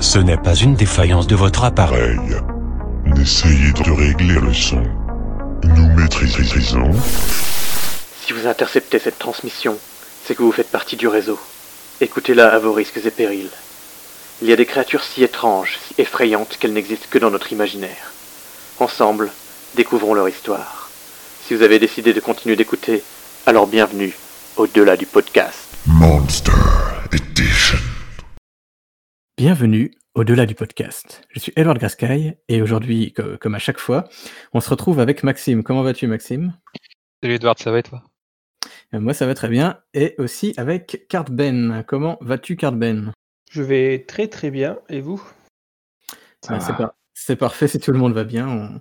Ce n'est pas une défaillance de votre appareil. N'essayez de régler le son. Nous maîtrisons. Si vous interceptez cette transmission, c'est que vous faites partie du réseau. Écoutez-la à vos risques et périls. Il y a des créatures si étranges, si effrayantes qu'elles n'existent que dans notre imaginaire. Ensemble, découvrons leur histoire. Si vous avez décidé de continuer d'écouter, alors bienvenue au-delà du podcast. Monster Edition. Bienvenue au-delà du podcast. Je suis Edward Grascaille et aujourd'hui, co- comme à chaque fois, on se retrouve avec Maxime. Comment vas-tu Maxime? Salut Edouard, ça va et toi? Euh, Moi ça va très bien et aussi avec Cardben. Comment vas-tu Cardben? Je vais très très bien. Et vous? Ah, c'est par- c'est parfait si tout le monde va bien en,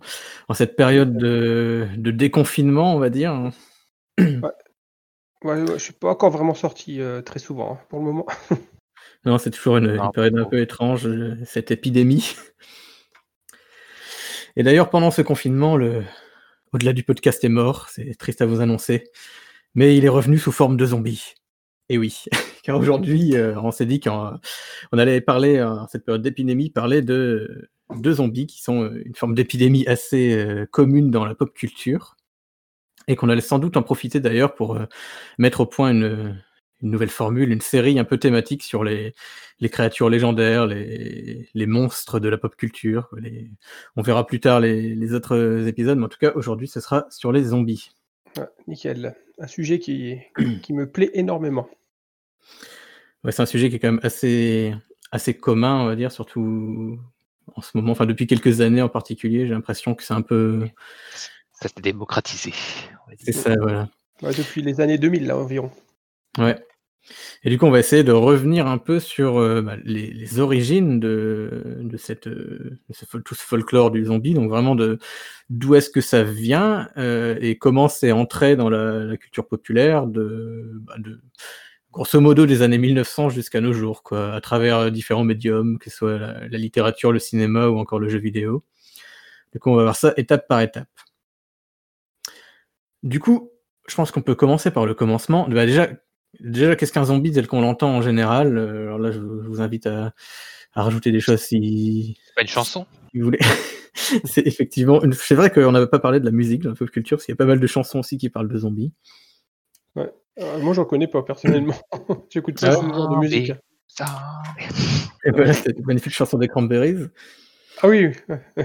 en cette période de, de déconfinement, on va dire. hein. ouais, ouais, Je suis pas encore vraiment sorti euh, très souvent hein, pour le moment. Non, c'est toujours une, période un peu étrange, euh, cette épidémie. Et d'ailleurs, pendant ce confinement, le... au-delà du podcast est mort, c'est triste à vous annoncer, mais il est revenu sous forme de zombie. Et oui, car aujourd'hui, euh, on s'est dit qu'on on allait parler, euh, en cette période d'épidémie, parler de, de zombies, qui sont une forme d'épidémie assez euh, commune dans la pop culture, et qu'on allait sans doute en profiter d'ailleurs pour euh, mettre au point une, une nouvelle formule, une série un peu thématique sur les, les créatures légendaires, les, les monstres de la pop culture. les- On verra plus tard les, les autres épisodes, mais en tout cas, aujourd'hui, ce sera sur les zombies. Ouais, nickel. Un sujet qui, qui me plaît énormément. Ouais, c'est un sujet qui est quand même assez, assez commun, on va dire, surtout en ce moment, enfin depuis quelques années en particulier, j'ai l'impression que c'est un peu... Ça s'est démocratisé. C'est ça, voilà. Ouais, depuis les années 2000 là environ. Ouais. Et du coup, on va essayer de revenir un peu sur euh, bah, les, origines de, cette, euh, ce, tout ce folklore du zombie, donc vraiment de d'où est-ce que ça vient euh, et comment c'est entré dans la, culture populaire bah, de grosso modo des années 1900 jusqu'à nos jours, quoi, à travers différents médiums, que ce soit la, la littérature, le cinéma ou encore le jeu vidéo. Du coup, on va voir ça étape par étape. Du coup, je pense qu'on peut commencer par le commencement. Bah, déjà, déjà qu'est-ce qu'un zombie tel qu'on l'entend en général Euh, Alors là, je vous invite à, à rajouter des choses si, C'est pas une chanson? si vous voulez. c'est effectivement, une- c'est vrai qu'on n'avait pas parlé de la musique dans la pop culture, parce qu'il y a pas mal de chansons aussi qui parlent de zombies. Euh, moi j'en connais pas personnellement. J'écoute pas Ah ce genre de musique. Ça... Et voilà, c'est une magnifique chanson des Cranberries. Ah oui, oui.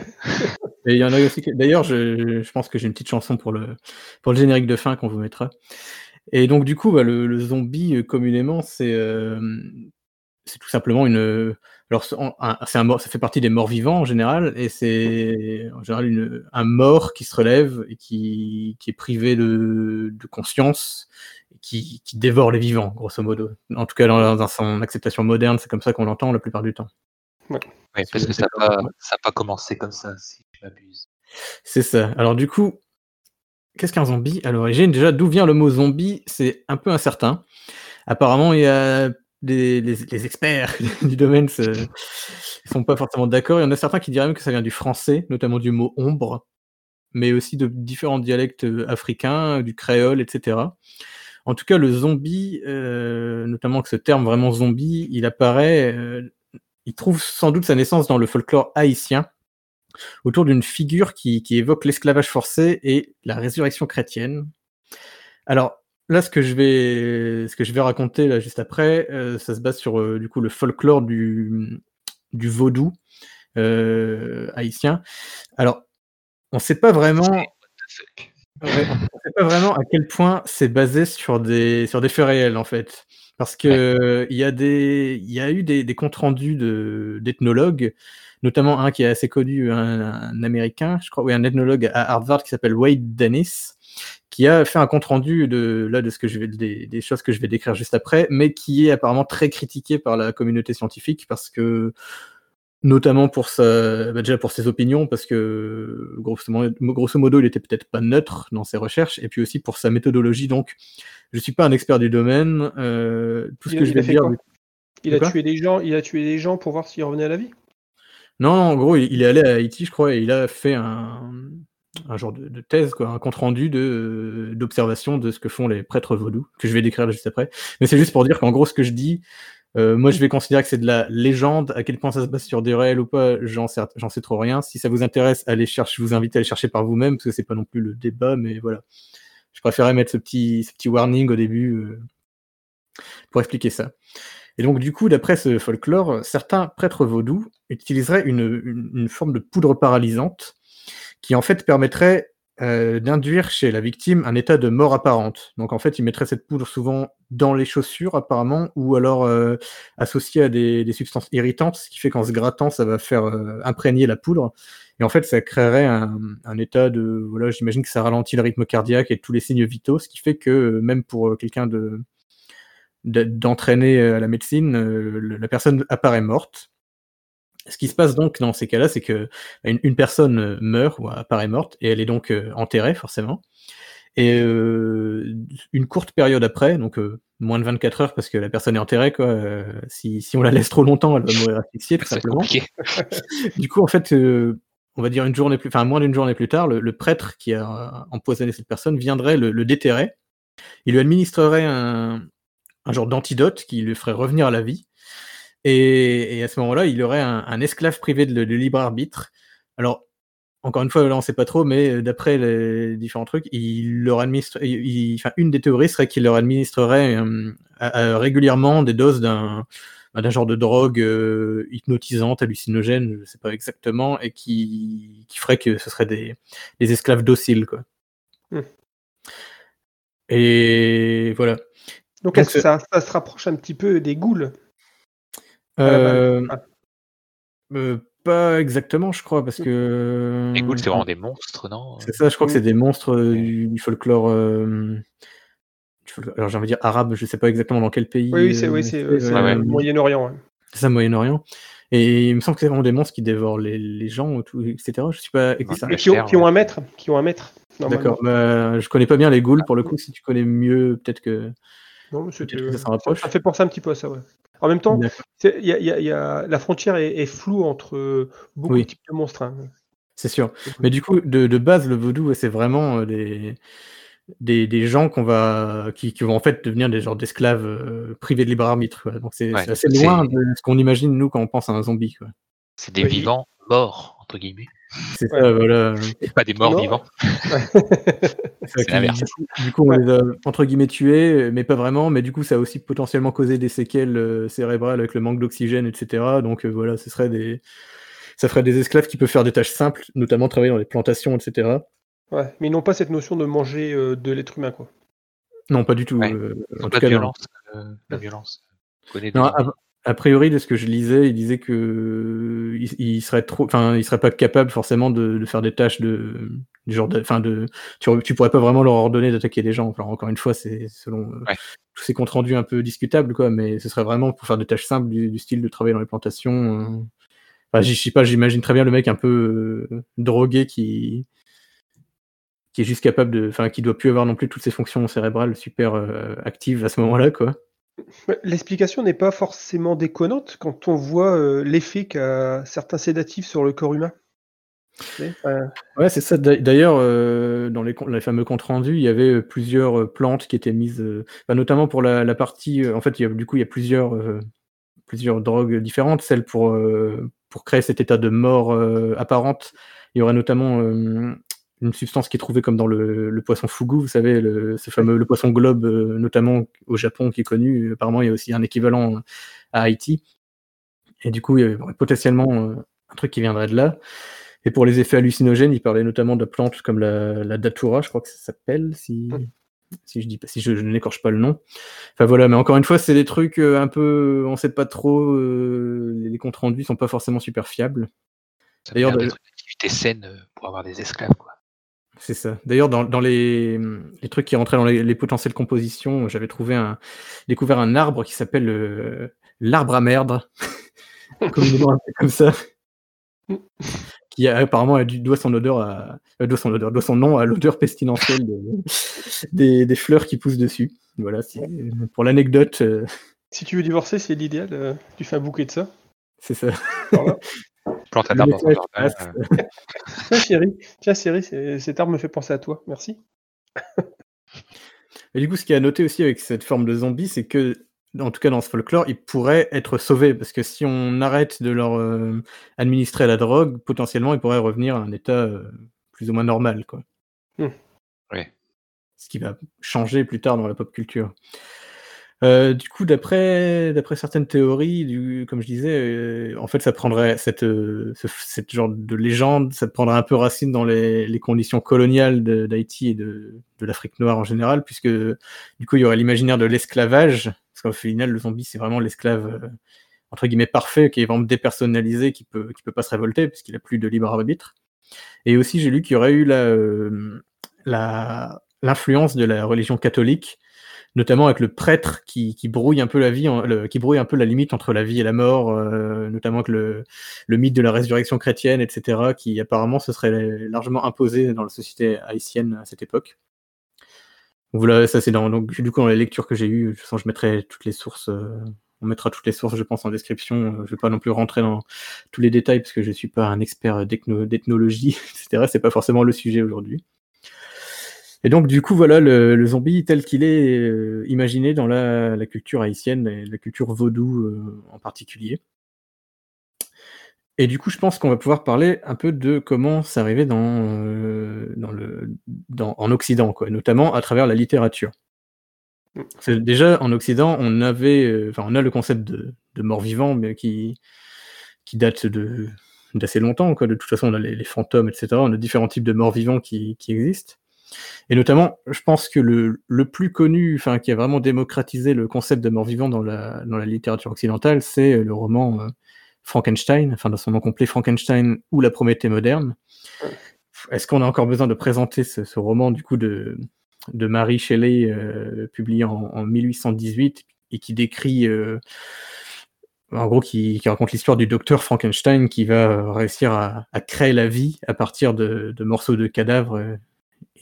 Et il y en a aussi. D'ailleurs, je, je pense que j'ai une petite chanson pour le, pour le générique de fin qu'on vous mettra. Et donc, du coup, bah, le, le zombie, euh, communément, c'est euh, c'est tout simplement une. Alors, c'est un- mort, ça fait partie des morts vivants en général, et c'est en général une, un mort qui se relève et qui, qui est privé de, de conscience, et qui, qui dévore les vivants, grosso modo. En tout cas, dans, dans son acceptation moderne, c'est comme ça qu'on l'entend la plupart du temps. Oui, Si parce que ça n'a pas commencé comme ça, si je m'abuse. C'est ça. Alors du coup, qu'est-ce qu'un zombie à l'origine? Déjà, d'où vient le mot zombie? C'est un peu incertain. Apparemment, il y a des les, les experts du domaine ne sont pas forcément d'accord. Il y en a certains qui diraient même que ça vient du français, notamment du mot ombre, mais aussi de différents dialectes euh, africains, du créole, etc. En tout cas, le zombie, euh, notamment que ce terme vraiment zombie, il apparaît, euh, il trouve sans doute sa naissance dans le folklore haïtien, autour d'une figure qui, qui évoque l'esclavage forcé et la résurrection chrétienne. Alors là, ce que je vais, ce que je vais raconter là juste après, euh, ça se base sur euh, du coup le folklore du, du vaudou euh, haïtien. Alors, on ne sait pas vraiment. Ouais, on ne sait pas vraiment à quel point c'est basé sur des, sur des faits réels, en fait. Parce que il y, a des- y a eu des, des comptes rendus de- d'ethnologues, notamment un qui est assez connu, un, un américain, je crois, oui, un ethnologue à Harvard qui s'appelle Wade Dennis, qui a fait un compte rendu de, là, de ce que je vais, des, des choses que je vais décrire juste après, mais qui est apparemment très critiqué par la communauté scientifique parce que notamment pour sa, bah déjà pour ses opinions, parce que grosso modo, grosso modo, il était peut-être pas neutre dans ses recherches, et puis aussi pour sa méthodologie. Donc, je suis pas un expert du domaine. euh, tout ce Il- que je a vais fait dire. quoi? Il a Quoi? tué des gens, il a tué des gens pour voir s'ils revenaient à la vie? Non, en gros, il est allé à Haïti, je crois, et il a fait un, genre de, thèse, quoi, un compte rendu de d'observation de ce que font les prêtres vaudous, que je vais décrire juste après. Mais c'est juste pour dire qu'en gros, ce que je dis, Euh, moi, je vais considérer que c'est de la légende. À quel point ça se base sur des réels ou pas, j'en sais, sais trop rien. Si ça vous intéresse, allez chercher, je vous invite à aller chercher par vous-même, parce que c'est pas non plus le débat, mais voilà. Je préférais mettre ce petit, petit warning au début euh, pour expliquer ça. Et donc, du coup, d'après ce folklore, certains prêtres vaudous utiliseraient une, forme de poudre paralysante qui, en fait, permettrait euh, d'induire chez la victime un état de mort apparente. Donc, en fait, ils mettraient cette poudre souvent dans les chaussures, apparemment, ou alors euh, associée à des, substances irritantes, ce qui fait qu'en se grattant, ça va faire euh, imprégner la poudre. Et en fait, ça créerait un, un état de. Voilà, j'imagine que ça ralentit le rythme cardiaque et tous les signes vitaux, ce qui fait que même pour quelqu'un de- d'entraîner euh, à la médecine, euh, la personne apparaît morte. Ce qui se passe donc dans ces cas-là, c'est que une, une personne euh, meurt ou apparaît morte et elle est donc euh, enterrée forcément. Et euh, une courte période après, donc euh, moins de 24 heures parce que la personne est enterrée, quoi. euh, si, si on la laisse trop longtemps, elle va mourir asphyxiée tout simplement. Du coup, en fait, euh, on va dire une journée plus, enfin moins d'une journée plus tard, le, le prêtre qui a empoisonné cette personne viendrait le, le déterrer. Il lui administrerait un, un genre d'antidote qui le ferait revenir à la vie. Et, et à ce moment-là, il aurait un, un esclave privé de, de libre arbitre. Alors, encore une fois, là, on sait pas trop, mais euh, d'après les différents trucs, il leur administre, il- il- enfin, une des théories serait qu'il leur administrerait euh, à- à- régulièrement des doses d'un bah, d'un genre de drogue euh, hypnotisante, hallucinogène, je sais pas exactement, et qui, qui ferait que ce serait des, des esclaves dociles, quoi. Hmm. Et voilà. Donc, Donc, est-ce que ça, ça se rapproche un petit peu des ghouls Euh, Ah. euh, pas exactement, je crois, parce que. Les ghouls, c'est vraiment des monstres, non? C'est ça, je crois que c'est des monstres euh, du, du folklore. euh, alors j'ai envie de dire arabe, je sais pas exactement dans quel pays. Oui, oui, c'est euh, oui, euh, Ouais, Moyen-Orient. ouais. c'est ça, Moyen-Orient. Et il me semble que c'est vraiment des monstres qui dévorent les, les gens, tout, etc. Je suis pas la qui ont, qui un maître. Qui ont un maître. D'accord. Bah, je connais pas bien les ghouls pour le coup. Si tu connais mieux, peut-être que. Non, mais ça fait penser un petit peu à ça, ouais. En même temps, D'accord. c'est- il y a- il y a- il y a- la frontière est, est floue entre euh, beaucoup Oui. de types de monstres. hein. C'est sûr. Mais du coup, de, de base, le vaudou, c'est vraiment euh, des, des, des gens qu'on va, qui, qui vont en fait devenir des genres d'esclaves euh, privés de libre arbitre. quoi. Donc c'est Ouais, assez loin de ce qu'on imagine nous quand on pense à un zombie. quoi. C'est des Oui. vivants morts, entre guillemets. C'est Ouais. ça, voilà. Et pas des morts Non. vivants. C'est ça qui- l'inverse. du coup, du coup, on les a entre guillemets tués, mais pas vraiment. Mais du coup, ça a aussi potentiellement causé des séquelles euh, cérébrales avec le manque d'oxygène, etc. Donc euh, voilà, ce serait des, ça ferait des esclaves qui peuvent faire des tâches simples, notamment travailler dans les plantations, etc. Ouais, mais ils n'ont pas cette notion de manger euh, de l'être humain, quoi. Non, pas du tout. Ouais. euh, en Pas tout de cas, non. violence. euh, la violence. Non, zombies. A, priori, de ce que je lisais, il disait que euh, il, il serait trop, enfin, il serait pas capable forcément de, de faire des tâches de, du genre, de, enfin, de, tu, tu pourrais pas vraiment leur ordonner d'attaquer des gens. Encore une fois, c'est selon euh, Ouais. tous ces comptes rendus un peu discutables, quoi. Mais ce serait vraiment pour faire des tâches simples du, du style de travailler dans les plantations. euh. Enfin, je sais pas, j'imagine très bien le mec un peu euh, drogué qui qui est juste capable de, enfin, qui doit plus avoir non plus toutes ses fonctions cérébrales super euh, actives à ce moment-là, quoi. L'explication n'est pas forcément déconnante quand on voit euh, l'effet qu'a certains sédatifs sur le corps humain. Enfin, Ouais, c'est ça. D'a- D'ailleurs, euh, dans les, fameux comptes rendus, il y avait euh, plusieurs euh, plantes qui étaient mises, euh, bah, notamment pour la, partie. euh, en fait, du coup, il y a plusieurs, euh, plusieurs drogues différentes. Celle pour, euh, pour créer cet état de mort euh, apparente, il y aurait notamment euh, une substance qui est trouvée comme dans le, le poisson fugu, vous savez, le, ce fameux le poisson globe, euh, notamment au Japon, qui est connu. Apparemment, il y a aussi un équivalent à Haïti. Et du coup, il y aurait potentiellement euh, un truc qui viendrait de là. Et pour les effets hallucinogènes, il parlait notamment de plantes comme la, la datura, je crois que ça s'appelle, si, si je dis pas, si je, je n'écorche pas le nom. Enfin voilà, mais encore une fois, c'est des trucs euh, un peu, on sait pas trop, euh, les comptes rendus sont pas forcément super fiables. D'ailleurs, dire de- d'être une activité saine euh, pour avoir des esclaves, quoi. C'est ça. D'ailleurs, dans, dans les, les trucs qui rentraient dans les, les potentielles compositions, j'avais trouvé un, découvert un arbre qui s'appelle euh, l'arbre à merde, comme ça, qui a, apparemment a doit son odeur à, euh, doit son odeur, doit son nom à l'odeur pestilentielle de- des, des fleurs qui poussent dessus. Voilà, pour l'anecdote, euh, si tu veux divorcer, c'est l'idéal. euh, tu fais un bouquet de ça. c'est ça. Voilà. Plante un arbre euh, Tiens, chérie, tiens, chérie, cet arbre me fait penser à toi. Merci. Et du coup, ce qui est à noter aussi avec cette forme de zombie, c'est que en tout cas dans ce folklore, ils pourraient être sauvés parce que si on arrête de leur euh, administrer la drogue, potentiellement ils pourraient revenir à un état euh, plus ou moins normal, quoi. Hmm. Ouais. Ce qui va changer plus tard dans la pop culture. Euh, du coup, d'après certaines théories, comme je disais, euh, en fait, ça prendrait cette, euh, ce cette genre de légende, ça prendrait un peu racine dans les, conditions coloniales d'Haïti et de, l'Afrique noire en général, puisque du coup, il y aurait l'imaginaire de l'esclavage, parce qu'au final, le zombie, c'est vraiment l'esclave entre guillemets parfait, qui est vraiment dépersonnalisé, qui peut qui peut pas se révolter, puisqu'il a plus de libre arbitre. Et aussi, j'ai lu qu'il y aurait eu l'influence de la religion catholique notamment avec le prêtre qui, brouille un peu la vie, qui brouille un peu la limite entre la vie et la mort, euh, notamment avec le, mythe de la résurrection chrétienne, etc., qui apparemment se serait largement imposé dans la société haïtienne à cette époque. Voilà, ça c'est dans, du coup dans les lectures que j'ai eues, de toute façon, je mettrai toutes les sources, euh, on mettra toutes les sources, je pense, en description. Euh, Je vais pas non plus rentrer dans tous les détails parce que je suis pas un expert d'ethno- d'ethnologie, etc. C'est pas forcément le sujet aujourd'hui. Et donc, du coup, voilà le, zombie tel qu'il est euh, imaginé dans la, culture haïtienne la culture vaudou euh, en particulier. Et du coup, je pense qu'on va pouvoir parler un peu de comment c'est arrivé euh, en Occident, notamment à travers la littérature. Déjà, en Occident, on avait, enfin, a le concept de, mort-vivant, qui, date d'assez longtemps. De toute façon, on a les, fantômes, etc. On a différents types de morts-vivants qui, qui existent. Et notamment, je pense que le, le plus connu, enfin, qui a vraiment démocratisé le concept de mort-vivant dans la, dans la littérature occidentale, c'est le roman euh, Frankenstein, enfin, dans son nom complet, Frankenstein ou la Prométhée moderne. Est-ce qu'on a encore besoin de présenter ce, ce roman, du coup, de, de Mary Shelley, euh, publié en, en 1818, et qui décrit, euh, en gros, qui, qui raconte l'histoire du docteur Frankenstein qui va euh, réussir à, à créer la vie à partir de, de morceaux de cadavres euh,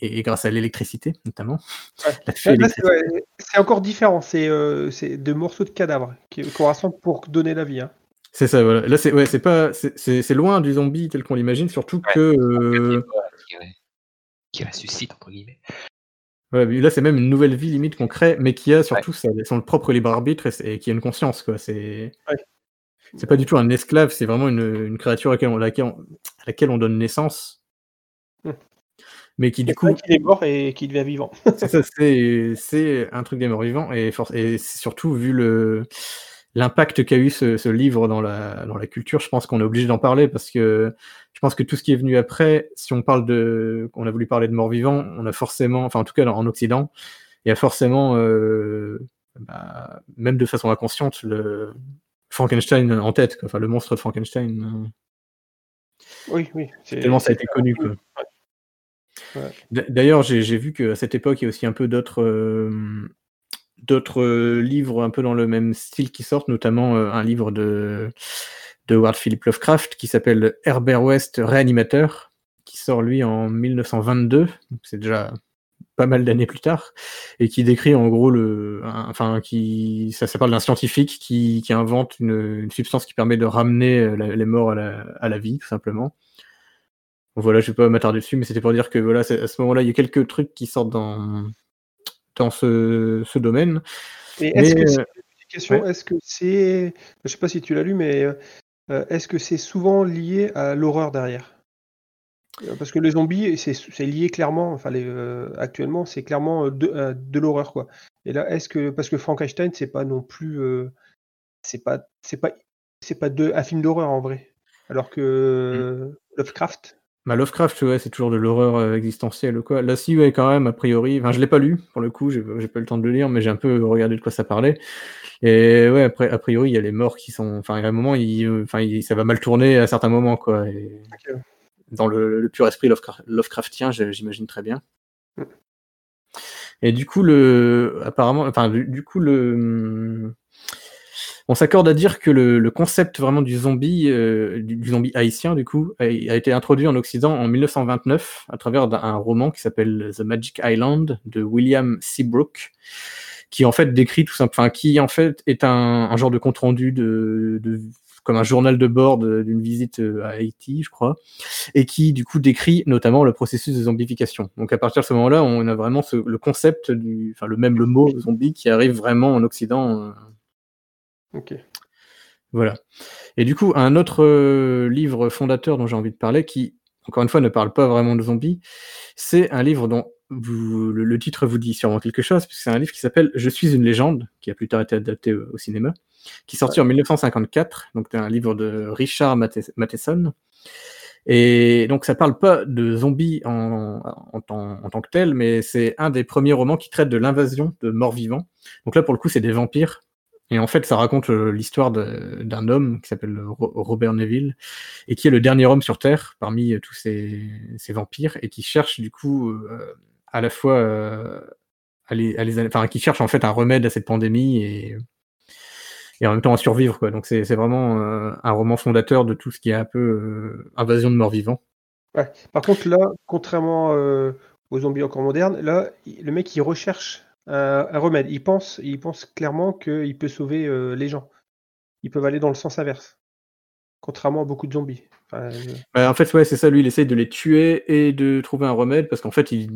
et, et grâce à l'électricité, notamment. Ouais. C'est ouais, encore différent. C'est euh, c'est de morceaux de cadavres qui- qu'on rassemble pour donner la vie. hein. C'est ça, voilà. Là, c'est ouais, c'est pas, c'est- loin du zombie tel qu'on l'imagine, surtout Ouais. que euh, Qui, qui ressuscite, entre guillemets. ouais, là, c'est même une nouvelle vie limite qu'on crée, mais qui a surtout sa- son propre libre arbitre et, qui a une conscience, quoi. C'est Ouais. c'est pas du tout un esclave, c'est vraiment une, une créature à laquelle on, laquelle on- à laquelle on donne naissance, Hmm. Mais qui du coup, est mort et qu'il devient vivant. c'est un truc des morts vivants et, for- et surtout vu le l'impact qu'a eu ce, ce livre dans la dans la culture, je pense qu'on est obligé d'en parler parce que je pense que tout ce qui est venu après, si on parle de, on a voulu parler de morts vivants, on a forcément, enfin en tout cas en Occident, il y a forcément, euh, bah, même de façon inconsciente, le Frankenstein en tête, quoi. enfin le monstre de Frankenstein. euh, Oui, oui. Tellement ça a été connu, quoi. D'ailleurs, j'ai vu qu'à cette époque, il y a aussi un peu d'autres euh, euh, livres un peu dans le même style qui sortent, notamment euh, un livre de, Howard Philip Lovecraft qui s'appelle Herbert West Réanimateur, qui sort lui en 1922, donc c'est déjà pas mal d'années plus tard, et qui décrit en gros le, enfin qui, ça, parle d'un scientifique qui, invente une, substance qui permet de ramener les morts à la, à la vie, tout simplement. Voilà, je vais pas m'attarder dessus, mais c'était pour dire que voilà, à ce moment-là, il y a quelques trucs qui sortent dans, dans ce, ce domaine. Mais est-ce que euh, c'est ouais. Est-ce que c'est, je sais pas si tu l'as lu, mais euh, euh, est-ce que c'est souvent lié à l'horreur derrière? Euh, Parce que les zombies, c'est lié clairement. Enfin, les, euh, actuellement, c'est clairement euh, de, euh, de l'horreur, quoi. Et là, est-ce que parce que Frankenstein, c'est pas non plus, euh, c'est pas, c'est pas, c'est pas de, un film d'horreur en vrai. Alors que euh, Lovecraft, Bah, Lovecraft, ouais, c'est toujours de l'horreur euh, existentielle ou quoi. Là, si, ouais, quand même, a priori. Enfin, je l'ai pas lu, pour le coup, j'ai pas eu le temps de le lire, mais j'ai un peu regardé de quoi ça parlait. Et ouais, après, a priori, il y a les morts qui sont. Enfin, il y a un moment, il... Enfin, il- ça va mal tourner à certains moments, quoi. Et... Dans le, le pur esprit Lovecra- Lovecraftien, j'imagine très bien. Mm. Et du coup, le. Apparemment. Enfin, du, du coup, le. On s'accorde à dire que le, concept vraiment du zombie, euh, du, zombie haïtien, du coup, a, été introduit en Occident en 1929 à travers un roman qui s'appelle The Magic Island de William Seabrook, qui en fait décrit tout simplement, qui en fait est un, genre de compte rendu de, de comme un journal de bord d'une visite euh, à Haïti, je crois, et qui du coup décrit notamment le processus de zombification. Donc à partir de ce moment-là, on a vraiment le concept du, enfin le même le mot zombie qui arrive vraiment en Occident. Ok. Voilà. Et du coup, un autre euh, livre fondateur dont j'ai envie de parler, qui, encore une fois, ne parle pas vraiment de zombies, c'est un livre dont vous, le, le titre vous dit sûrement quelque chose, puisque c'est un livre qui s'appelle Je suis une légende, qui a plus tard été adapté au, au cinéma, qui est sorti en 1954. Donc, c'est un livre de Richard Mathe- Matheson. Et donc, ça parle pas de zombies en, en, tant- en tant que tel, mais c'est un des premiers romans qui traite de l'invasion de morts-vivants. Donc là, pour le coup, c'est des vampires. Et en fait, ça raconte euh, l'histoire d'un homme qui s'appelle Ro- Robert Neville et qui est le dernier homme sur Terre parmi euh, tous ces, vampires et qui cherche du coup euh, à la fois à les, enfin, qui cherche en fait un remède à cette pandémie et, et en même temps à survivre. Donc c'est vraiment un roman fondateur de tout ce qui est un peu invasion de morts vivants. Ouais. Par contre, là, contrairement aux zombies encore modernes, là, le mec, il recherche un, un remède. Il pense, il pense clairement qu'il peut sauver euh, les gens. Ils peuvent aller dans le sens inverse. Contrairement à beaucoup de zombies. Enfin, euh, Bah, en fait, ouais, c'est ça. Lui, il essaye de les tuer et de trouver un remède parce qu'en fait, il,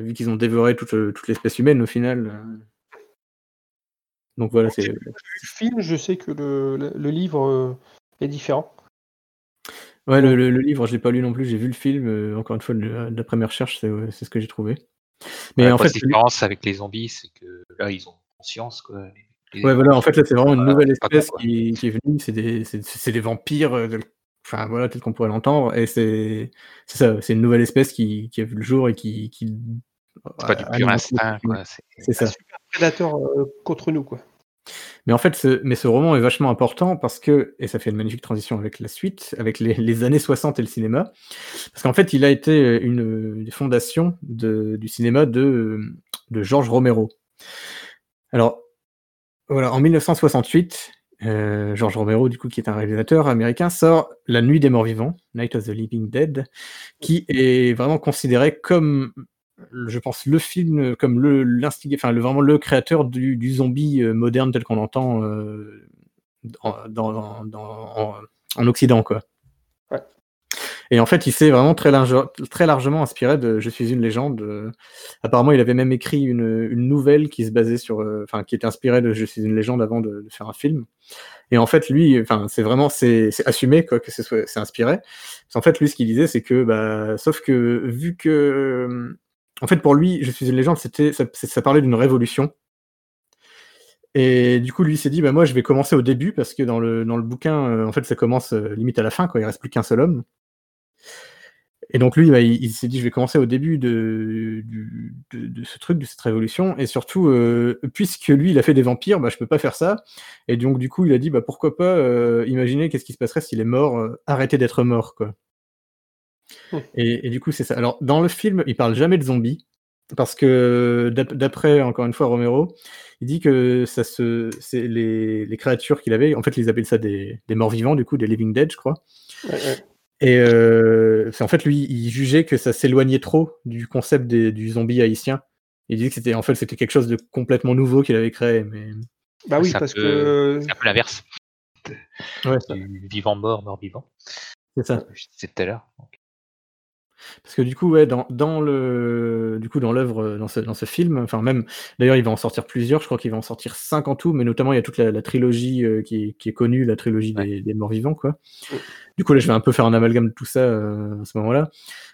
vu qu'ils ont dévoré toute, euh, toute l'espèce humaine au final. euh, Donc voilà, c'est. le film, je sais que le, le- le livre euh, est différent. Ouais, le, le- le livre, je l'ai pas lu non plus. J'ai vu le film. euh, encore une fois, d'après mes recherches, c'est ce que j'ai trouvé. Mais la en fait, grosse différence avec les zombies, c'est que là, ils ont conscience. Quoi. Les- ouais, voilà. En fait, là, c'est vraiment une Euh, nouvelle espèce quoi. qui, qui est venue. C'est des, c'est, des vampires. euh, tel- Enfin, voilà, tel qu'on pourrait l'entendre. Et c'est, c'est ça. C'est une nouvelle espèce qui, qui a vu le jour et qui. qui C'est pas du a- pur instinct. Quoi. C'est- C'est ça. Un super prédateur euh, contre nous, quoi. Mais en fait, ce, mais ce roman est vachement important parce que, et ça fait une magnifique transition avec la suite, avec les, années 60 et le cinéma, parce qu'en fait, il a été une, une fondation de, du cinéma de, de George Romero. Alors, voilà, en 1968, euh, George Romero, du coup, qui est un réalisateur américain, sort La Nuit des Morts Vivants, Night of the Living Dead, qui est vraiment considéré comme je pense, le film comme le enfin le, vraiment le créateur du, du zombie euh, moderne tel qu'on l'entend euh, dans, dans- dans- en, en Occident, quoi. Ouais. Et en fait, il s'est vraiment très, large- très largement inspiré de Je suis une légende. euh. apparemment, il avait même écrit une, une nouvelle qui se basait sur, euh, enfin, qui était inspirée de Je suis une légende avant de, de faire un film. Et en fait, lui, enfin, c'est vraiment, c'est assumé quoi que c'est inspiré. Parce qu'en fait, lui, ce qu'il disait, c'est que, bah, sauf que vu que, euh, en fait, pour lui, Je suis une légende, ça, parlait d'une révolution. Et du coup, lui s'est dit, bah, moi, je vais commencer au début parce que dans le, bouquin, euh, en fait, ça commence euh, limite à la fin, quoi. Il reste plus qu'un seul homme. Et donc lui, bah, il, s'est dit, je vais commencer au début de, ce truc, de cette révolution, et surtout, euh, puisque lui, il a fait des vampires, bah, je peux pas faire ça. Et donc du coup, il a dit, bah, pourquoi pas imaginer qu'est-ce qui se passerait s'il est mort, arrêter d'être mort, quoi. Et, et du coup, c'est ça. Alors, dans le film, il parle jamais de zombies, parce que d'ap- d'après, encore une fois, Romero, il dit que ça se, c'est les, les créatures qu'il avait, en fait, ils appellent ça des, des morts vivants, du coup, des living dead, je crois. Ouais, ouais. Et euh, c'est en fait, lui, il jugeait que ça s'éloignait trop du concept des- du zombie haïtien. Il disait que c'était en fait c'était quelque chose de complètement nouveau qu'il avait créé. Mais Bah oui, C'est un parce peu- que C'est un peu l'inverse. ouais, ça- Du vivant-mort, mort-vivant. c'est ça. Je disais tout à l'heure. Parce que du coup, ouais, dans, dans le, du coup, dans l'œuvre, euh, dans ce, dans ce film, enfin même, d'ailleurs, il va en sortir plusieurs. Je crois qu'il va en sortir cinq en tout, mais notamment il y a toute la, la trilogie euh, qui, est, qui est connue, la trilogie des, des morts vivants, quoi. Du coup, là, je vais un peu faire un amalgame de tout ça euh, à ce moment-là.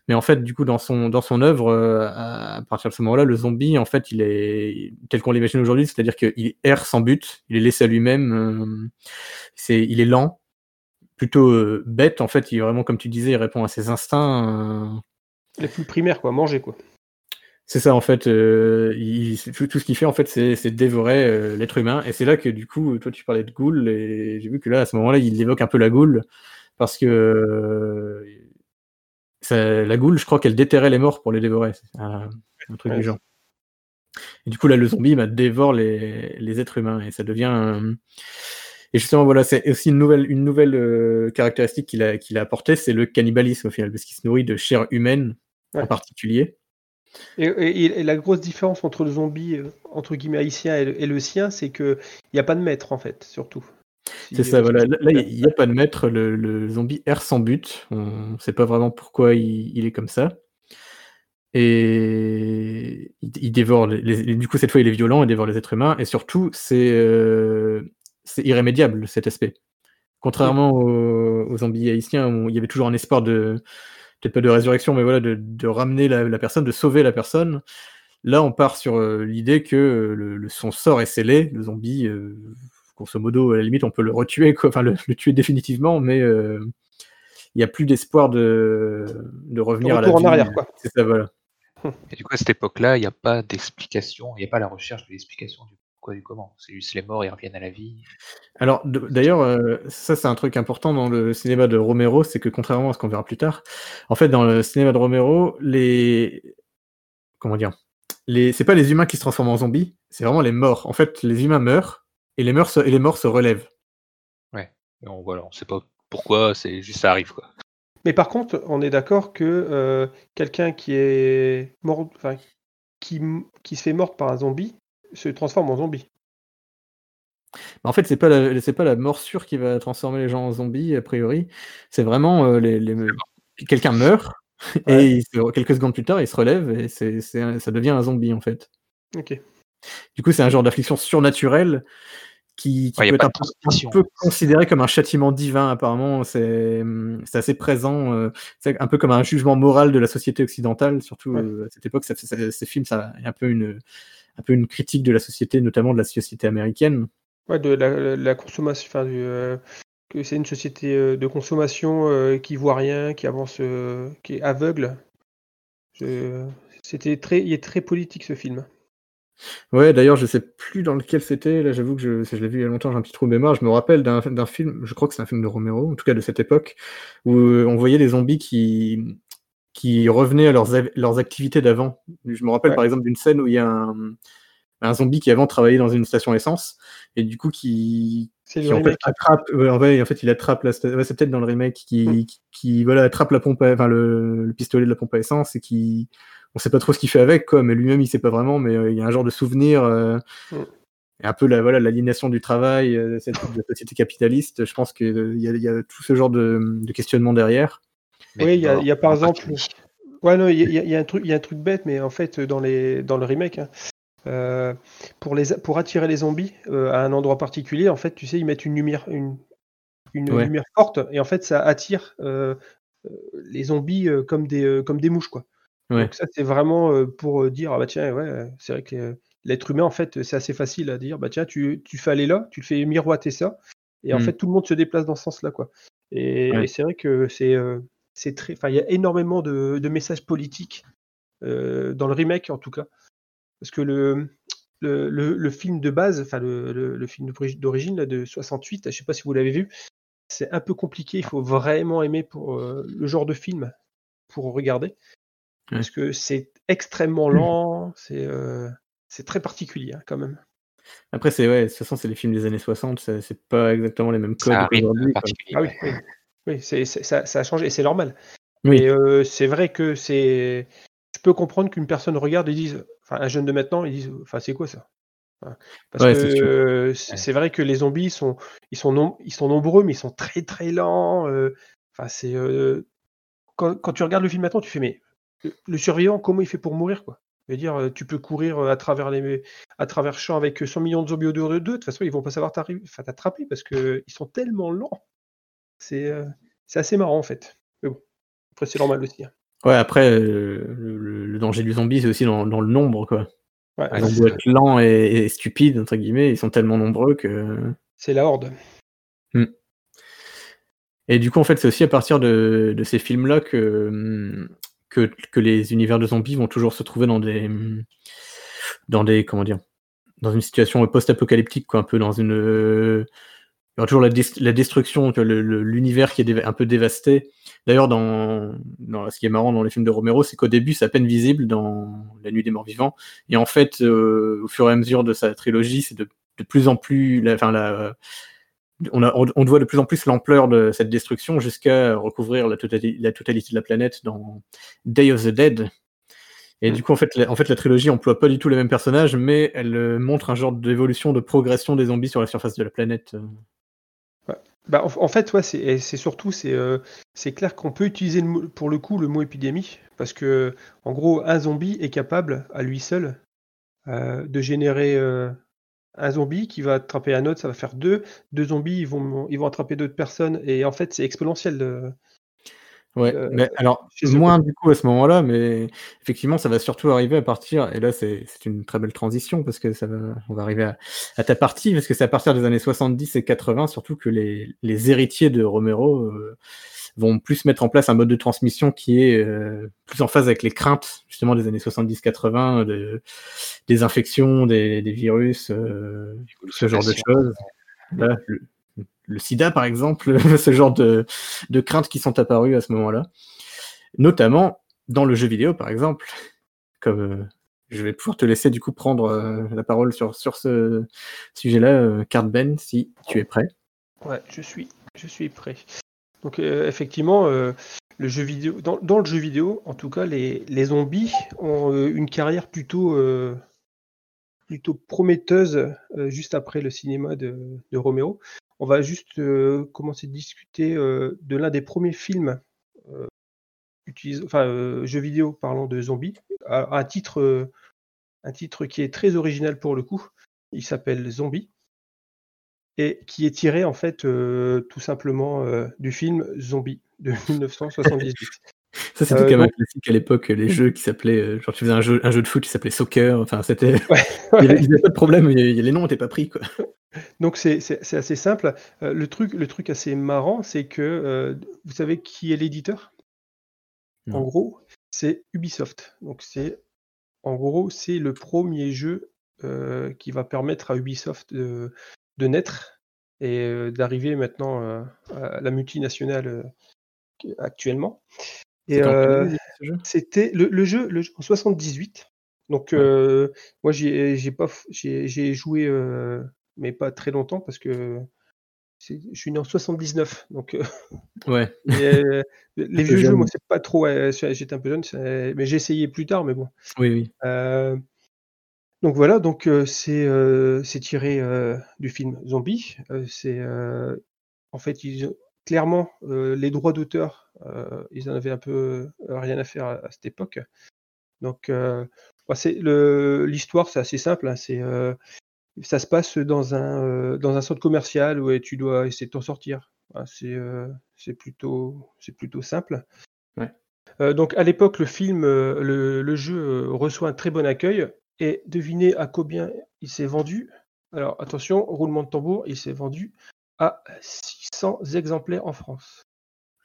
Mais en fait, du coup, dans son, dans son œuvre, euh, à partir de ce moment-là, le zombie, en fait, il est tel qu'on l'imagine aujourd'hui, c'est-à-dire qu'il erre sans but, il est laissé à lui-même, c'est, il est lent, plutôt euh, bête. En fait, il vraiment, comme tu disais, il répond à ses instincts. euh, les plus primaires, quoi, manger, quoi. c'est ça en fait, euh, il, tout, tout ce qu'il fait en fait, c'est dévorer euh, l'être humain. Et c'est là que du coup, toi tu parlais de Ghoul et j'ai vu que là à ce moment-là, il évoque un peu la Ghoul parce que ça- la Ghoul, je crois qu'elle déterrait les morts pour les dévorer, c'est un, un truc Ouais. du genre. Et du coup là, le zombie bah, dévore les, les êtres humains et ça devient et justement voilà, c'est aussi une nouvelle une nouvelle euh, caractéristique qu'il a qu'il a apporté, c'est le cannibalisme au final parce qu'il se nourrit de chair humaine en particulier. Et, et- et la grosse différence entre le zombie, euh, entre guillemets, haïtien et le, et le sien, c'est qu'il n'y a pas de maître, en fait, surtout. C'est ça, voilà. Là, là, il n'y a pas de maître. Le, le zombie erre sans but. On ne sait pas vraiment pourquoi il, il est comme ça. Et il, il dévore. Les, les- du coup, cette fois, il est violent, il dévore les êtres humains. Et surtout, c'est euh, c'est irrémédiable cet aspect. Contrairement aux, aux zombies haïtiens, où il y avait toujours un espoir de, peut-être pas de résurrection, mais voilà, de, de ramener la, la personne, de sauver la personne. Là, on part sur euh, l'idée que euh, le, le- son sort est scellé, le zombie, euh, grosso modo, à la limite, on peut le retuer, quoi, enfin le, le tuer définitivement, mais euh, il n'y a plus d'espoir de, de revenir à la retour en vie. arrière, quoi. C'est ça, voilà. Et du coup, à cette époque-là, il n'y a pas d'explication, il n'y a pas la recherche de l'explication du pourquoi du comment. C'est juste les morts, ils reviennent à la vie. Alors, d'ailleurs, euh, ça, c'est un truc important dans le cinéma de Romero, c'est que contrairement à ce qu'on verra plus tard, en fait, dans le cinéma de Romero, les. Comment dire les... C'est pas les humains qui se transforment en zombies, c'est vraiment les morts. En fait, les humains meurent et les, morts se... et les morts se relèvent. Et on, voilà, on sait pas pourquoi, c'est juste ça arrive quoi. Mais par contre, on est d'accord que euh, quelqu'un qui est mort, enfin, qui, qui se fait mort par un zombie se transforme en zombie. En fait, c'est pas la, c'est pas la morsure qui va transformer les gens en zombies, a priori. C'est vraiment euh, les, les- quelqu'un meurt Ouais. et il se- quelques secondes plus tard, il se relève et c'est, ça devient un zombie en fait. Ok. Du coup, c'est un genre d'affliction surnaturelle qui, qui Ouais, y a peut être un peu, considéré comme un châtiment divin, apparemment. C'est c'est assez présent. euh, c'est un peu comme un jugement moral de la société occidentale, surtout Ouais. euh, à cette époque. Ça, fait- ça- ces films, ça est un peu une, un peu une critique de la société, notamment de la société américaine. Ouais, de la, consommation, enfin, du, euh, que c'est une société euh, de consommation euh, qui voit rien, qui avance, euh, qui est aveugle. Je- C'était très, il est très politique ce film. Ouais, d'ailleurs, je sais plus dans lequel c'était. Là, j'avoue que je, je l'ai vu il y a longtemps, j'ai un petit trou de mémoire. Je me rappelle d'un d'un film, je crois que c'est un film de Romero, en tout cas de cette époque, où on voyait des zombies qui, qui revenaient à leurs, leurs activités d'avant. Je me rappelle Ouais. par exemple d'une scène où il y a un, un zombie qui avant travaillait dans une station essence, et du coup qui, en fait attrape, ouais, en fait, en fait, il attrape la, ouais, c'est peut-être dans le remake qui, Mm. qui, qui, voilà attrape la pompe, à- enfin le, le pistolet de la pompe à essence et qui, on sait pas trop ce qu'il fait avec quoi, mais lui-même il sait pas vraiment, mais euh, il y a un genre de souvenir, euh, Mm. et un peu la voilà l'aliénation du travail, euh, cette de la société capitaliste. Je pense qu'il y, a- il y a tout ce genre de, de questionnement derrière. Oui, il y a, y par exemple. Ouais, non, il y, a- y y un truc, il y a un truc bête, mais en fait, dans les, dans le remake, hein, euh, pour les, pour attirer les zombies euh, à un endroit particulier, en fait, tu sais, ils mettent une lumière, une, une Ouais. lumière forte, et en fait, ça attire euh, les zombies comme des, comme des mouches, quoi. Ouais. Donc ça, c'est vraiment pour dire, ah bah tiens, ouais, c'est vrai que l'être humain, en fait, c'est assez facile à dire, bah tiens, tu, tu fais aller là, tu le fais miroiter ça, et en Mm. fait, tout le monde se déplace dans ce sens-là, quoi. Et, Ouais. et c'est vrai que c'est c'est très, enfin, il y a énormément de, de messages politiques euh, dans le remake, en tout cas, parce que le le, le, le film de base, enfin le, le, le film d'ori- d'origine là, de 68, je sais pas si vous l'avez vu, c'est un peu compliqué. Il faut vraiment aimer pour euh, le genre de film pour regarder, parce que c'est extrêmement lent, c'est euh, c'est très particulier hein, quand même. Après, c'est ouais, de toute façon, c'est les films des années 60, ça- c'est pas exactement les mêmes codes. Ah oui, oui, oui c'est, ça, ça a changé et c'est normal. Oui. Et euh, c'est vrai que c'est. Je peux comprendre qu'une personne regarde et dise, enfin un jeune de maintenant, ils disent, enfin c'est quoi ça? Parce Ouais, que c'est vrai que les zombies ils sont, ils sont, ils sont nombreux, mais ils sont très très lents. euh, Enfin c'est euh, quand, quand tu regardes le film maintenant, tu fais mais le, survivant, comment il fait pour mourir quoi? Je veux dire, tu peux courir à travers les, à travers champs avec 100 millions de zombies autour de deux. De toute façon, ils vont pas savoir t'attraper parce que ils sont tellement lents. C'est, euh, c'est assez marrant en fait. Mais bon, après c'est normal aussi. hein. Ouais, après, euh, le, danger du zombie, c'est aussi dans, dans le nombre, quoi. Ouais, Ils ont beau être lents et, et stupides, entre guillemets, ils sont tellement nombreux que. c'est la horde. Et du coup, en fait, c'est aussi à partir de, de ces films-là que, hum, que, que les univers de zombies vont toujours se trouver dans des. hum, dans des. comment dire Dans une situation post-apocalyptique, quoi, un peu dans une. Euh, Il y aura toujours la, destruction, l'univers qui est un peu dévasté. D'ailleurs, dans, dans ce qui est marrant dans les films de Romero, c'est qu'au début, c'est à peine visible dans La Nuit des Morts Vivants. Et en fait, euh, au fur et à mesure de sa trilogie, c'est de, de plus en plus. la- on, a, on, on voit de plus en plus l'ampleur de cette destruction jusqu'à recouvrir la, totali- la totalité de la planète dans Day of the Dead. Et Mm. du coup, en fait, la, en fait, la trilogie emploie pas du tout les mêmes personnages, mais elle euh, montre un genre d'évolution, de progression des zombies sur la surface de la planète. Bah, en, fait, c'est, surtout, c'est, euh, c'est clair qu'on peut utiliser pour le coup le mot épidémie, parce que, en gros, un zombie est capable, à lui seul, euh, de générer euh, un zombie qui va attraper un autre, ça va faire deux. Deux zombies, ils vont, ils vont attraper d'autres personnes. Et en fait, c'est exponentiel. Ouais, Euh, mais alors, moins du coup à ce moment-là, mais effectivement, ça va surtout arriver à partir, et là c'est c'est une très belle transition, parce que ça va, on va arriver à, à ta partie, parce que c'est à partir des années 70 et 80, surtout que les, les héritiers de Romero euh, vont plus mettre en place un mode de transmission qui est euh, plus en phase avec les craintes, justement, des années 70-80, de- des infections, des, des virus, euh, ce genre de choses. Le, le sida, par exemple, ce genre de, craintes qui sont apparues à ce moment-là. Notamment dans le jeu vidéo, par exemple. Comme euh, je vais pouvoir te laisser du coup prendre euh, la parole sur, sur ce sujet-là, euh, Card Ben, si tu es prêt. Ouais, je suis, je suis prêt. Donc euh, effectivement, le jeu vidéo, dans, le jeu vidéo, en tout cas, les, zombies ont une carrière plutôt, plutôt prometteuse juste après le cinéma de, de. On va juste euh, commencer à discuter euh, de l'un des premiers films euh, enfin, jeux vidéo parlant de zombies, à, titre, un titre qui est très original pour le coup. Il s'appelle Zombie et qui est tiré en fait tout simplement du film Zombie de 1978. Ça, c'était quand même un classique à l'époque, les jeux qui s'appelaient. genre, tu faisais un jeu, un jeu de foot qui s'appelait Soccer, enfin, c'était. Ouais, Il n'y avait, pas de problème, il y avait- les noms n'étaient pas pris, quoi. Donc c'est assez simple. Euh, le, truc, le truc assez marrant, c'est que euh, vous savez qui est l'éditeur? En gros, c'est Ubisoft. Donc c'est en gros c'est le premier jeu euh, qui va permettre à Ubisoft de, de naître et d'arriver maintenant à la multinationale actuellement. Et C'était le, le jeu le, jeu en 78. Donc Ouais. moi j'ai pas j'ai joué mais pas très longtemps parce que je suis né en 79 donc euh, Ouais. euh, les vieux jeux moi c'est pas trop j'étais un peu jeune mais j'ai essayé plus tard mais bon Oui, oui. Euh, donc voilà donc c'est c'est tiré du film Zombie c'est en fait ils clairement les droits d'auteur ils en avaient un peu rien à faire à, à cette époque donc bah, c'est le l'histoire c'est assez simple hein, c'est ça se passe dans un euh, dans un centre commercial où tu dois essayer de t'en sortir. C'est euh, c'est plutôt c'est plutôt simple. Ouais. Euh, donc à l'époque le film le, le jeu reçoit un très bon accueil. Et devinez à combien il s'est vendu? Alors attention roulement de tambour il s'est vendu à 600 exemplaires en France.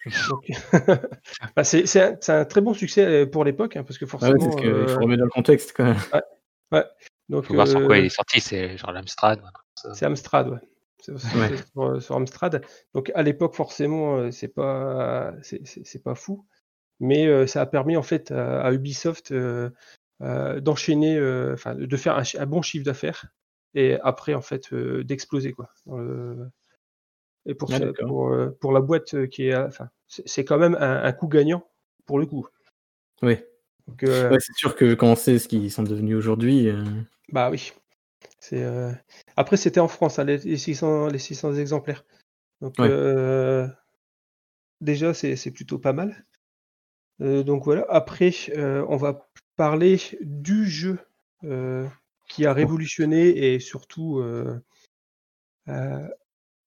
Bah, c'est c'est un, très bon succès pour l'époque hein, parce que Ah ouais, forcément ce qu'il euh, faut remettre dans le contexte, quand même. Donc Faut voir sur quoi euh, il est sorti, c'est genre l'Amstrad. C'est Amstrad, ouais. Ouais. sur, sur Amstrad. Donc à l'époque, forcément, euh, c'est pas, c'est- c'est c'est pas fou, mais euh, ça a permis en fait à, à Ubisoft euh, euh, d'enchaîner, euh, enfin de faire un, un bon chiffre d'affaires et après en fait euh, d'exploser quoi. dans le- Et pour, Ah, ça- d'accord. pour, euh, pour la boîte euh, qui est, à- enfin c'est c'est quand même un, un coup gagnant pour le coup. Oui. Euh, Ouais, c'est sûr que quand on sait ce qu'ils sont devenus aujourd'hui. euh, Bah oui. C'est euh, Après, c'était en France, hein, les, les 600, les 600 exemplaires. Donc, Ouais. déjà, c'est c'est plutôt pas mal. Donc voilà. Après, on va parler du jeu qui a révolutionné et surtout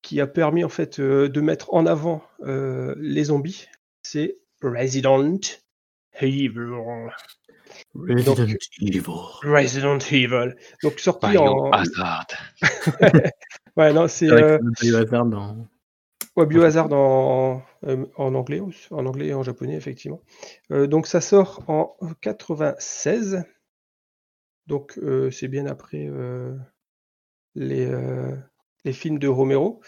qui a permis en fait de mettre en avant les zombies. C'est Resident Evil. Resident Donc- Evil. Resident Evil. Donc sorti en. Biohazard. Ouais, non, c'est. Euh, Biohazard. Ouais, Biohazard en, euh, en anglais, en anglais et en japonais, effectivement. Euh, donc ça sort en 96. Donc euh, c'est bien après euh, les, euh, les films de Romero.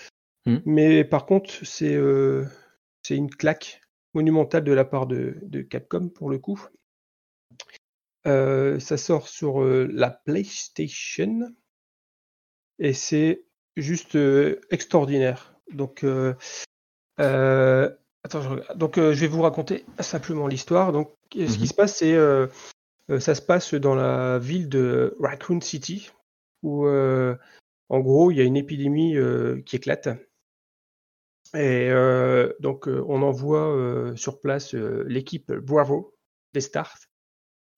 Hmm. Mais par contre, c'est euh, c'est une claque monumentale de la part de, de Capcom pour le coup. Euh, ça sort sur euh, la PlayStation et c'est juste euh, extraordinaire. Donc, attends, je. Donc, je vais vous raconter simplement l'histoire. Donc, ce qui Mhm. se passe, c'est ça se passe dans la ville de Raccoon City, où en gros, il y a une épidémie qui éclate. Et euh, donc, euh, on envoie euh, sur place euh, l'équipe Bravo, des Stars,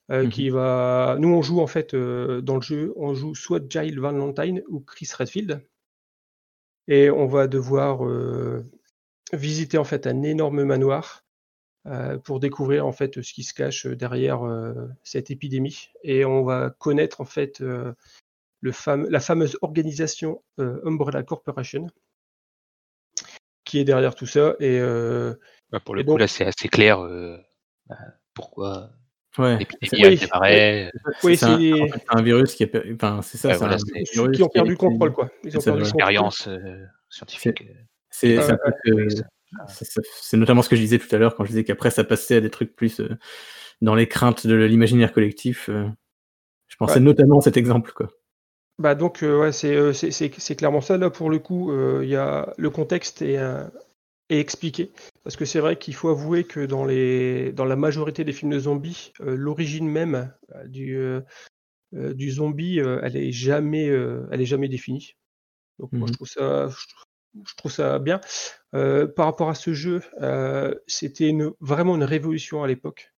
Mhm. qui va. Nous, on joue en fait dans le jeu, on joue soit Giles Valentine ou Chris Redfield, et on va devoir visiter en fait un énorme manoir pour découvrir en fait ce qui se cache derrière cette épidémie, et on va connaître en fait le la fameuse organisation Umbrella Corporation qui est derrière tout ça, et euh, Bah, pour le Et coup, donc- là, c'est assez clair euh, bah, pourquoi Ouais. l'épidémie a démarré. oui, c'est un, c'est en fait, c'est un virus qui a per- enfin c'est ça, voilà, un virus qui ont perdu le contrôle, quoi. Ils ont c'est perdu le ça, contrôle. Expérience euh, scientifique. C'est euh, notamment ce que je disais tout à l'heure quand je disais qu'après ça passait à des trucs plus euh, dans les craintes de l'imaginaire collectif. euh, je pensais Ouais. notamment à cet exemple quoi. Bah donc euh, ouais, c'est euh, c'est- c'est c'est clairement ça. Là pour le coup, euh, y a le contexte est, euh, est expliqué parce que c'est vrai qu'il faut avouer que dans les dans la majorité des films de zombies, l'origine même du du zombie, elle est jamais elle est jamais définie. Donc moi Mhm. je trouve ça je, je trouve ça bien. Par rapport à ce jeu, c'était une, vraiment une révolution à l'époque.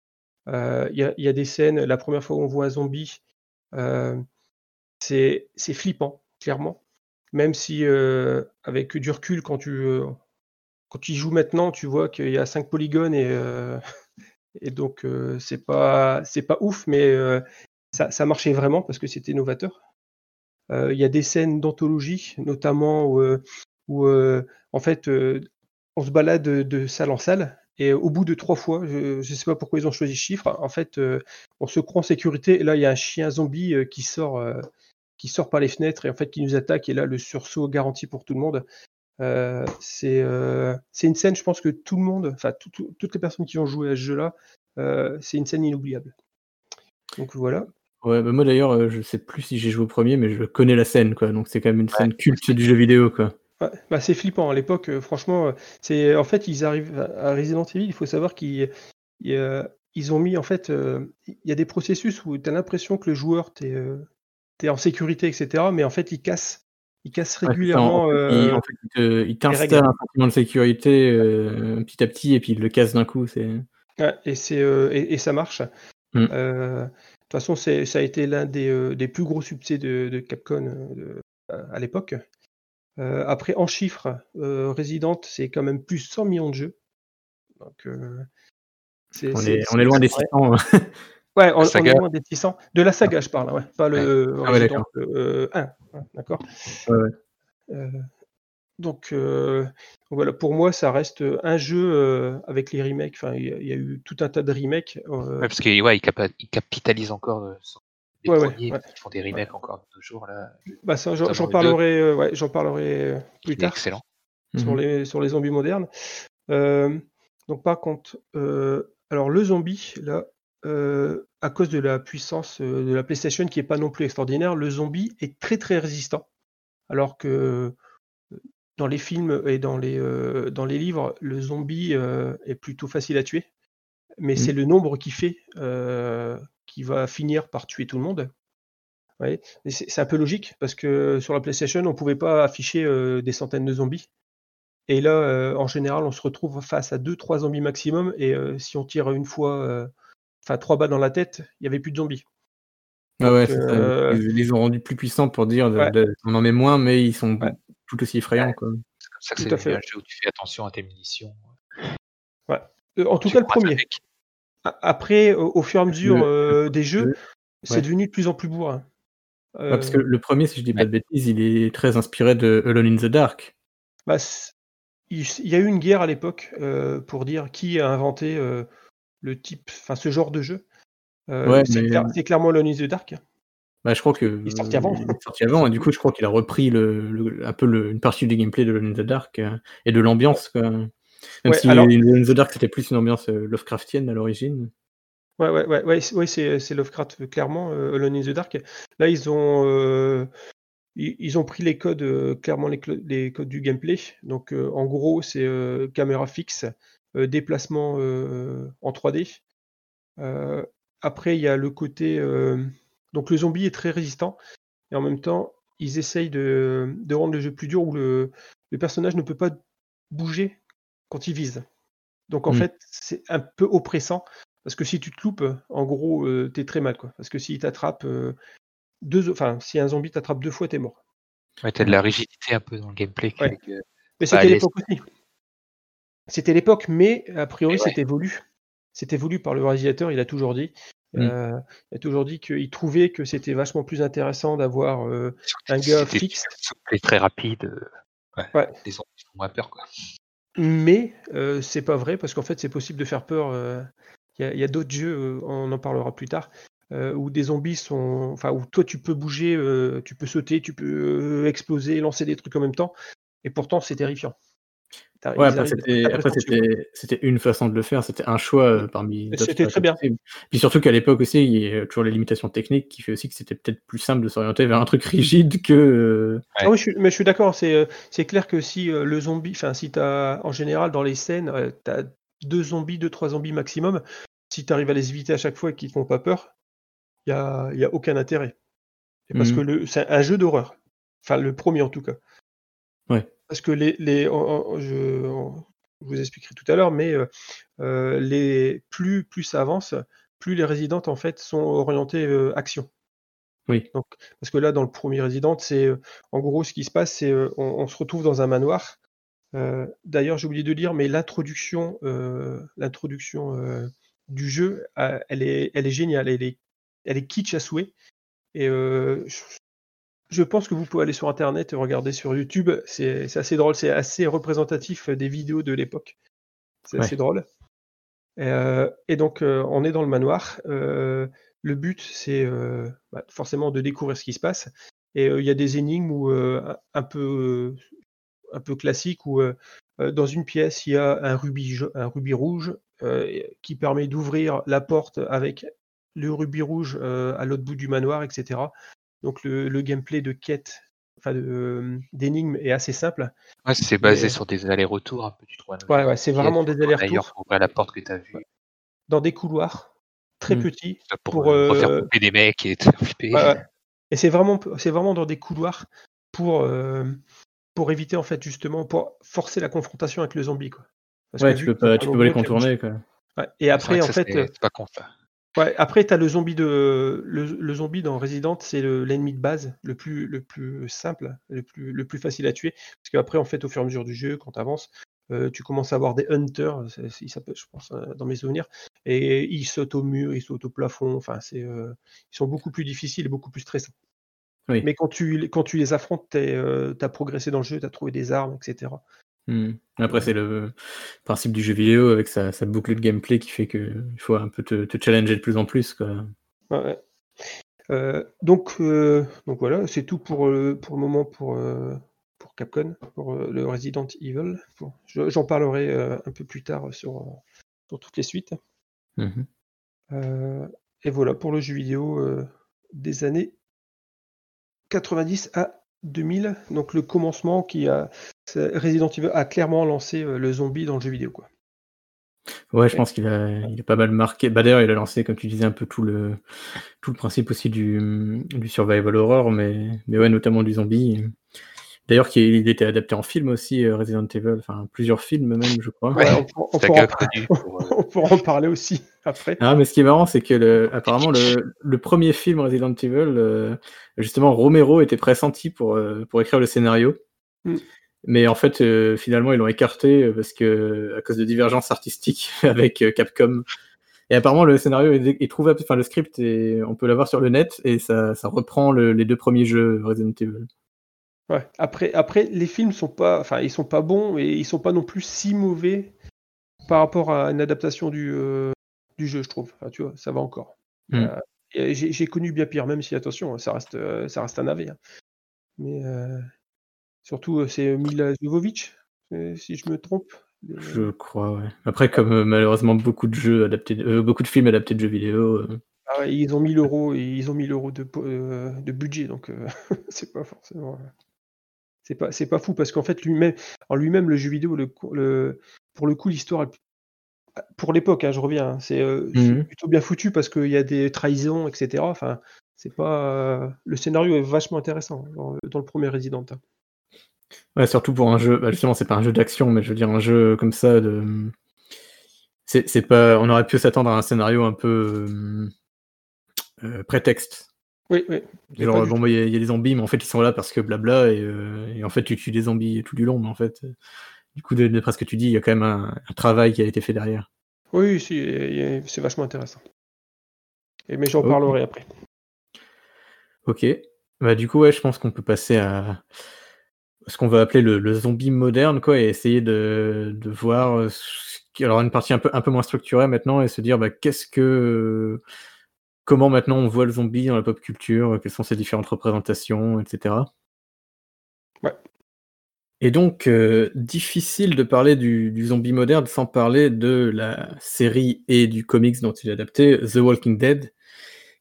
Il y, a, il y a des scènes, la première fois où on voit un zombie, euh, c'est flippant, clairement. Même si, euh, avec du recul, quand tu, euh, quand y joues maintenant, tu vois qu'il y a 5 polygones et, euh, et donc c'est pas, pas ouf, mais ça, ça marchait vraiment parce que c'était novateur. Il y a des scènes d'anthologie, notamment où, où, en fait, on se balade de, salle en salle. Et au bout de trois fois, je ne sais pas pourquoi ils ont choisi ce chiffre, en fait, on se croit en sécurité. Et là, il y a un chien zombie qui sort, qui sort par les fenêtres et en fait qui nous attaque. Et là, le sursaut garanti pour tout le monde. Euh, c'est euh, c'est une scène, je pense que tout le monde, enfin tout- tout- toutes les personnes qui ont joué à ce jeu-là, euh, c'est une scène inoubliable. Donc voilà. Ouais, bah moi d'ailleurs, euh, je sais plus si j'ai joué au premier, mais je connais la scène quoi. Donc c'est quand même une scène culte du jeu vidéo quoi. Ouais, bah, c'est flippant à l'époque, franchement. C'est en fait ils arrivent à Resident Evil, il faut savoir qu'ils ils, ils ont mis en fait, il y a des processus où tu as l'impression que le joueur t'es es en sécurité, etc. Mais en fait ils cassent, ils cassent Ouais, c'est ça, régulièrement. en fait, il, euh, il te- il t'installe règles. un sentiment de sécurité euh, petit à petit et puis il le casse d'un coup. C'est Ouais, et, c'est, euh, et, et ça marche. Mm. Euh, de toute façon, c'est, ça a été l'un des, des plus gros succès de, de Capcom de- à l'époque. Après, en chiffres, Resident, c'est quand même plus 100 millions de jeux. Donc, c'est, on, c'est- est, on est loin des ouais. 600. Ouais, on, on est loin des 600. De la saga, je parle, ouais, pas le Ah ouais, Resident d'accord. euh, 1. hein, d'accord Ouais, ouais. Euh, donc, euh, voilà, pour moi, ça reste un jeu euh, avec les remakes. Enfin, il y, y a eu tout un tas de remakes. euh, Ouais, parce qu'ils ouais, ils capa- encore euh, sur les Ouais, ouais, premiers, ouais. ils font des remakes encore de nos jours là. Bah ça, j'en, parlerai, euh, ouais, j'en parlerai euh, plus tard excellent. sur Mhm. les sur les zombies modernes. Euh, donc par contre, euh, alors le zombie là, euh, à cause de la puissance euh, de la PlayStation qui est pas non plus extraordinaire, le zombie est très très résistant, alors que euh, dans les films et dans les euh, dans les livres, le zombie euh, est plutôt facile à tuer, mais Mhm. c'est le nombre qui fait qui va finir par tuer tout le monde. Ouais. C'est un peu logique parce que sur la PlayStation, on pouvait pas afficher des centaines de zombies. Et là, en général, on se retrouve face à 2-3 zombies maximum. Et si on tire une fois, enfin trois balles dans la tête, il y avait plus de zombies. Ah ouais, Donc, c'est ça. euh, Ils les ont rendus plus puissants pour dire de- Ouais. de- on en met moins, mais ils sont Ouais. tout aussi effrayants. Quoi. C'est comme ça que Tout c'est à fait. devenu un jeu où tu fais attention à tes munitions. Euh, en tout Tu cas, le premier. avec. Après, au, au fur et à mesure Le- euh, des jeux, le- c'est ouais. devenu de plus en plus bourrin. Ouais, parce que le premier, si je dis pas de bêtises, il est très inspiré de Alone in the Dark. bah, il il y a eu une guerre à l'époque euh, pour dire qui a inventé euh, le type, enfin ce genre de jeu. Euh, Ouais, c'est mais- clair- c'est clairement Alone in the Dark. Bah, je crois que Il est sorti avant. il est sorti avant, et du coup, je crois qu'il a repris le, le- un peu le- une partie du gameplay de Alone in the Dark euh, et de l'ambiance. Même Ouais, si alors- the Dark c'était plus une ambiance euh, Lovecraftienne à l'origine. Ouais, ouais, ouais, ouais, c'est- ouais, c'est Lovecraft, euh, clairement, euh, Alone in the Dark. Là, ils ont, euh, ils, ont pris les codes, euh, clairement les, codes du gameplay. Donc, euh, en gros, c'est euh, caméra fixe, euh, déplacement euh, en 3D. Euh, après, il y a le côté. euh, donc, le zombie est très résistant. Et en même temps, ils essayent de, de rendre le jeu plus dur où le, le personnage ne peut pas bouger quand il vise. Donc, en Mm. fait, c'est un peu oppressant. Parce que si tu te loupes, en gros, euh, t'es très mal, quoi. Parce que s'il t'attrape euh, deux, enfin, si un zombie t'attrape deux fois, t'es mort. Ouais, t'as de la rigidité un peu dans le gameplay. Ouais. Mais c'était l'époque aussi. C'était l'époque, mais a priori, ouais. c'était voulu. C'était voulu par le réalisateur, il a toujours dit. Mm. Euh, il a toujours dit qu'il trouvait que c'était vachement plus intéressant d'avoir euh, un C'était- gars c'était fixe. et très rapide. euh, Ouais. Ouais. Les zombies font moins peur, quoi. Mais euh, c'est pas vrai parce qu'en fait c'est possible de faire peur. Il y a, a d'autres jeux, on en parlera plus tard, où des zombies sont, enfin où toi tu peux bouger, tu peux sauter, tu peux exploser, lancer des trucs en même temps, et pourtant c'est terrifiant. Ouais, après c'était une façon de le faire, c'était un choix euh, parmi Mais d'autres c'était très bien. Puis surtout qu'à l'époque aussi, il y a toujours les limitations techniques qui fait aussi que c'était peut-être plus simple de s'orienter vers un truc rigide que euh, Ah oui, je suis, mais je suis d'accord. C'est euh, c'est clair que si euh, le zombie, enfin si t'as en général dans les scènes, euh, t'as deux zombies, deux trois zombies maximum. Si tu arrives à les éviter à chaque fois et qu'ils te font pas peur, il y a, y a aucun intérêt. Et parce Mhm. que c'est un jeu d'horreur. Enfin le premier en tout cas. Ouais. Parce que les, je, vous expliquerai tout à l'heure, mais euh, euh, les plus plus ça avance, plus les résidentes en fait sont orientées euh, action. Oui. Donc, parce que là, dans le premier Resident, c'est en gros ce qui se passe, c'est on, se retrouve dans un manoir. D'ailleurs, j'ai oublié de dire, mais l'introduction, l'introduction du jeu, elle est, elle est géniale, elle est, elle est kitsch à souhait. Et euh, je, pense que vous pouvez aller sur Internet et regarder sur YouTube. C'est assez drôle, c'est assez représentatif des vidéos de l'époque. C'est Ouais. assez drôle. Et, euh, et donc, euh, on est dans le manoir. Euh, le but, c'est bah, forcément de découvrir ce qui se passe. Et il y a des énigmes où, un- peu, un peu classiques où dans une pièce, il y a un rubis, un rubis rouge qui permet d'ouvrir la porte avec le rubis rouge à l'autre bout du manoir, etc. Donc le, le gameplay de quête, enfin de, euh, d'énigmes est assez simple. Ouais, c'est basé Mais- sur des allers-retours un peu. Tu trouves Ouais, ouais, c'est vraiment des D'ailleurs, allers-retours pour ouvrir la porte que tu as vue, dans des couloirs très Mm. petits. pour, Pour, euh, refaire euh, couper des mecs et te faire flipper. Ouais, ouais. Et c'est vraiment, c'est vraiment dans des couloirs pour, euh, pour éviter en fait justement pour forcer la confrontation avec le zombie quoi. Parce ouais, que tu peux pas, tu peux pas les contourner quoi. Ouais. Et après en ça, fait, c'est euh, pas con ça. Ouais, après t'as le zombie de le, le zombie dans Resident, c'est le- l'ennemi de base, le plus le plus simple, le plus le plus facile à tuer. Parce qu'après en fait au fur et à mesure du jeu, quand tu avances, tu commences à avoir des hunters, ils s'appellent, je pense, euh, dans mes souvenirs, et ils sautent au mur, ils sautent au plafond. Enfin, c'est euh, ils sont beaucoup plus difficiles et beaucoup plus stressants. Oui. Mais quand tu, quand tu les affrontes, tu as progressé dans le jeu, tu as trouvé des armes, etc. Hmm. Après, c'est le principe du jeu vidéo avec sa, sa boucle de gameplay qui fait qu'il faut un peu te, te challenger de plus en plus. Quoi. Ouais. Euh, donc, euh, donc voilà, c'est tout pour, euh, pour le moment pour, euh, pour Capcom, pour le Resident Evil. Bon, J'en parlerai un peu plus tard sur, sur toutes les suites. Mhm. Et voilà pour le jeu vidéo des années 90 à 2000. Donc le commencement qui a Resident Evil a clairement lancé euh, le zombie dans le jeu vidéo quoi. Ouais, je pense qu'il a, il a pas mal marqué. Bah, D'ailleurs, il a lancé, comme tu disais, un peu tout le, tout le principe aussi du, du survival horror, mais, mais ouais, notamment du zombie. D'ailleurs, qu'il il était adapté en film aussi, euh, Resident Evil, enfin plusieurs films même, je crois. Ouais, on, pourra, pour, euh, on pourra en parler aussi après. Ah, mais ce qui est marrant, c'est que le, apparemment, le, le premier film Resident Evil, euh, justement, Romero était pressenti pour, euh, pour écrire le scénario. Mm. Mais en fait, euh, finalement, ils l'ont écarté parce que, à cause de divergences artistiques avec euh, Capcom. Et apparemment, le scénario est, est trouvable, enfin, le script, est, on peut l'avoir sur le net et ça, ça reprend le- les deux premiers jeux Resident Evil. Ouais. Après, après, les films sont pas, enfin, ils sont pas bons et ils sont pas non plus si mauvais par rapport à une adaptation du, euh, du jeu, je trouve. Enfin, tu vois, ça va encore. Mm. Euh, J'ai connu bien pire, même si attention, ça reste, euh, ça reste un navet. hein. Mais surtout, c'est Mila Jovovich, si je me trompe. Je crois, ouais. Après, comme malheureusement beaucoup de jeux adaptés, beaucoup de films adaptés de jeux vidéo, ah ouais, ils ont 1000 euros et ils ont 1000 euros de, de budget, donc c'est pas forcément. C'est pas, c'est pas fou parce qu'en fait lui-même, en lui-même le jeu vidéo, le, le, pour le coup l'histoire, pour l'époque, hein, je reviens, hein, c'est euh, Mhm. plutôt bien foutu parce qu'il y a des trahisons, etc. Enfin, c'est pas, euh, le scénario est vachement intéressant dans, dans le premier Resident. hein. Ouais, surtout pour un jeu, bah justement, c'est pas un jeu d'action, mais je veux dire un jeu comme ça de. c'est c'est pas, on aurait pu s'attendre à un scénario un peu euh, prétexte. Oui, oui. Du bon, bah, il y, a- il y a des zombies, mais en fait, ils sont là parce que blabla, et, euh, et en fait, tu tues des zombies tout du long, mais en fait, euh, du coup, de- d'après ce que tu dis, il y a quand même un, un travail qui a été fait derrière. Oui, si, c'est vachement intéressant. Et, mais j'en Ok. parlerai après. Ok. Bah, du coup, ouais, je pense qu'on peut passer à ce qu'on va appeler le, le zombie moderne, quoi, et essayer de, de voir. ce qui- Alors, une partie un peu, un peu moins structurée maintenant, et se dire, bah, qu'est-ce que. Comment maintenant on voit le zombie dans la pop culture, quelles sont ses différentes représentations, etc. Ouais. Et donc, euh, difficile de parler du, du zombie moderne sans parler de la série et du comics dont il est adapté, The Walking Dead,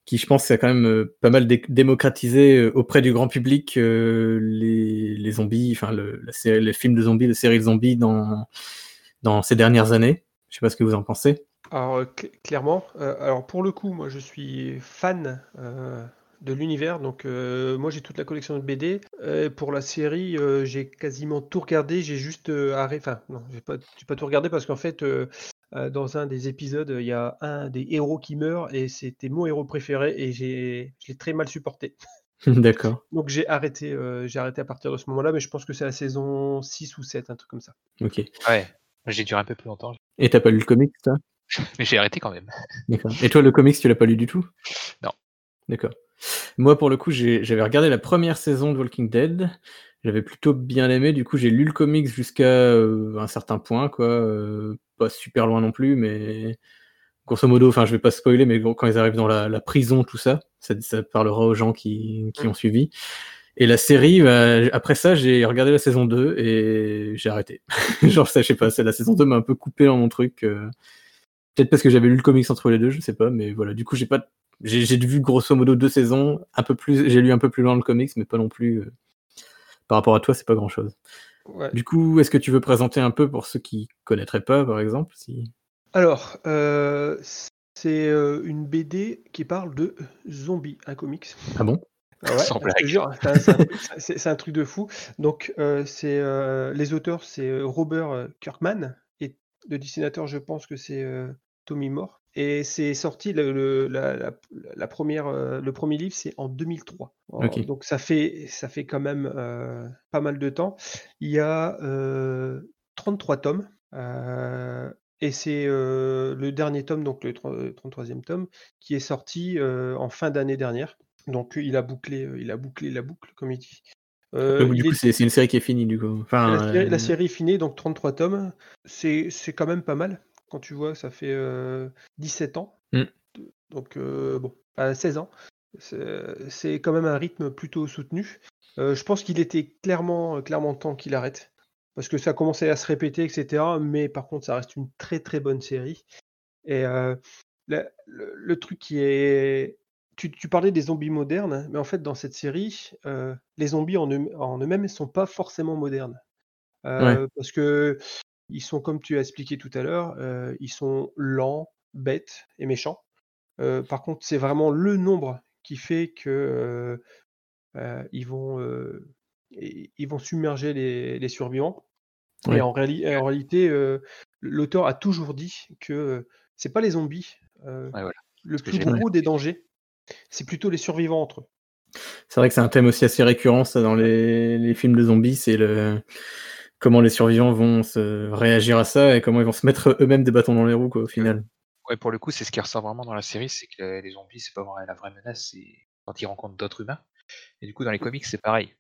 qui je pense a quand même euh, pas mal dé- démocratisé euh, auprès du grand public euh, les, les zombies, enfin le, les films de zombies, les séries de zombies dans, dans ces dernières années. Je sais pas ce que vous en pensez. Alors, euh, cl- clairement, euh, alors pour le coup, moi je suis fan euh, de l'univers, donc euh, moi j'ai toute la collection de BD. Pour la série, euh, j'ai quasiment tout regardé, j'ai juste euh, arrêté. Enfin, non, j'ai pas, j'ai pas tout regardé parce qu'en fait, euh, euh, dans un des épisodes, il y a un des héros qui meurt et c'était mon héros préféré et j'ai, je l'ai très mal supporté. D'accord. Donc j'ai arrêté, euh, j'ai arrêté à partir de ce moment-là, mais je pense que c'est la saison 6 ou 7, un truc comme ça. Ok. Ouais. J'ai duré un peu plus longtemps, Et t'as pas lu le comics, toi? mais j'ai arrêté quand même. D'accord. Et toi, le comics, tu l'as pas lu du tout? Non. D'accord. Moi, pour le coup, j'avais regardé la première saison de Walking Dead. J'avais plutôt bien aimé. Du coup, j'ai lu le comics jusqu'à euh, un certain point, quoi. euh, pas super loin non plus, mais grosso modo, enfin, je vais pas spoiler, mais quand ils arrivent dans la, la prison, tout ça, ça, ça parlera aux gens qui, qui Mm. ont suivi. Et la série, bah, après ça, j'ai regardé la saison 2 et j'ai arrêté. Genre, ça, je sais pas, c'est la saison 2 m'a un peu coupé dans mon truc. euh, Peut-être parce que j'avais lu le comics entre les deux, je sais pas, mais voilà. Du coup, j'ai pas, j'ai j'ai vu grosso modo deux saisons, un peu plus, j'ai lu un peu plus loin le comics, mais pas non plus. euh, par rapport à toi, c'est pas grand chose. Ouais. Du coup, est-ce que tu veux présenter un peu pour ceux qui connaîtraient pas, par exemple, si? Alors, euh, c'est euh, une BD qui parle de zombies, un comics. Ah bon? Ah ouais, Sans je te blague. jure, c'est un, c'est un- c'est- c'est un truc de fou. Donc, euh, c'est euh, les auteurs, c'est Robert Kirkman le dessinateur, je pense que c'est euh, Tommy Moore. Et c'est sorti le, le- la, la- la première, euh, le premier livre, c'est en 2003. En- Ok. Donc ça fait, ça fait quand même euh, pas mal de temps. Il y a euh, 33 tomes. euh, et c'est le dernier tome, donc le 3 33e tome, qui est sorti en fin d'année dernière. Donc il a bouclé, il a bouclé la boucle, comme il dit. Euh, Du coup, est- c'est une série qui est finie, du coup. Enfin, la, série, la euh, série est finie, donc 33 tomes. C'est quand même pas mal. Quand tu vois, ça fait euh, 17 ans. Mm. Donc, euh, bon, à 16 ans. C'est quand même un rythme plutôt soutenu. Euh, je pense qu'il était clairement, clairement temps qu'il arrête. Parce que ça commençait à se répéter, etc. Mais par contre, ça reste une très très bonne série. Et euh, le truc qui est. Tu, tu parlais des zombies modernes, mais en fait, dans cette série, euh, les zombies en, eux- en eux-mêmes ne sont pas forcément modernes. Euh, Parce que ils sont, comme tu as expliqué tout à l'heure, euh, ils sont lents, bêtes et méchants. Par contre, c'est vraiment le nombre qui fait que ils vont ils vont submerger les, les survivants. Ouais. Et en, réali- en réalité, l'auteur a toujours dit que c'est pas les zombies. Ouais, voilà. Le plus gros des dangers, c'est plutôt les survivants entre eux. c'est vrai que c'est un thème aussi assez récurrent, ça, dans les, les films de zombies, c'est le comment les survivants vont se réagir à ça et comment ils vont se mettre eux-mêmes des bâtons dans les roues, quoi, au final. Ouais, pour le coup, c'est ce qui ressort vraiment dans la série, c'est que les- zombies, c'est pas vraiment la vraie menace, c'est quand ils rencontrent d'autres humains. Et du coup, dans les comics, c'est pareil.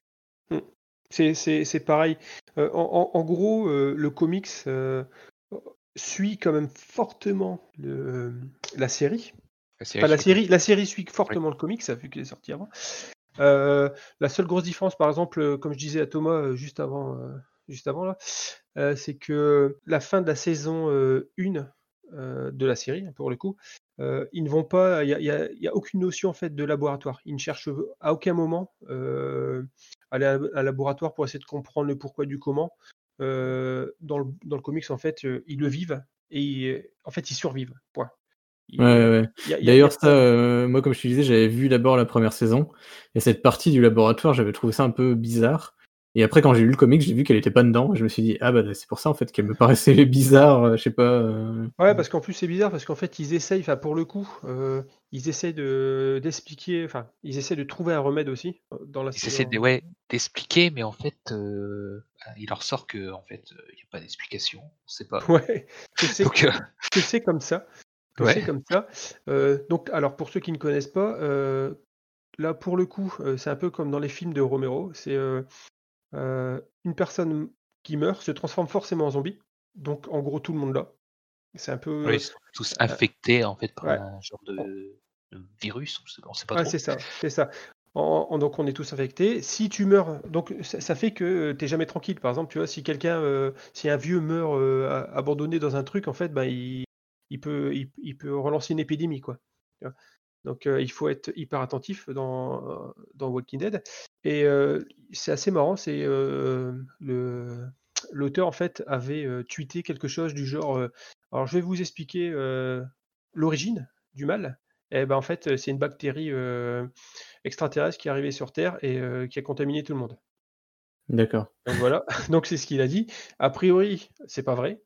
C'est- C'est c'est pareil. Euh, en, en- en gros, euh, le comics euh, suit quand même fortement le- la série. La série, Enfin, la, c'est- série, la série suit fortement le comics, vu qu'il est sorti avant. Euh, la seule grosse différence, par exemple, euh, comme je disais à Thomas euh, juste avant, juste avant là, c'est que la fin de la saison 1 de la série, pour le coup, ils ne vont pas, il n'y a, aucune notion en fait de laboratoire. Ils ne cherchent à aucun moment euh, à aller à un laboratoire pour essayer de comprendre le pourquoi du comment. Euh, dans, le, dans le comics, en fait, ils le vivent et ils- en fait, ils survivent. Point. Ouais, ouais, D'ailleurs, ça, euh, moi, comme je te disais, j'avais vu d'abord la première saison, et cette partie du laboratoire, j'avais trouvé ça un peu bizarre. Et après, quand j'ai lu le comic, j'ai vu qu'elle était pas dedans. Je me suis dit, ah bah c'est pour ça en fait qu'elle me paraissait bizarre, euh, je sais pas. euh, Ouais, parce qu'en plus c'est bizarre parce qu'en fait ils essayent, enfin pour le coup, euh, ils essayent de d'expliquer, enfin ils essaient de trouver un remède aussi dans la Ils essaient de, ouais, d'expliquer, mais en fait, euh, bah, il leur sort que en fait, il n'y a pas d'explication. On sait pas. Ouais, euh, c'est comme ça. Ouais. comme ça. Euh, donc, alors pour ceux qui ne connaissent pas, euh, là pour le coup, euh, c'est un peu comme dans les films de Romero. C'est une personne qui meurt se transforme forcément en zombie. Donc en gros tout le monde là. C'est un peu. ils sont tous infectés en fait par ouais. un genre de, de virus. On sait, pas trop. c'est ça, c'est ça. En- en- donc on est tous infectés. Si tu meurs, donc ça, ça fait que tu n'es jamais tranquille. Par exemple, tu vois, si quelqu'un, euh, si un vieux meurt euh, abandonné dans un truc, en fait, ben, il, il peut, il, il peut relancer une épidémie, quoi. Donc euh, il faut être hyper attentif dans, dans Walking Dead. Et euh, c'est assez marrant, c'est euh, le l'auteur en fait avait tweeté quelque chose du genre. alors je vais vous expliquer l'origine du mal. Et ben en fait, c'est une bactérie extraterrestre qui est arrivée sur Terre et qui a contaminé tout le monde. D'accord. Donc voilà, donc c'est ce qu'il a dit. A priori, c'est pas vrai.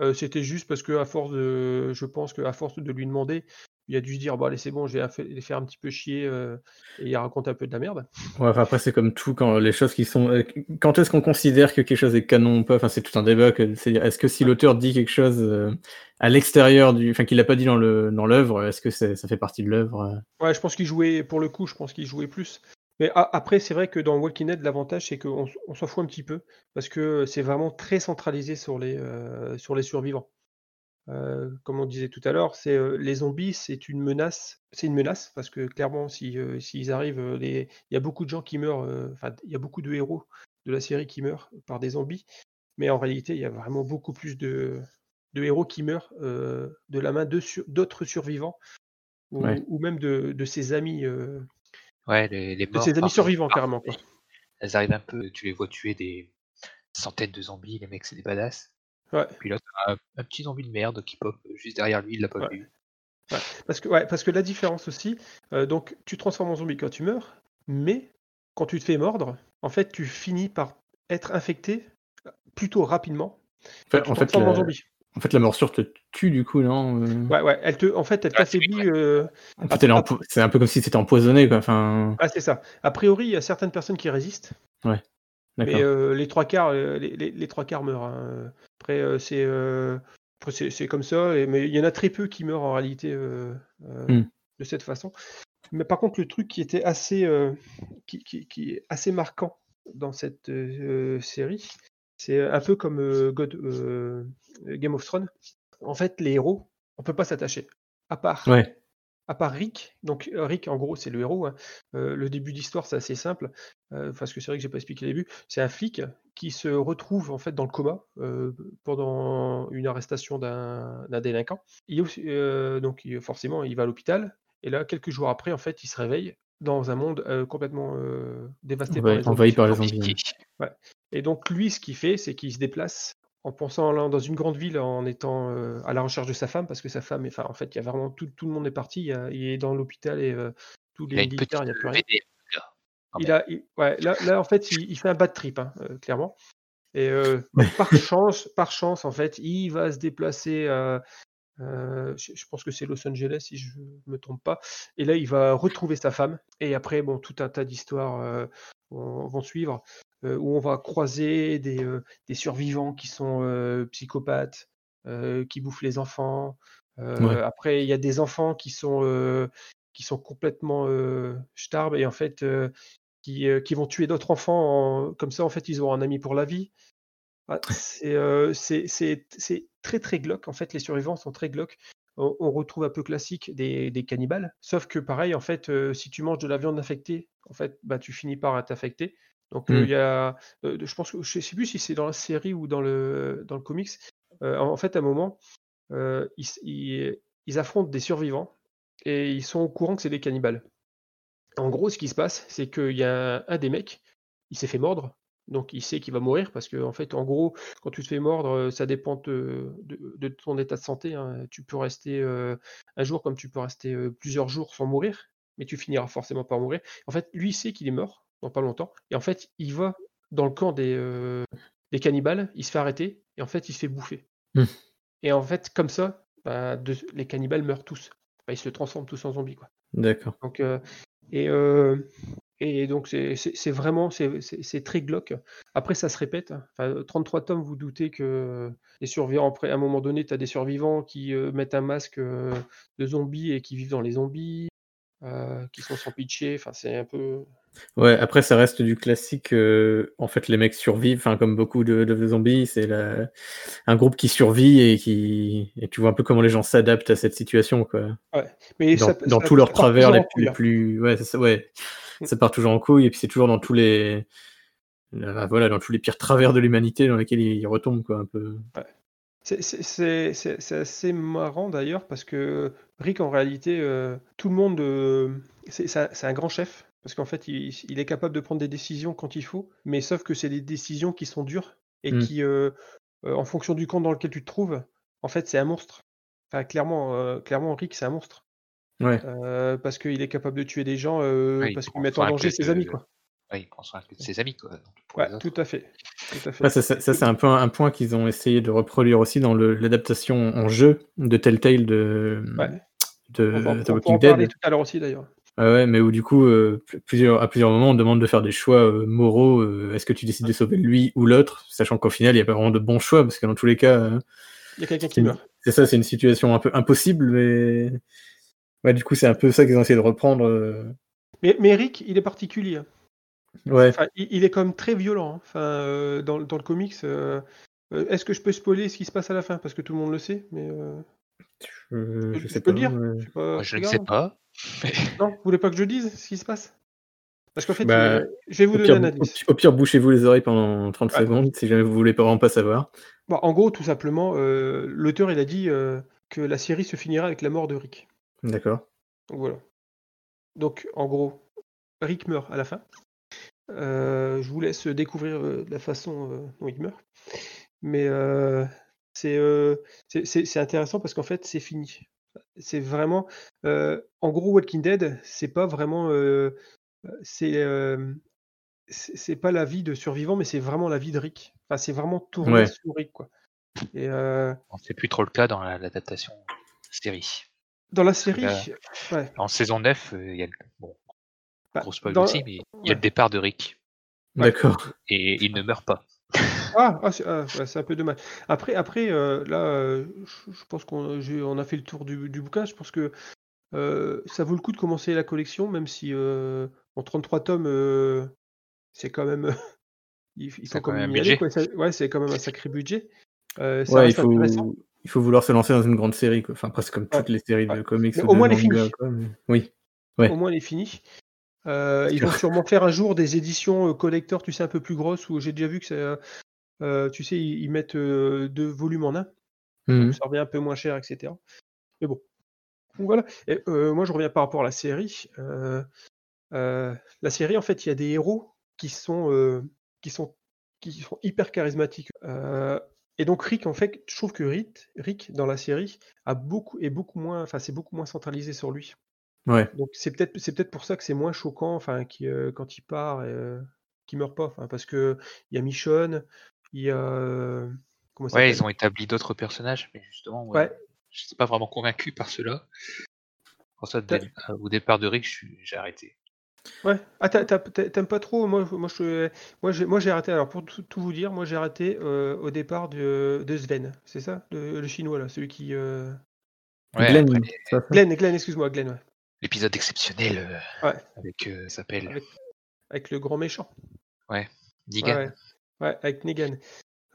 Euh, C'était juste parce que à force de, je pense qu'à force de lui demander, il a dû se dire bon allez c'est bon, je vais les faire un petit peu chier euh, et il raconte un peu de la merde. Ouais, enfin, après, c'est comme tout, quand les choses qui sont. euh, Quand est-ce qu'on considère que quelque chose est canon ou pas? Enfin, c'est tout un débat. Est-ce que si l'auteur dit quelque chose euh, à l'extérieur du. Enfin, qu'il l'a pas dit dans le dans l'œuvre, est-ce que ça fait partie de l'œuvre Ouais, je pense qu'il jouait, pour le coup, je pense qu'il jouait plus. Mais après, c'est vrai que dans Walking Dead, l'avantage, c'est qu'on on s'en fout un petit peu, parce que c'est vraiment très centralisé sur les, euh, sur les survivants. Euh, comme on disait tout à l'heure, c'est euh, les zombies, c'est une menace. C'est une menace, parce que clairement, si, euh, s'ils arrivent, il y a beaucoup de gens qui meurent, enfin, il y a beaucoup de héros de la série qui meurent par des zombies, mais en réalité, il y a vraiment beaucoup plus de, de héros qui meurent de la main de sur- d'autres survivants, ou, Ouais. ou même de, de ses amis. Euh, Ouais, les, les de morts. ses amis survivants, carrément. Quoi. Elles arrivent un peu, tu les vois tuer des centaines de zombies, les mecs c'est des badass. Ouais. Puis là, t'as un, un petit zombie de merde qui pop juste derrière lui, il l'a pas Ouais. vu. Parce, que, ouais, parce que la différence aussi, euh, donc tu te transformes en zombie quand tu meurs, mais quand tu te fais mordre, en fait, tu finis par être infecté plutôt rapidement. Enfin, quand tu en te fait, transformes en zombie. En fait, la morsure te tue du coup, non euh? Ouais, ouais, elle te, en fait, elle Ah, c'est t'affaiblit. euh, En fait, elle est empo- c'est un peu comme si c'était empoisonné, quoi. Enfin, Ah, c'est ça. A priori, il y a certaines personnes qui résistent, d'accord. mais euh, les trois quarts, euh, les, les- les trois quarts meurent. hein. Après, euh, c'est, euh, après, c'est, c'est comme ça, et- mais il y en a très peu qui meurent en réalité euh, euh, Hmm. de cette façon. Mais par contre, le truc qui était assez, euh, qui, qui- qui est assez marquant dans cette euh, série, c'est un peu comme euh, God- euh, Game of Thrones. En fait, les héros, on peut pas s'attacher. À part Ouais. à part Rick, donc euh, Rick en gros c'est le héros, hein. Euh, le début d'histoire c'est assez simple, euh, parce que c'est vrai que j'ai pas expliqué le début, c'est un flic qui se retrouve en fait dans le coma euh, pendant une arrestation d'un délinquant. Il euh, donc il- forcément il va à l'hôpital, et là quelques jours après en fait il se réveille dans un monde euh, complètement euh, dévasté par Envahi, les zombies. envahi par les zombies. Et donc lui, ce qu'il fait, c'est qu'il se déplace en pensant dans une grande ville en étant euh, à la recherche de sa femme, parce que sa femme, enfin en fait, il y a vraiment tout, tout le monde est parti, il, y a- il est dans l'hôpital et euh, tous les militaires, il n'y a plus rien. Ah, Il a, il- ouais, là, là, en fait, il, il fait un bad trip, hein, euh, clairement. Et euh, par chance, par chance, en fait, il va se déplacer. euh, euh, je, je pense que c'est Los Angeles, si je me trompe pas. Et là, il va retrouver sa femme. Et après, bon, tout un tas d'histoires euh, vont, vont suivre, euh, où on va croiser des, euh, des survivants qui sont euh, psychopathes, qui bouffent les enfants. Ouais. Après, il y a des enfants qui sont qui sont complètement starbes et en fait qui, qui vont tuer d'autres enfants. en- Comme ça, en fait, ils auront un ami pour la vie. Ah, euh, c'est très très glauque. En fait, les survivants sont très glauques. On, on retrouve un peu classique des, des cannibales. Sauf que pareil, en fait, euh, si tu manges de la viande infectée, en fait, bah, tu finis par être infecté. Donc, euh, Mm. il y a, euh, je pense que je sais plus si c'est dans la série ou dans le, dans le comics. En fait, à un moment, ils, ils- ils affrontent des survivants et ils sont au courant que c'est des cannibales. En gros, ce qui se passe, c'est qu'il y a un, un des mecs, il s'est fait mordre, donc il sait qu'il va mourir parce que, en fait, en gros, quand tu te fais mordre, euh, ça dépend de, de- de ton état de santé. hein. Tu peux rester euh, un jour comme tu peux rester euh, plusieurs jours sans mourir, mais tu finiras forcément par mourir. En fait, lui, il sait qu'il est mort dans pas longtemps, et en fait, il va dans le camp des, euh, des cannibales, il se fait arrêter et en fait il se fait bouffer. Hmm. Et en fait, comme ça, bah, de- les cannibales meurent tous. Bah, ils se transforment tous en zombies. Quoi. D'accord. Donc, et, euh, et donc c'est vraiment c'est très glauque. Après, ça se répète. hein. Enfin, 33 tomes, vous doutez que les survivants, après, à un moment donné, tu as des survivants qui euh, mettent un masque euh, de zombies et qui vivent dans les zombies, euh, qui sont sans pitcher. Enfin, c'est un peu. Ouais, après, ça reste du classique. en fait, les mecs survivent, enfin, comme beaucoup de, de zombies, c'est la- un groupe qui survit et qui. Et tu vois un peu comment les gens s'adaptent à cette situation, quoi. Mais dans, ça- dans ça- tous leurs travers les, couille, les plus. Ouais, ça, ouais. Ça part toujours en couille, et puis c'est toujours dans tous les. Voilà, dans tous les pires travers de l'humanité dans lesquels ils retombent, quoi, un peu. C'est- assez marrant d'ailleurs parce que Rick, en réalité, euh, tout le monde. euh, c'est un, grand chef parce qu'en fait, il, il est capable de prendre des décisions quand il faut, mais sauf que c'est des décisions qui sont dures et Mm. qui, euh, en fonction du camp dans lequel tu te trouves, en fait, c'est un monstre. Enfin, clairement, clairement, Rick, c'est un monstre. Ouais. Euh, parce qu'il est capable de tuer des gens euh, Ouais, parce qu'il met en danger ses amis, quoi. Ouais, il prend soin de ses amis, quoi. pour Ouais, tout à fait. Tout à fait. Ouais, ça, ça- ça, c'est un peu un, un point qu'ils ont essayé de reproduire aussi dans le- l'adaptation en jeu de Telltale de, Ouais. de On va, The on Walking en Dead. tout à l'heure aussi, d'ailleurs. Ouais, ouais, mais où du coup, euh, pl- plusieurs, à plusieurs moments, on demande de faire des choix euh, moraux. euh, Est-ce que tu décides de sauver lui ou l'autre Sachant qu'au final, il n'y a pas vraiment de bons choix, parce que dans tous les cas, euh, Il y a quelqu'un qui meurt. c'est ça, c'est une situation un peu impossible, mais ouais, du coup, c'est un peu ça qu'ils ont essayé de reprendre. euh, Mais, mais Rick, il est particulier. hein. Ouais, Enfin, il, il est quand même très violent. hein. Enfin, euh, dans, dans le comics, euh, est-ce que je peux spoiler ce qui se passe à la fin? Parce que tout le monde le sait, mais euh, je, je, je je sais peux pas. le dire. ouais. Je, sais pas, Moi, je ne sais pas. mais- Non, vous voulez pas que je dise ce qui se passe? Parce qu'en fait, Bah, je vais vous donner pire, un au, indice. au pire, bouchez-vous les oreilles pendant 30 Ouais. secondes, si jamais vous voulez pas vraiment pas savoir. Bon, en gros, tout simplement, euh, l'auteur il a dit euh, que la série se finira avec la mort de Rick. D'accord. Donc voilà. Donc en gros, Rick meurt à la fin. Euh, je vous laisse découvrir euh, la façon euh, dont il meurt. Mais euh, c'est euh, c'est- c'est- c'est intéressant parce qu'en fait, c'est fini. C'est vraiment. euh, en gros, Walking Dead, c'est pas vraiment. euh, c'est euh, c'est pas la vie de survivant, mais c'est vraiment la vie de Rick. Enfin, c'est vraiment tourné Ouais. sur Rick, quoi. Et euh, C'est plus trop le cas dans la- l'adaptation série. Dans la série, Là, ouais. En saison 9, euh, il y a le... bon, bah, gros spoil dans- aussi, mais il y a le départ de Rick. D'accord. Et il ne meurt pas. Ah, ah, c'est ah, ouais, c'est un peu dommage. Après, après euh, là, euh, je, pense qu'on on a fait le tour du, du bouquin. Je pense que euh, ça vaut le coup de commencer la collection, même si euh, en 33 tomes, euh, c'est quand même. il, faut quand quand même aller. budget. quoi. Ça- ouais, c'est quand même un sacré budget. Euh, ça Ouais, il faut, intéressant. Il faut vouloir se lancer dans une grande série, quoi. Enfin, presque comme toutes les séries de ouais. comics ou au de moins, manga, quoi, mais- Oui. Ouais. Au moins, elle est finie. Euh, ils vont sûr. sûrement faire un jour des éditions euh, collector, tu sais, un peu plus grosses, où j'ai déjà vu que c'est. euh, tu sais, ils, mettent euh, deux volumes en un. Mhm. donc ça revient un peu moins cher, etc. Mais bon. Donc voilà. Et, euh, moi, je reviens par rapport à la série. La série, en fait, il y a des héros qui sont, qui sont, qui sont hyper charismatiques. Et donc Rick, en fait, je trouve que Rick, Rick dans la série, a beaucoup, est beaucoup moins, enfin, c'est beaucoup moins centralisé sur lui. Ouais. Donc c'est peut-être, c'est peut-être pour ça que c'est moins choquant, enfin, qui, euh, quand il part, euh, qu'il meurt pas, enfin, parce que il y a Michonne, il y a, comment Ouais, ils ont établi d'autres personnages, mais justement, ouais, Ouais. je suis pas vraiment convaincu par cela. Pour ça, T'as- dès- euh, au départ de Rick, j'ai arrêté. Ouais. Ah, t'aimes pas trop? Moi, moi, je, moi, j'ai, moi, j'ai arrêté. Alors, pour tout, tout vous dire, moi, j'ai arrêté euh, au départ de, de Sven. C'est ça? Le, le chinois, là, celui qui. euh, Ouais, Glenn, après, excuse-moi, Glenn, ouais. l'épisode exceptionnel euh, Ouais. avec, euh, s'appelle Avec, avec le grand méchant. Negan. Ouais, ouais. Ouais, avec Negan.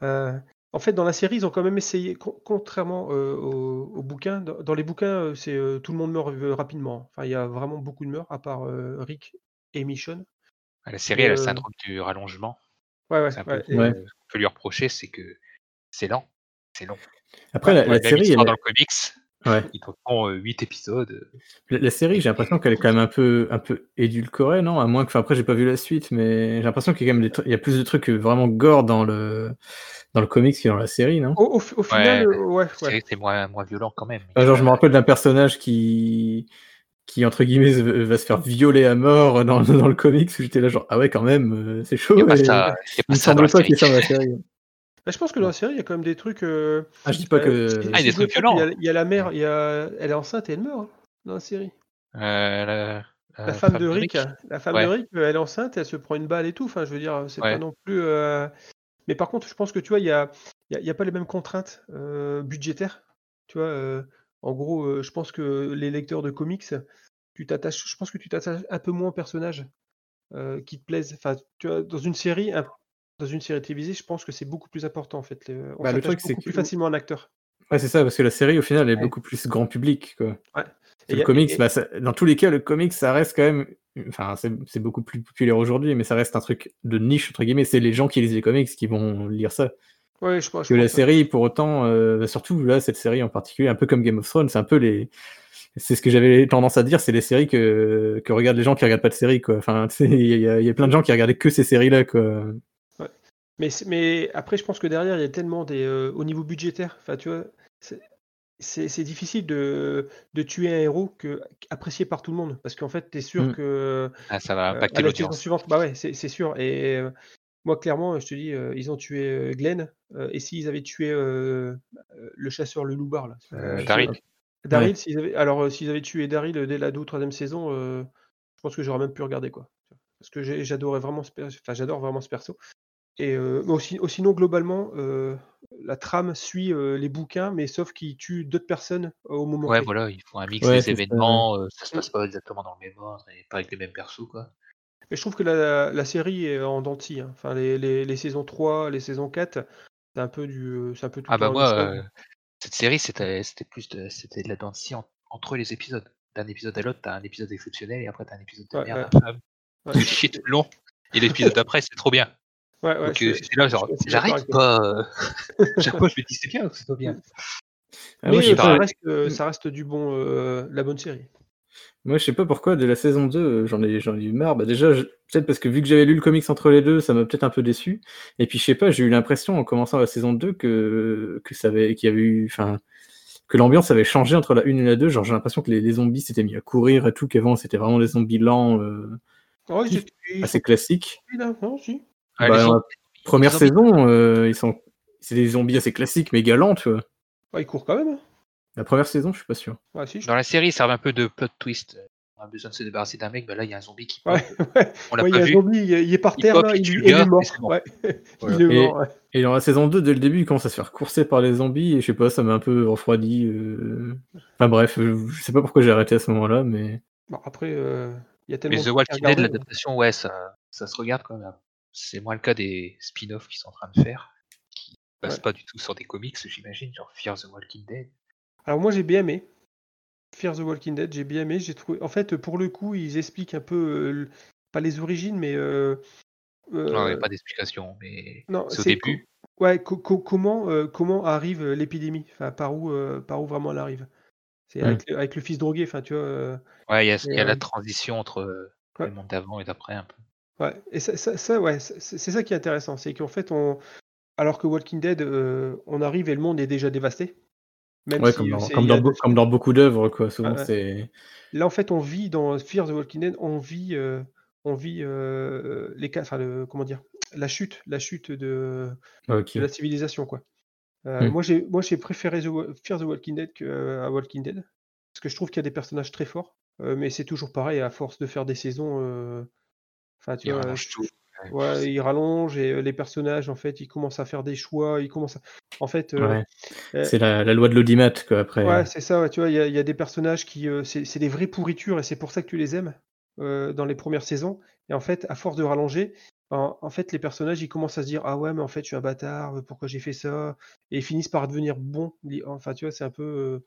Euh, en fait, dans la série, ils ont quand même essayé, con- contrairement euh, au, au bouquin, dans, dans les bouquins, c'est euh, tout le monde meurt rapidement. Enfin, il y a vraiment beaucoup de meurtres, à part euh, Rick et Michonne. Ah, La série, elle a le euh, syndrome du rallongement. Ouais, ouais, C'est un peu ouais. ce Ouais. qu'on peut lui reprocher, c'est que c'est lent. C'est long. Après, la, Ouais, la série, elle dans le comics, ouais. ils te font 8 épisodes. La, la série, j'ai l'impression qu'elle est quand même un peu, un peu édulcorée, non? À moins que, enfin, après, j'ai pas vu la suite, mais j'ai l'impression qu'il y a quand même des tru- il y a plus de trucs vraiment gore dans le, dans le comics que dans la série, non? Au, au fi- au final, Ouais, euh, ouais, La ouais. série, c'est moins, moins violent quand même. Ah, Genre, je me rappelle d'un personnage qui, qui entre guillemets va se faire violer à mort dans, dans le comics. J'étais là genre ah ouais quand même euh, c'est chaud. Il pas ça, il il pas semble la pas série. qu'il y ait ça dans la série. Bah, je pense que dans la série, il y a quand même des trucs. euh, Ah je dis pas euh, que. Ah, il y a des trucs violents. Il y, a, il y a la mère, il y a, elle est enceinte et elle meurt hein, dans la série. Euh, la, La femme de Rick, la femme Ouais. de Rick, elle est enceinte, elle se prend une balle et tout. Enfin, je veux dire, c'est Ouais. pas non plus. euh, Mais par contre, je pense que tu vois, il y a, il y a- il y a pas les mêmes contraintes euh, budgétaires. Tu vois, euh, en gros, euh, je pense que les lecteurs de comics, tu t'attaches. Je pense que tu t'attaches un peu moins aux personnages euh, qui te plaisent. Enfin, tu vois, dans une série, un- dans une série télévisée, je pense que c'est beaucoup plus important en fait. les- On Bah, le truc, c'est que- plus facilement à un acteur. Ouais c'est ça parce que la série au final est Ouais. beaucoup plus grand public quoi. Ouais. C'est Et Le a- comics, et- bah, ça- dans tous les cas, le comics, ça reste quand même. Enfin, c'est c'est beaucoup plus populaire aujourd'hui, mais ça reste un truc de niche, entre guillemets. C'est les gens qui lisent les comics qui vont lire ça. Ouais, je, pense- je Que la série, pour autant, euh, surtout là, cette série en particulier, un peu comme Game of Thrones, c'est un peu les. C'est ce que j'avais tendance à dire, c'est les séries que, que regardent les gens qui regardent pas de séries, quoi. Enfin, il y, a- il y a plein de gens qui regardaient que ces séries-là, quoi. Mais, mais après, je pense que derrière, il y a tellement des. euh, au niveau budgétaire, enfin, tu vois, c'est- difficile de, de tuer un héros que, apprécié par tout le monde. Parce qu'en fait, tu es sûr Mm. que. Ah, ça va euh, impacter saison l'audience. suivante, bah ouais, c'est c'est sûr. Et euh, moi, clairement, je te dis, euh, ils ont tué euh, Glenn. euh, et s'ils avaient tué euh, le chasseur, le loupard, là. Euh, Daryl. Daryl, Ouais. s'ils avaient, alors, euh, s'ils avaient tué Daryl dès la 2 ou 3 saison, euh, je pense que j'aurais même pu regarder, quoi. Parce que j'ai- j'adorais vraiment ce perso. Enfin, j'adore vraiment ce perso. Et euh, mais aussi, aussi- sinon, globalement, euh, la trame suit euh, les bouquins, mais sauf qu'ils tuent d'autres personnes euh, au moment Ouais, voilà, ils font un mix Ouais, des ça, événements, euh, ça se passe pas exactement dans le même ordre et pas avec les mêmes persos, quoi. Mais je trouve que la, la série est en dents de scie, hein. Enfin, les, les- les saisons 3, les saisons 4, c'est un peu du, euh, c'est un peu tout Ah bah moi, euh, cette série, c'était c'était plus de, c'était de la dent de scie en- entre les épisodes. D'un épisode à l'autre, t'as un épisode exceptionnel et après t'as un épisode de Ouais, merde ouais. Ouais, le long. Et l'épisode d'après, c'est trop bien. ouais, ouais, euh, c'est là, genre, toi. pas. Chaque fois, je me dis c'est bien ou c'est pas bien. Ah, moi, Mais pas, ça, reste, euh, ça reste du bon, euh, la bonne série. Moi, je sais pas pourquoi, de la saison 2, euh, j'en ai, j'en ai eu marre. Bah, déjà, peut-être parce que vu que j'avais lu le comics entre les deux, ça m'a peut-être un peu déçu. Et puis, je sais pas, j'ai eu l'impression en commençant la saison 2 que, que ça avait, qu'il y avait eu, enfin, que l'ambiance avait changé entre la 1 et la 2. Genre, j'ai l'impression que les, les zombies s'étaient mis à courir et tout, qu'avant, c'était vraiment des zombies lents, euh, Ouais, assez classiques. plus là, non, si. Ah, Bah, zombies- première saison, euh, ils sont, c'est des zombies assez classiques, mais galants, tu vois. Ouais, ils courent quand même. La première saison, je suis pas sûr. Ouais, si, je- Dans la série, ça servent un peu de plot twist. On a besoin de se débarrasser d'un mec, bah là, il y a un zombie qui Ouais, ouais. On l'a Ouais, il y pas a un vu. zombie, il est- par Il terre, pop, là, il est mort. bon. Voilà. Il est Et- mort, ouais. Et dans la saison 2, dès le début, il commence à se faire courser par les zombies, et je sais pas, ça m'a un peu refroidi. euh. Enfin bref, je, je sais pas pourquoi j'ai arrêté à ce moment-là, mais. Bon, après, euh, il y a tellement Mais The Walking Dead, l'adaptation, ouais, ça, ça se regarde quand même. C'est moins le cas des spin-offs qu'ils sont en train de faire, qui passent Ouais. pas du tout sur des comics, j'imagine, genre Fear the Walking Dead. Alors moi j'ai bien aimé. Fear the Walking Dead, j'ai bien aimé. J'ai trouvé. En fait, pour le coup, ils expliquent un peu euh, pas les origines, mais euh, euh, Non, il n'y a pas d'explication, mais non, c'est au début. co- ouais, co- co- comment comment arrive l'épidémie? Enfin, par où par où vraiment elle arrive? C'est Mm. avec, le- avec le fils drogué. Enfin, tu vois. Ouais, il y a, il y a la transition entre ouais. le monde d'avant et d'après un peu. Ouais. Et ça, ça, ça, ouais, c'est c'est ça qui est intéressant, c'est qu'en fait, on, alors que Walking Dead, euh, on arrive et le monde est déjà dévasté. Même Ouais, si, comme euh, dans, comme dans, comme dans beaucoup d'œuvres, quoi. Souvent, c'est. Là, en fait, on vit dans Fear the Walking Dead, on vit, euh, on vit euh, les cas, enfin, le, comment dire, la chute, la chute de, de la civilisation, quoi. Euh, Hmm. Moi, j'ai, préféré The Fear the Walking Dead que, euh, à Walking Dead, parce que je trouve qu'il y a des personnages très forts, mais c'est toujours pareil, à force de faire des saisons, enfin, tu vois. Ouais, ils rallongent et euh, les personnages, en fait, ils commencent à faire des choix, ils commencent, à... en fait, euh, Ouais. euh, C'est la, la loi de l'audimat, quoi, après. Ouais, c'est ça, ouais, tu vois, il y, a- il y a des personnages qui. euh, c'est des vraies pourritures et c'est pour ça que tu les aimes dans les premières saisons. Et en fait, à force de rallonger, en, en fait, les personnages, ils commencent à se dire Ah ouais, mais en fait, je suis un bâtard, pourquoi j'ai fait ça? Et ils finissent par devenir bons. Enfin, tu vois, c'est un peu. euh,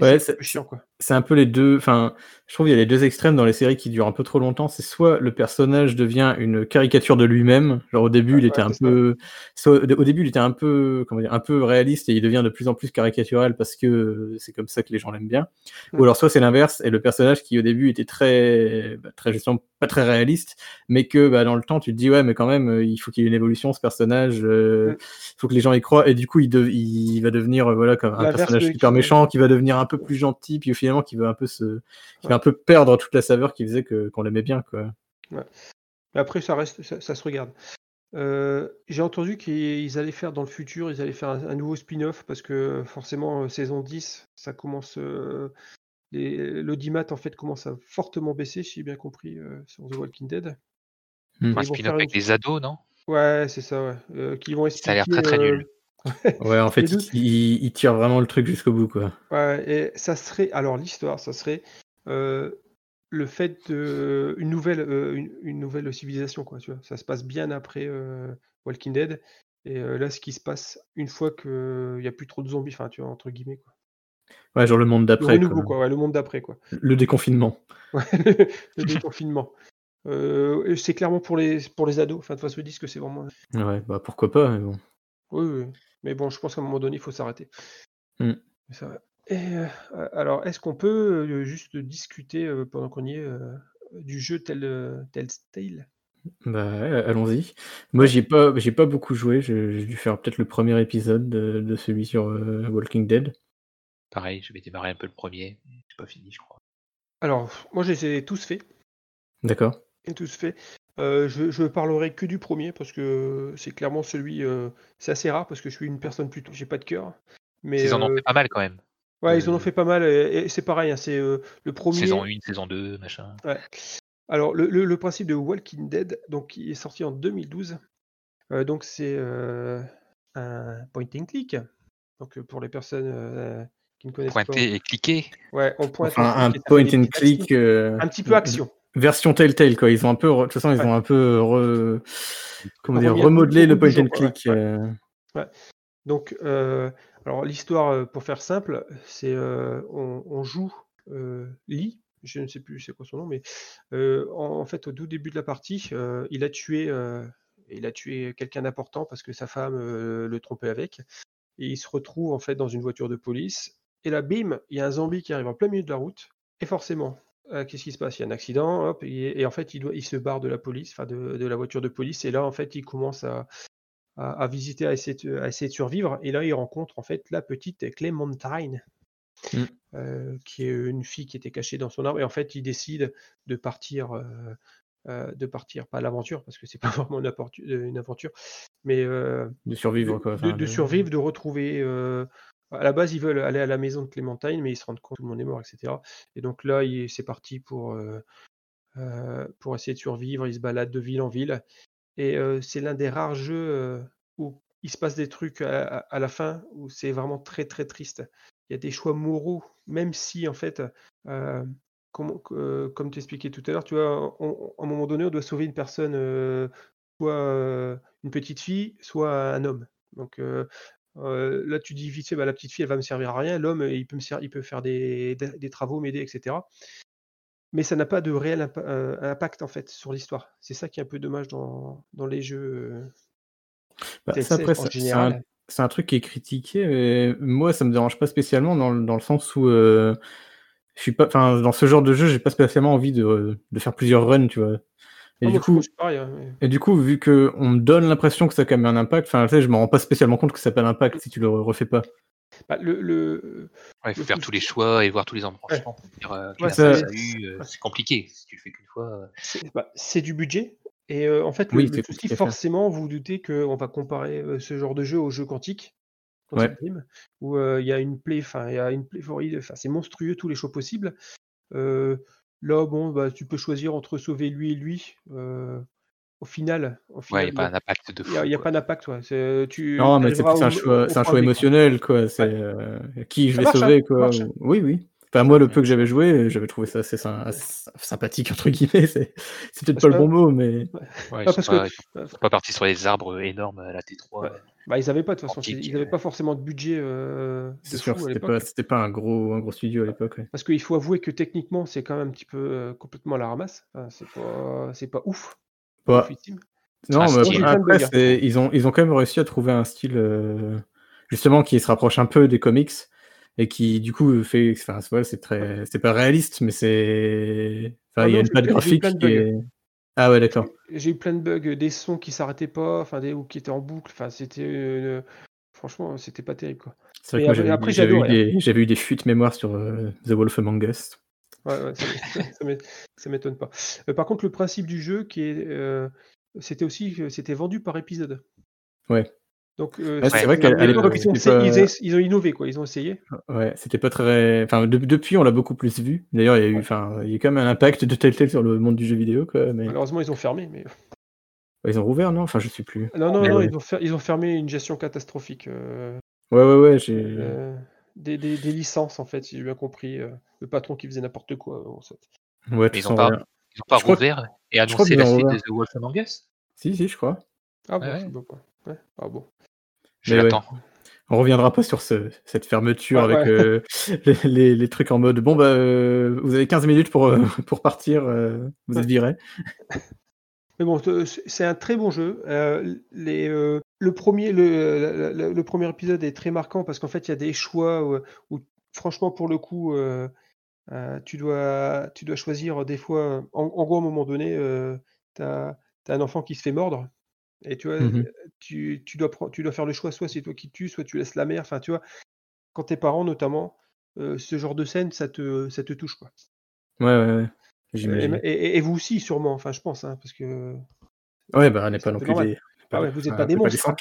Ouais, c'est chiant, quoi. c'est un peu les deux. Enfin, je trouve qu'il y a les deux extrêmes dans les séries qui durent un peu trop longtemps. C'est soit le personnage devient une caricature de lui-même, genre au début il Ouais, était un peu, soit au début il était un peu, comment dire, un peu réaliste et il devient de plus en plus caricatural parce que c'est comme ça que les gens l'aiment bien. Ou alors soit c'est l'inverse et le personnage qui au début était très, bah, très justement pas très réaliste, mais que bah, dans le temps tu te dis ouais mais quand même euh, il faut qu'il y ait une évolution ce personnage, euh, il faut que les gens y croient et du coup il, de- de- il va devenir euh, voilà comme un personnage super méchant, qui va devenir un peu plus gentil, puis finalement qui va un peu se, qui va un peu perdre toute la saveur qui faisait que qu'on l'aimait bien quoi. Après, ça reste, ça, ça se regarde. Euh, J'ai entendu qu'ils allaient faire dans le futur, ils allaient faire un, un nouveau spin-off parce que forcément, euh, saison 10, ça commence. euh, L'audimat en fait commence à fortement baisser, si j'ai bien compris, euh, sur The Walking Dead. Ils Un spin-off avec une- des ados, non? Ouais, c'est ça, ouais. Euh, qui vont Ça a l'air très, très euh, nul. Ouais, en fait, il, il tire vraiment le truc jusqu'au bout quoi. Ouais, et ça serait. Alors, l'histoire, ça serait euh, le fait de. Une nouvelle, euh, une, une nouvelle civilisation, quoi, tu vois. Ça se passe bien après euh, Walking Dead. Et là, ce qui se passe une fois qu'il n'y a plus trop de zombies, enfin, tu vois, entre guillemets, quoi. Ouais, genre le monde Le d'après renouveau, quoi. quoi, ouais, le monde d'après, quoi. Le déconfinement. Ouais, le, le déconfinement. C'est clairement pour les, pour les ados. Enfin, de toute façon, ils disent que c'est vraiment. Ouais, bah pourquoi pas, mais bon. Oui, oui. Mais bon, je pense qu'à un moment donné, il faut s'arrêter. Mm. Et, euh, alors, est-ce qu'on peut euh, juste discuter euh, pendant qu'on y est euh, du jeu tel, euh, Telltale Bah ouais, allons-y. Moi, j'y ai pas, j'ai pas beaucoup joué. J'ai j'ai dû faire peut-être le premier épisode de, de celui sur euh, Walking Dead. Pareil, je vais démarrer un peu le premier. J'ai pas fini, je crois. Alors, moi, je les ai tous faits. D'accord. Et tous faits. Euh, je, je parlerai que du premier parce que c'est clairement celui. euh, c'est assez rare parce que je suis une personne plutôt. J'ai pas de cœur. Mais Ils en ont euh, fait pas mal quand même. ouais, ils en ont fait pas mal. Et, et c'est pareil. hein, c'est euh, le premier. Saison 1, saison 2, machin. Ouais. Alors, le, le- le principe de Walking Dead, donc, qui est sorti en 2012, euh, donc c'est euh, un point and click. Donc, pour les personnes euh, qui ne connaissent Pointer et cliquer. pas. Ouais, on pointe. Enfin, un point and click. euh, Un petit peu action. Version Telltale, quoi. Ils ont un peu, de toute façon, ils Ouais. ont un peu re- comment dire, remodelé le point and ouais, click. ouais. euh, Donc, euh, alors l'histoire, euh, pour faire simple, c'est euh, on, on joue Lee, je ne sais plus c'est quoi son nom, mais en, en fait au tout début de la partie, il a tué, il a tué quelqu'un d'important parce que sa femme le trompait avec, et il se retrouve en fait dans une voiture de police, et là bim, il y a un zombie qui arrive en plein milieu de la route, et forcément. Euh, Qu'est-ce qui se passe? Il y a un accident, hop, et, et en fait il, doit, il se barre de la police, enfin de, de la voiture de police, et là en fait il commence à, à, à visiter, à essayer, de, à essayer de survivre. Et là, il rencontre en fait la petite Clémentine, Mm. euh, qui est une fille qui était cachée dans son arbre. Et en fait, il décide de partir, euh, euh, de partir, pas à l'aventure, parce que c'est pas vraiment une, aventure, mais euh, de survivre, quoi. de- survivre, de retrouver. euh, à la base, ils veulent aller à la maison de Clémentine, mais ils se rendent compte que tout le monde est mort, etc. Et donc là, c'est parti pour, euh, euh, pour essayer de survivre. Ils se baladent de ville en ville. Et euh, c'est l'un des rares jeux où il se passe des trucs à, la fin où c'est vraiment très très triste. Il y a des choix moraux, même si en fait, comme, tu expliquais tout à l'heure, tu vois, à un moment donné, on doit sauver une personne, soit une petite fille, soit un homme. Donc euh, là, tu dis vite fait, bah, la petite fille, elle va me servir à rien. L'homme, il peut me il peut faire des, des- des travaux, m'aider, etc. Mais ça n'a pas de réel impa- impact en fait sur l'histoire. C'est ça qui est un peu dommage dans, dans les jeux. bah, ça, après, ça- c'est un, général. c'est un truc qui est critiqué, mais moi, ça me dérange pas spécialement dans, le- dans le sens où euh, je suis pas, dans ce genre de jeu, j'ai pas spécialement envie de, de faire plusieurs runs, tu vois. Et Ah, du coup, pareil. et du coup, vu que on me donne l'impression que ça a quand même un impact, enfin, tu sais, je me rends pas spécialement compte que ça n'a pas d'impact si tu le refais pas. Bah, le, le- Ouais, il faut Le faire tous les choix et voir tous les embranchements pour dire euh, Ouais, ça- euh, ouais. C'est compliqué si tu le fais qu'une fois. euh. c'est bah, c'est du budget. Et euh, en fait, Oui, le souci, forcément, vous vous doutez qu'on va comparer euh, ce genre de jeu au jeu quantique, Ouais. Où il y a une play, enfin, il y a une enfin, c'est monstrueux tous les choix possibles. Euh, là, bon, bah, tu peux choisir entre sauver lui et lui. euh, au final, au Ouais, final, il n'y a pas un impact de il fou. n'y a, il y a pas d'impact. Ouais. C'est- Tu Non, mais c'est un choix, un choix émotionnel, quoi. C'est Ouais. euh, qui je Ça vais marche, hein, sauver, quoi. marche. ou- Oui, oui. Enfin, moi, le peu que j'avais joué, j'avais trouvé ça assez, sy- assez sympathique entre guillemets. C'est c'est peut-être Parce pas le bon mot, mais Ouais, Ah, ils, parce sont que- pas, ils sont pas partis sur les arbres énormes à la T3. Ouais. Bah, ils n'avaient pas de toute façon, ils n'avaient euh. pas forcément de budget euh, c'est sûr, c'était pas, pas un gros, un gros studio à l'époque. ouais. Parce qu'il faut avouer que techniquement, c'est quand même un petit peu euh, complètement à la ramasse. Enfin, c'est pas, c'est pas ouf. Bah, non, un mais après, ils ont, ils ont quand même réussi à trouver un style euh, justement qui se rapproche un peu des comics et qui du coup fait, enfin, c'est très, c'est pas réaliste, mais c'est, enfin, Ah il y a une patte graphique qui est. Ah ouais, d'accord. J'ai eu plein de bugs, des sons qui s'arrêtaient pas, enfin des ou qui étaient en boucle. Enfin, c'était une- Franchement, c'était pas terrible, quoi. C'est vrai que j'avais après j'avais eu hein. eu des fuites mémoire sur euh, The Wolf Among Us. Ouais, ouais, ça m'é ça m'é ça m'étonne pas. Par contre, le principe du jeu qui est, c'était aussi c'était vendu par épisode. Ouais. Donc, Ouais, c'est vrai qu'à l'époque, ils ont ils ils innové, quoi, ils ont essayé. Ouais, c'était pas très. Enfin, de- depuis, on l'a beaucoup plus vu. D'ailleurs, il y a eu, Ouais. enfin, il y a quand même un impact de Telltale sur le monde du jeu vidéo, quoi. Mais Malheureusement, ils ont fermé, mais ils ont rouvert, non? Enfin, je sais plus. non, non, Mais non, ouais, ils ont fer ils ont fermé une gestion catastrophique, heu ouais, ouais, ouais, j'ai. heu, des des des licences, en fait, si j'ai bien compris, heu, le patron qui faisait n'importe quoi, bon ça Ouais, ils ont façon, pas, ils ont pas Je crois que, rouvert et annoncé la suite de. The Wolf Among Us? Si, si, je crois. ah bon, Ouais, je vois pas. Ouais, ah bon. Je Mais ouais. l'attends. On reviendra pas sur ce, cette fermeture Ouais, avec ouais. euh, les, les- les trucs en mode bon bah euh, vous avez 15 minutes pour, euh, pour partir, euh, vous êtes viré. Mais bon, c'est un très bon jeu. Les, le premier le la la le premier épisode est très marquant parce qu'en fait, il y a des choix où, où franchement, pour le coup, tu dois tu dois choisir des fois, en en gros, à un moment donné, tu as un enfant qui se fait mordre et tu vois, Mhm. tu tu dois tu dois faire le choix, soit c'est toi qui tues, soit tu laisses la mère. Enfin, tu vois? Quand tu es parent notamment, heu, ce genre de scène, ça te ça te touche, quoi. Ouais, ouais, ouais, Et j'imagine. et et et vous aussi sûrement, enfin je pense, hein, parce que Ouais, bah on n'est pas non plus des, Ah ouais, vous êtes enfin, pas des fait pas des monstres.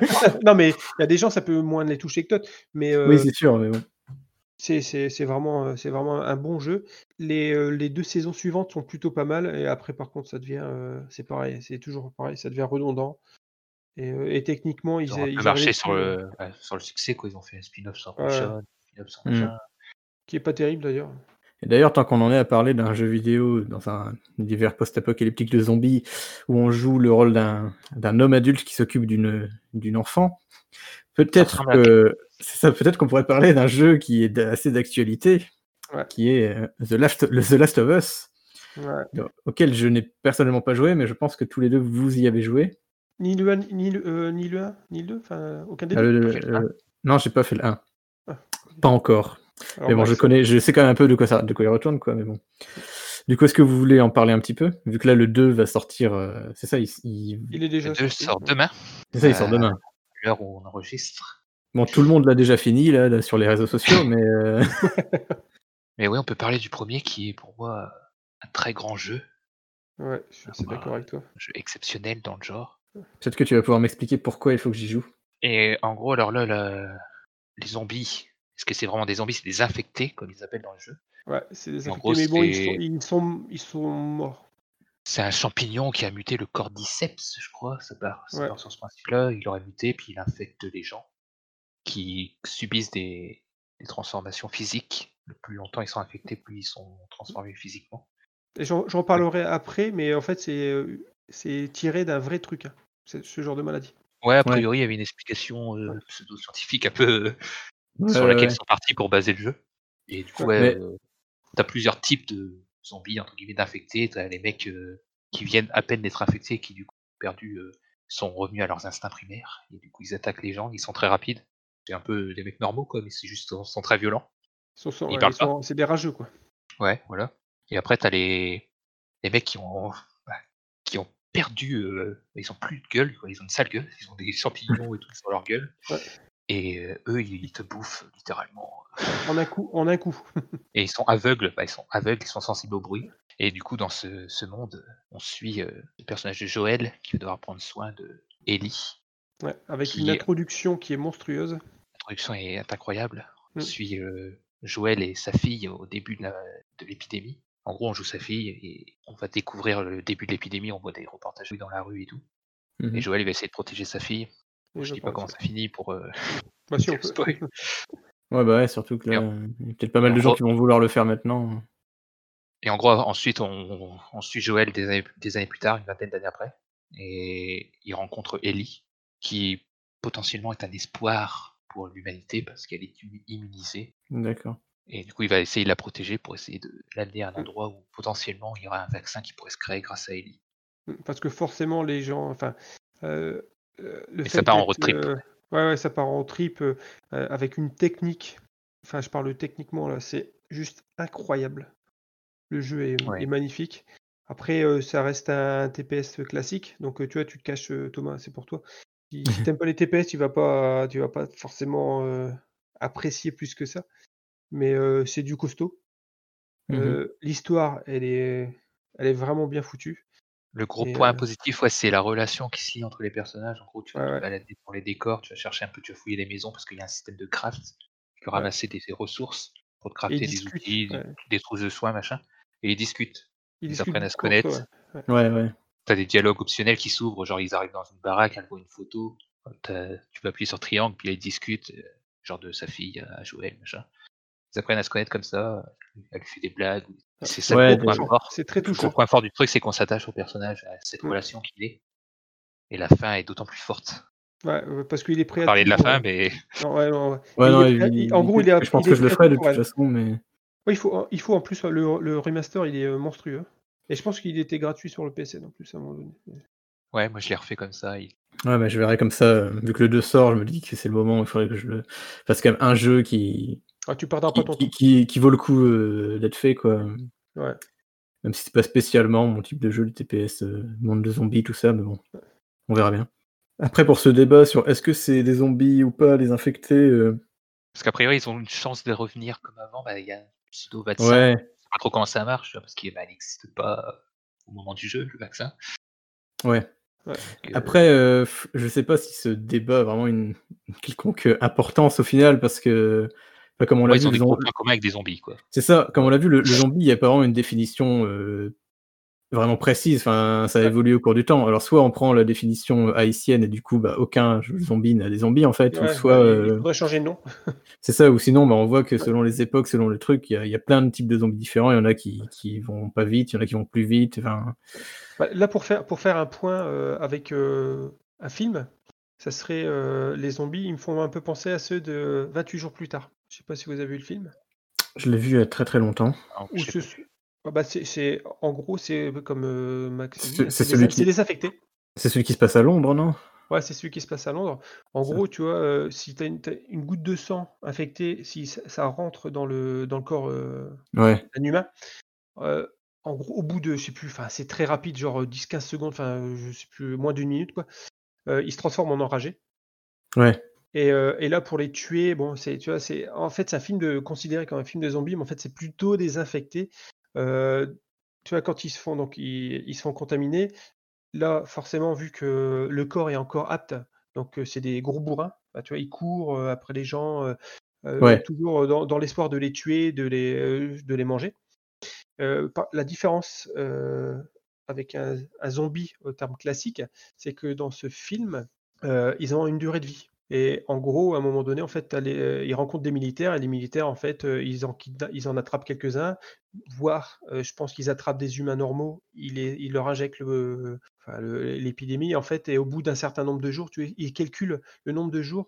Non, mais il y a des gens, ça peut moins les toucher que d'autres, mais Oui, heu, c'est sûr, mais bon. C'est c'est c'est vraiment, c'est vraiment un bon jeu. Les, heu, les 2 saisons suivantes sont plutôt pas mal et après par contre ça devient, heu, c'est pareil, c'est toujours pareil, ça devient redondant et et techniquement Ils ils ont un a peu ils marché sur le, ouais, sur le succès, quoi. Ils ont fait un spin-off sur ouais, spin-off Hmm. machin. qui est pas terrible d'ailleurs. Et d'ailleurs, tant qu'on en est à parler d'un jeu vidéo dans un univers post-apocalyptique de zombies où on joue le rôle d'un d'un homme adulte qui s'occupe d'une d'une enfant, peut-être que c'est ça, peut-être qu'on pourrait parler d'un jeu qui est assez d'actualité, Ouais, qui est euh, The Last, le The Last of Us, ouais. auquel je n'ai personnellement pas joué, mais je pense que tous les deux vous y avez joué. Ni le 1 ni le, heu, ni le 1 ni le 2, enfin aucun des Ah, 2? le- le euh, non, j'ai pas fait le 1, Ah, pas encore. alors Mais bon, je connais, je sais quand même un peu de quoi ça, de quoi il retourne, quoi. Mais bon. Du coup, est-ce que vous voulez en parler un petit peu, vu que là le 2 va sortir, euh, c'est ça, il, il- il est Le déjà 2 sorti, sort demain, c'est ça, il sort demain. L'heure où on enregistre. Bon, tout le monde l'a déjà fini là, là, sur les réseaux sociaux, mais euh, Mais oui, on peut parler du premier qui est pour moi un très grand jeu, Ouais, je suis assez un d'accord avec toi. jeu exceptionnel dans le genre. peut-être que tu vas pouvoir m'expliquer pourquoi il faut que j'y joue. Et en gros, alors là, les zombies, est-ce que c'est vraiment des zombies? C'est des infectés, comme ils appellent dans le jeu. Ouais, c'est des En infectés, gros, mais bon, ils sont c'est ils sont ils sont morts. C'est un champignon qui a muté le cordyceps, je crois. Ça part, ça Ouais. part sur ce principe-là. Il aurait muté, puis il infecte les gens qui subissent des, des transformations physiques. Le plus longtemps ils sont infectés, plus ils sont transformés physiquement. Et j'en parlerai après, mais en fait, c'est, c'est tiré d'un vrai truc, hein, ce ce genre de maladie. Ouais, a Ouais. priori, il y avait une explication euh, pseudo-scientifique un peu Ouais, sur laquelle ouais. ils sont partis pour baser le jeu. Et du coup, Ouais. ouais, Mais- euh, t'as plusieurs types de zombies, entre guillemets, d'infectés. T'as les mecs euh, qui viennent à peine d'être infectés, qui du coup, perdu, euh, sont revenus à leurs instincts primaires. Et du coup, ils attaquent les gens, ils sont très rapides. C'est un peu des mecs normaux, quoi, mais c'est juste, ils sont très violents. Ils sont Ils ouais, sont c'est des rageux, quoi. Ouais, voilà. Et après, t'as les... les mecs qui ont, bah, qui ont perdu, euh, ils ont plus de gueule, quoi. ils ont une sale gueule, ils ont des champignons et tout sur leur gueule. Ouais. Et euh, eux, ils te bouffent littéralement. En un coup en un coup. Et ils sont aveugles, bah, ils sont aveugles, ils sont sensibles au bruit. Et du coup, dans ce, ce monde, on suit euh, le personnage de Joël qui va devoir prendre soin de Ellie. Ouais, avec une est- introduction qui est monstrueuse. L'introduction est incroyable. On Mm. suit euh, Joël et sa fille au début de la- de l'épidémie. En gros, on joue sa fille et on va découvrir le début de l'épidémie. On voit des reportages dans la rue et tout. Et Joël il va essayer de protéger sa fille. Je je dis pas pense. comment ça finit pour. euh, Bah si, on dire peut. spoil. Ouais, bah ouais, surtout que là, il y a peut-être pas mal de en gens gros- qui vont vouloir le faire maintenant. Et en gros, ensuite, on, on suit Joël des années, des années plus tard, une vingtaine d'années après, et il rencontre Ellie, qui potentiellement est un espoir pour l'humanité parce qu'elle est immu- immunisée. D'accord. Et du coup, il va essayer de la protéger pour essayer de l'amener à un endroit où potentiellement il y aura un vaccin qui pourrait se créer grâce à Ellie. Parce que forcément, les gens. Enfin, euh, le Et fait ça part en road trip. euh, ouais, ouais, ça part en trip euh, euh, avec une technique. Enfin, je parle techniquement là, c'est juste incroyable. Le jeu est, Ouais. est magnifique. Après, euh, ça reste un TPS classique. Donc, euh, tu vois, tu te caches, euh, Thomas, c'est pour toi. Si, si t'aimes pas les TPS, tu vas pas, tu vas pas forcément euh, apprécier plus que ça. Mais euh, c'est du costaud. Mmh Euh, L'histoire, elle est, elle est vraiment bien foutue. Le gros Et, point euh, positif, ouais, c'est la relation qui entre les personnages. En gros, tu vas Ouais, te ouais. balader dans les décors, tu vas chercher un peu, tu vas fouiller les maisons parce qu'il y a un système de craft. Tu peux Ouais. ramasser des, des ressources pour te crafter des discutent. outils, des- ouais. des trousses de soins, machin. Et ils discutent. Ils apprennent à se connaître. eux, ouais. Ouais, ouais. T'as des dialogues optionnels qui s'ouvrent, genre ils arrivent dans une baraque, elle voit une photo, t'as- tu peux appuyer sur triangle, puis là, ils discutent, genre de sa fille à Joël, machin. Ils apprennent à se connaître comme ça, elle lui fait des blagues. C'est ça Ouais, le gros point fort. C'est très Le touchant. point fort du truc, c'est qu'on s'attache au personnage, à cette Mm. relation qu'il est. Et la fin est d'autant plus forte. Ouais, parce qu'il est prêt On à tout de la fin, mais non, ouais, non, ouais. Ouais, Et non, il est prêt- il- il- en gros, il est, je pense il que je le ferai de toute façon, mais. Ouais, il faut, il faut en plus le, le remaster, il est euh, monstrueux. Et je pense qu'il était gratuit sur le PSN en plus à un moment donné. ouais, moi je l'ai refait comme ça. il- Ouais, bah, je verrai comme ça. euh, Vu que le 2 sort, je me dis que c'est le moment où il faudrait que je le fasse quand même un jeu qui, Ah, tu perdras pas ton qui, temps. qui- qui vaut le coup euh, d'être fait, quoi. Ouais. Même si c'est pas spécialement mon type de jeu, le TPS, euh, monde de zombies, tout ça, mais bon, on verra bien. Après, pour ce débat sur est-ce que c'est des zombies ou pas, les infectés, euh, Parce qu'a priori, ils ont une chance de revenir comme avant. Bah, il y a un pseudo-vaccin. ouais, Je sais pas trop comment ça marche, parce qu'il bah, n'existe pas euh, au moment du jeu, le vaccin. ouais. Après, euh, je sais pas si ce débat a vraiment une, une quelconque importance au final, parce que, enfin, comme on l'a ouais, vu, ils ont des le gros zom- points communs avec des zombies, quoi. c'est ça, comme on l'a vu, le, le zombie, il n'y a pas vraiment une définition euh, vraiment précise, enfin, ça évolué au cours du temps. Alors, soit on prend la définition haïtienne, et du coup, bah, aucun zombie n'a des zombies, en fait, ou soit, il euh, faudrait changer de nom. c'est ça, ou sinon, bah, on voit que selon les époques, selon les trucs, il y, a- il y a plein de types de zombies différents, il y en a qui, qui vont pas vite, il y en a qui vont plus vite, enfin, Bah, là, pour faire, pour faire un point euh, avec euh, un film, ça serait euh, les zombies, ils me font un peu penser à ceux de 28 jours plus tard. Je sais pas si vous avez vu le film. je l'ai vu il y a très très longtemps. Alors, Ou ce- ah bah, c'est, c'est- en gros, c'est comme euh, Max C'est- hein, c'est celui des, qui- c'est des affectés. C'est celui qui se passe à Londres, non? Ouais, c'est celui qui se passe à Londres. En gros, tu vois, euh, si tu as une, t'as une goutte de sang infectée, si ça, ça rentre dans le, dans le corps euh, Ouais, d'un humain, euh, en gros, au bout de, je sais plus, enfin, c'est très rapide, genre 10-15 secondes, enfin, je sais plus, moins d'une minute, quoi, euh, il se transforme en enragé. ouais, Et, euh, et là, pour les tuer, bon, c'est, tu vois, c'est, en fait, c'est un film de, considéré comme un film de zombies, mais en fait, c'est plutôt des infectés. Euh, tu vois, quand ils se font, donc, ils, ils se font contaminer, là, forcément, vu que le corps est encore apte, donc euh, c'est des gros bourrins, bah, tu vois, ils courent après les gens, euh, Ouais. toujours dans, dans l'espoir de les tuer, de les, de les manger. Par- la différence avec un, un zombie au terme classique, c'est que dans ce film, ils ont une durée de vie. Et en gros, à un moment donné, en fait, les- euh, ils rencontrent des militaires et les militaires, en fait, euh, ils en, ils en attrapent quelques-uns, voire, euh, je pense qu'ils attrapent des humains normaux, ils, les- ils leur injectent le- enfin, le- l'épidémie, en fait, et au bout d'un certain nombre de jours, tu, ils calculent le nombre de jours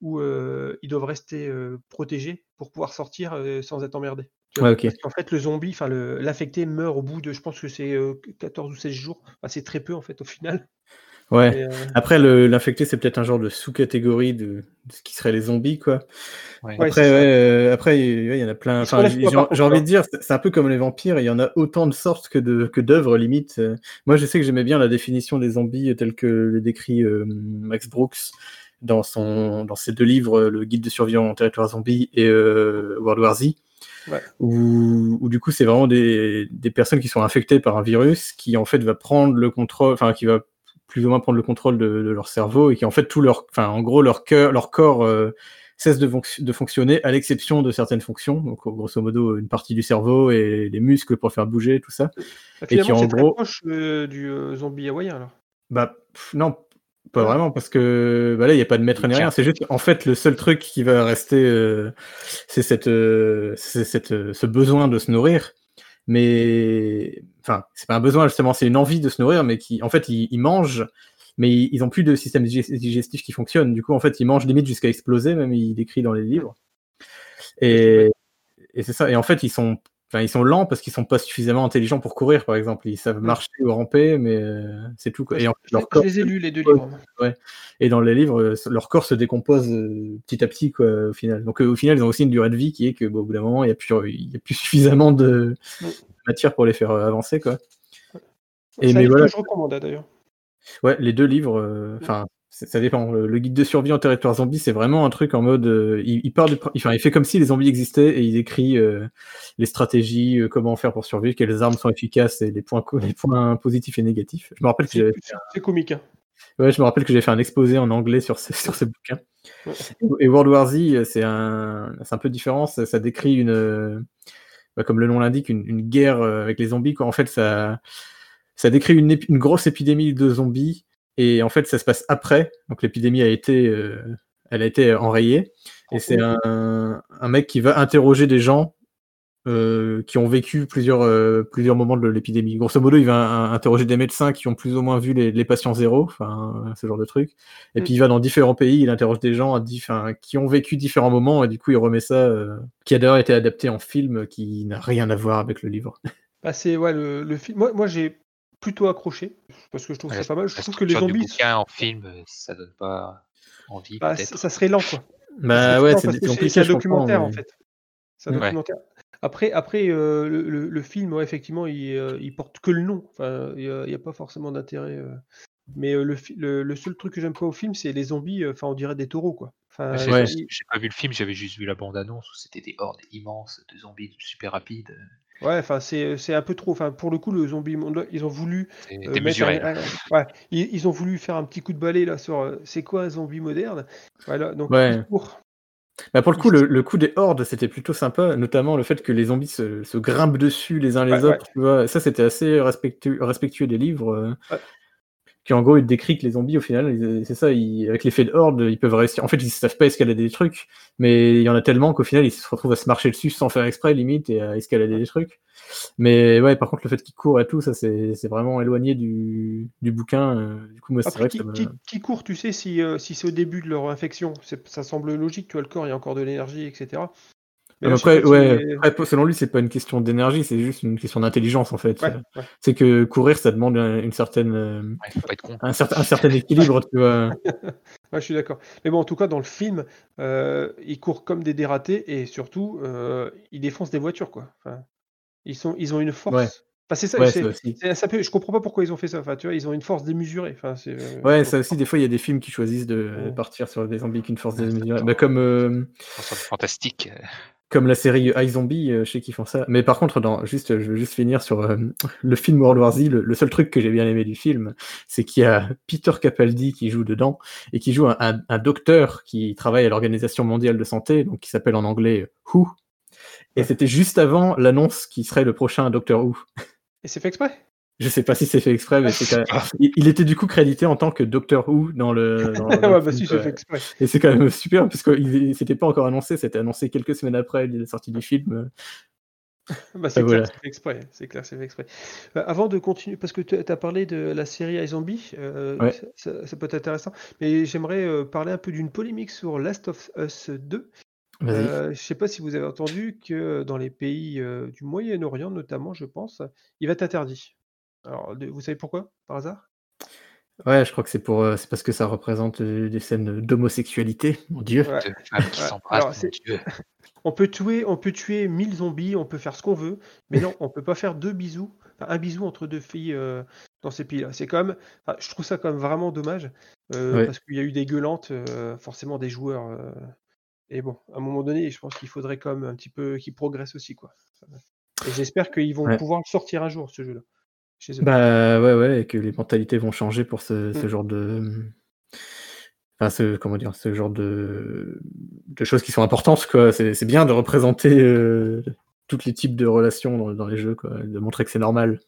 où euh, ils doivent rester euh, protégés pour pouvoir sortir euh, sans être emmerdés. Ouais, ok. Parce qu'en fait, le zombie, enfin l'infecté meurt au bout de, je pense que c'est euh, 14 ou 16 jours. Enfin, c'est très peu en fait au final. Ouais. Euh, Après, l'infecté, c'est peut-être un genre de sous-catégorie de, de ce qui serait les zombies, quoi. Ouais. Ouais, Après, ouais, euh, après, il y en a plein. Enfin, j'ai envie de dire, c'est un peu comme les vampires. Il y en a autant de sortes que de que d'œuvres limite. Euh, Moi, je sais que j'aimais bien la définition des zombies telle que le décrit euh, Max Brooks dans son dans ses deux livres, Le Guide de survie en territoire zombie et euh, World War Z. Ouais. Où, où, du coup c'est vraiment des, des personnes qui sont infectées par un virus qui en fait va prendre le contrôle, enfin qui va plus ou moins prendre le contrôle de, de leur cerveau et qui en fait tout leur, enfin en gros leur cœur, leur corps euh, cesse de, fonc- de fonctionner à l'exception de certaines fonctions, donc grosso modo une partie du cerveau et les muscles pour faire bouger tout ça. bah, et qui, en gros- proche euh, du euh, zombie hawaïen alors. Bah pff, non, pas vraiment parce que bah là il y a pas de maître ni rien. C'est juste en fait le seul truc qui va rester, euh, c'est cette, euh, cette, euh, ce besoin de se nourrir. Mais enfin c'est pas un besoin justement, c'est une envie de se nourrir, mais qui en fait ils, ils mangent, mais ils, ils ont plus de système digest- digestif qui fonctionne. Du coup en fait ils mangent limite jusqu'à exploser, même il décrit dans les livres. Et, et c'est ça. Et en fait ils sont Enfin, ils sont lents parce qu'ils sont pas suffisamment intelligents pour courir, par exemple. Ils savent marcher ou ramper, mais euh, c'est tout. quoi. Ouais, Et en fait, je, leur je corps les ai lus les deux Ouais. livres. et dans les livres, euh, leur corps se décompose euh, petit à petit, quoi, au final. Donc, au final, ils ont aussi une durée de vie qui est que, bon, au bout d'un moment, il n'y a, plus- a suffisamment de. Matière pour les faire euh, avancer, quoi. Et mais voilà. que je recommande d'ailleurs. Ouais, les deux livres, euh, enfin, c'est- ça dépend. Le, guide de survie en territoire zombie, c'est vraiment un truc en mode. euh, il, il part du enfin, il fait comme si les zombies existaient et il écrit euh, les stratégies, comment faire pour survivre, quelles armes sont efficaces et les points, co- les points positifs et négatifs. Je me rappelle que C'est j'avais c'est- c'est comique. Hein. Ouais, je me rappelle que j'ai fait un exposé en anglais sur ce, sur ce bouquin. Ouais. Et World War Z, c'est un, un peu différent. Ça, ça décrit une, bah, comme le nom l'indique, une, une guerre euh, avec les zombies. Quoi. En fait, ça, ça décrit une, grosse épidémie de zombies. Et en fait, ça se passe après. Donc l'épidémie a été, euh, elle a été enrayée. Et c'est un, un mec qui va interroger des gens euh, qui ont vécu plusieurs, euh, plusieurs moments de l'épidémie. Grosso modo, il va un- interroger des médecins qui ont plus ou moins vu les, les patients zéro, enfin, ce genre de truc. Et Mm. puis il va dans différents pays, il interroge des gens à qui ont vécu différents moments, et du coup, il remet ça, euh, qui a d'ailleurs été adapté en film, qui n'a rien à voir avec le livre. Bah, c'est ouais, le, le film. Moi, moi j'ai plutôt accroché parce que je trouve La- ça pas mal. Je trouve que les zombies, bouquin en film, ça donne pas envie, bah, ça serait lent quoi. Bah ouais, c'est compliqué, c'est un documentaire en fait. C'est un Ouais. documentaire. Après, après euh, le, le- le film, ouais, effectivement, il, euh, il porte que le nom. Enfin, il n'y a, pas forcément d'intérêt. euh. Mais euh, le, fi- le, le seul truc que j'aime pas au film, c'est les zombies. euh, Enfin, on dirait des taureaux, quoi. Enfin, Moi, J'ai Ouais. il- j'ai pas vu le film, j'avais juste vu la bande-annonce où c'était des hordes immenses de zombies super rapides. ouais, enfin, c'est c'est un peu trop. Enfin, pour le coup, le zombie monde, ils ont voulu euh, mettre démesuré. un- un- ouais, ils, ils ont voulu faire un petit coup de balai là sur euh, c'est quoi un zombie moderne? Voilà, donc Ouais. court. Bah pour le coup, le, le coup des hordes, c'était plutôt sympa, notamment le fait que les zombies se, se grimpent dessus les uns les Ouais, autres. Tu vois. Ça, c'était assez respectueux, respectueux des livres. euh, Ouais. Qui en gros, ils décrivent que les zombies, au final, c'est ça, ils- avec l'effet de horde, ils peuvent réussir. En fait, ils savent pas escalader des trucs, mais il y en a tellement qu'au final, ils se retrouvent à se marcher dessus sans faire exprès, limite, et à escalader des trucs. Mais ouais, par contre, le fait qu'ils courent et tout, ça, c'est vraiment éloigné du, du bouquin. euh, Du coup, moi, c'est Après, vrai que qui, ça me... qui- qui court, tu sais, si, euh, si c'est au début de leur infection, ça semble logique, tu vois, le corps, il y a encore de l'énergie, etc. Mais sais après, ouais, après, selon lui, c'est pas une question d'énergie, c'est juste une question d'intelligence en fait. Ouais, ouais. C'est que courir, ça demande un- une certaine, euh, Ouais, faut pas être con. un, certain, un certain équilibre, tu vois. Ouais, je suis d'accord. Mais bon, en tout cas, dans le film, euh, ils courent comme des dératés et surtout, euh, ils défoncent des voitures, quoi. Enfin, ils, sont, ils ont une force. Ouais. Enfin, c'est ça, Ouais, c'est- ça aussi. c'est- ça peut- je comprends pas pourquoi ils ont fait ça. Enfin, tu vois, ils ont une force démesurée. Enfin, c'est, euh, Ouais, ça aussi, des fois, il y a des films qui choisissent de Ouais. partir sur des zombies qui une force Ouais, démesurée. Bah, comme, euh, fantastique. Euh, comme la série iZombie, euh, je sais qu'ils font ça. Mais par contre, dans, juste, je veux juste finir sur euh, le film World War Z. Le, le seul truc que j'ai bien aimé du film, c'est qu'il y a Peter Capaldi qui joue dedans et qui joue un, un- un docteur qui travaille à l'Organisation mondiale de santé, donc qui s'appelle en anglais Who. Et c'était juste avant l'annonce qui serait le prochain Doctor Who. Et c'est fait exprès? Je sais pas si c'est fait exprès, mais c'est quand même- il, il était du coup crédité en tant que Doctor Who dans le. dans- dans le ouais, bah si, c'est fait exprès. Et c'est quand même super parce que c'était pas encore annoncé, c'était annoncé quelques semaines après la sortie du film. Bah, c'est clair, c'est fait exprès. C'est clair, c'est fait exprès. Euh, avant de continuer, parce que tu as parlé de la série iZombie, euh, Ouais. ça, peut être intéressant, mais j'aimerais euh, parler un peu d'une polémique sur Last of Us 2. Vas-y. Euh, je sais pas si vous avez entendu que dans les pays euh, du Moyen-Orient, notamment, je pense, il va être interdit. Alors, vous savez pourquoi, par hasard? Ouais, je crois que c'est pour, euh, c'est parce que ça représente euh, des scènes d'homosexualité, mon dieu. Ouais. Qui alors, mon. On peut tuer, on peut tuer 1000 zombies, on peut faire ce qu'on veut, mais non, on peut pas faire deux bisous, enfin, un bisou entre deux filles euh, dans ces pays-là. C'est quand même, enfin, je trouve ça quand même vraiment dommage euh, Ouais. parce qu'il y a eu des gueulantes, euh, forcément des joueurs. euh, et bon, à un moment donné, je pense qu'il faudrait quand même un petit peu qu'ils progressent aussi, quoi. Et j'espère qu'ils vont Ouais. pouvoir le sortir un jour ce jeu-là. Chez eux. Bah ouais, ouais, et que les mentalités vont changer pour ce, ce Mm. genre de. Enfin, ce, comment dire, ce genre de, de choses qui sont importantes, quoi. C'est c'est bien de représenter euh, tous les types de relations dans, dans les jeux, quoi. De montrer que c'est normal.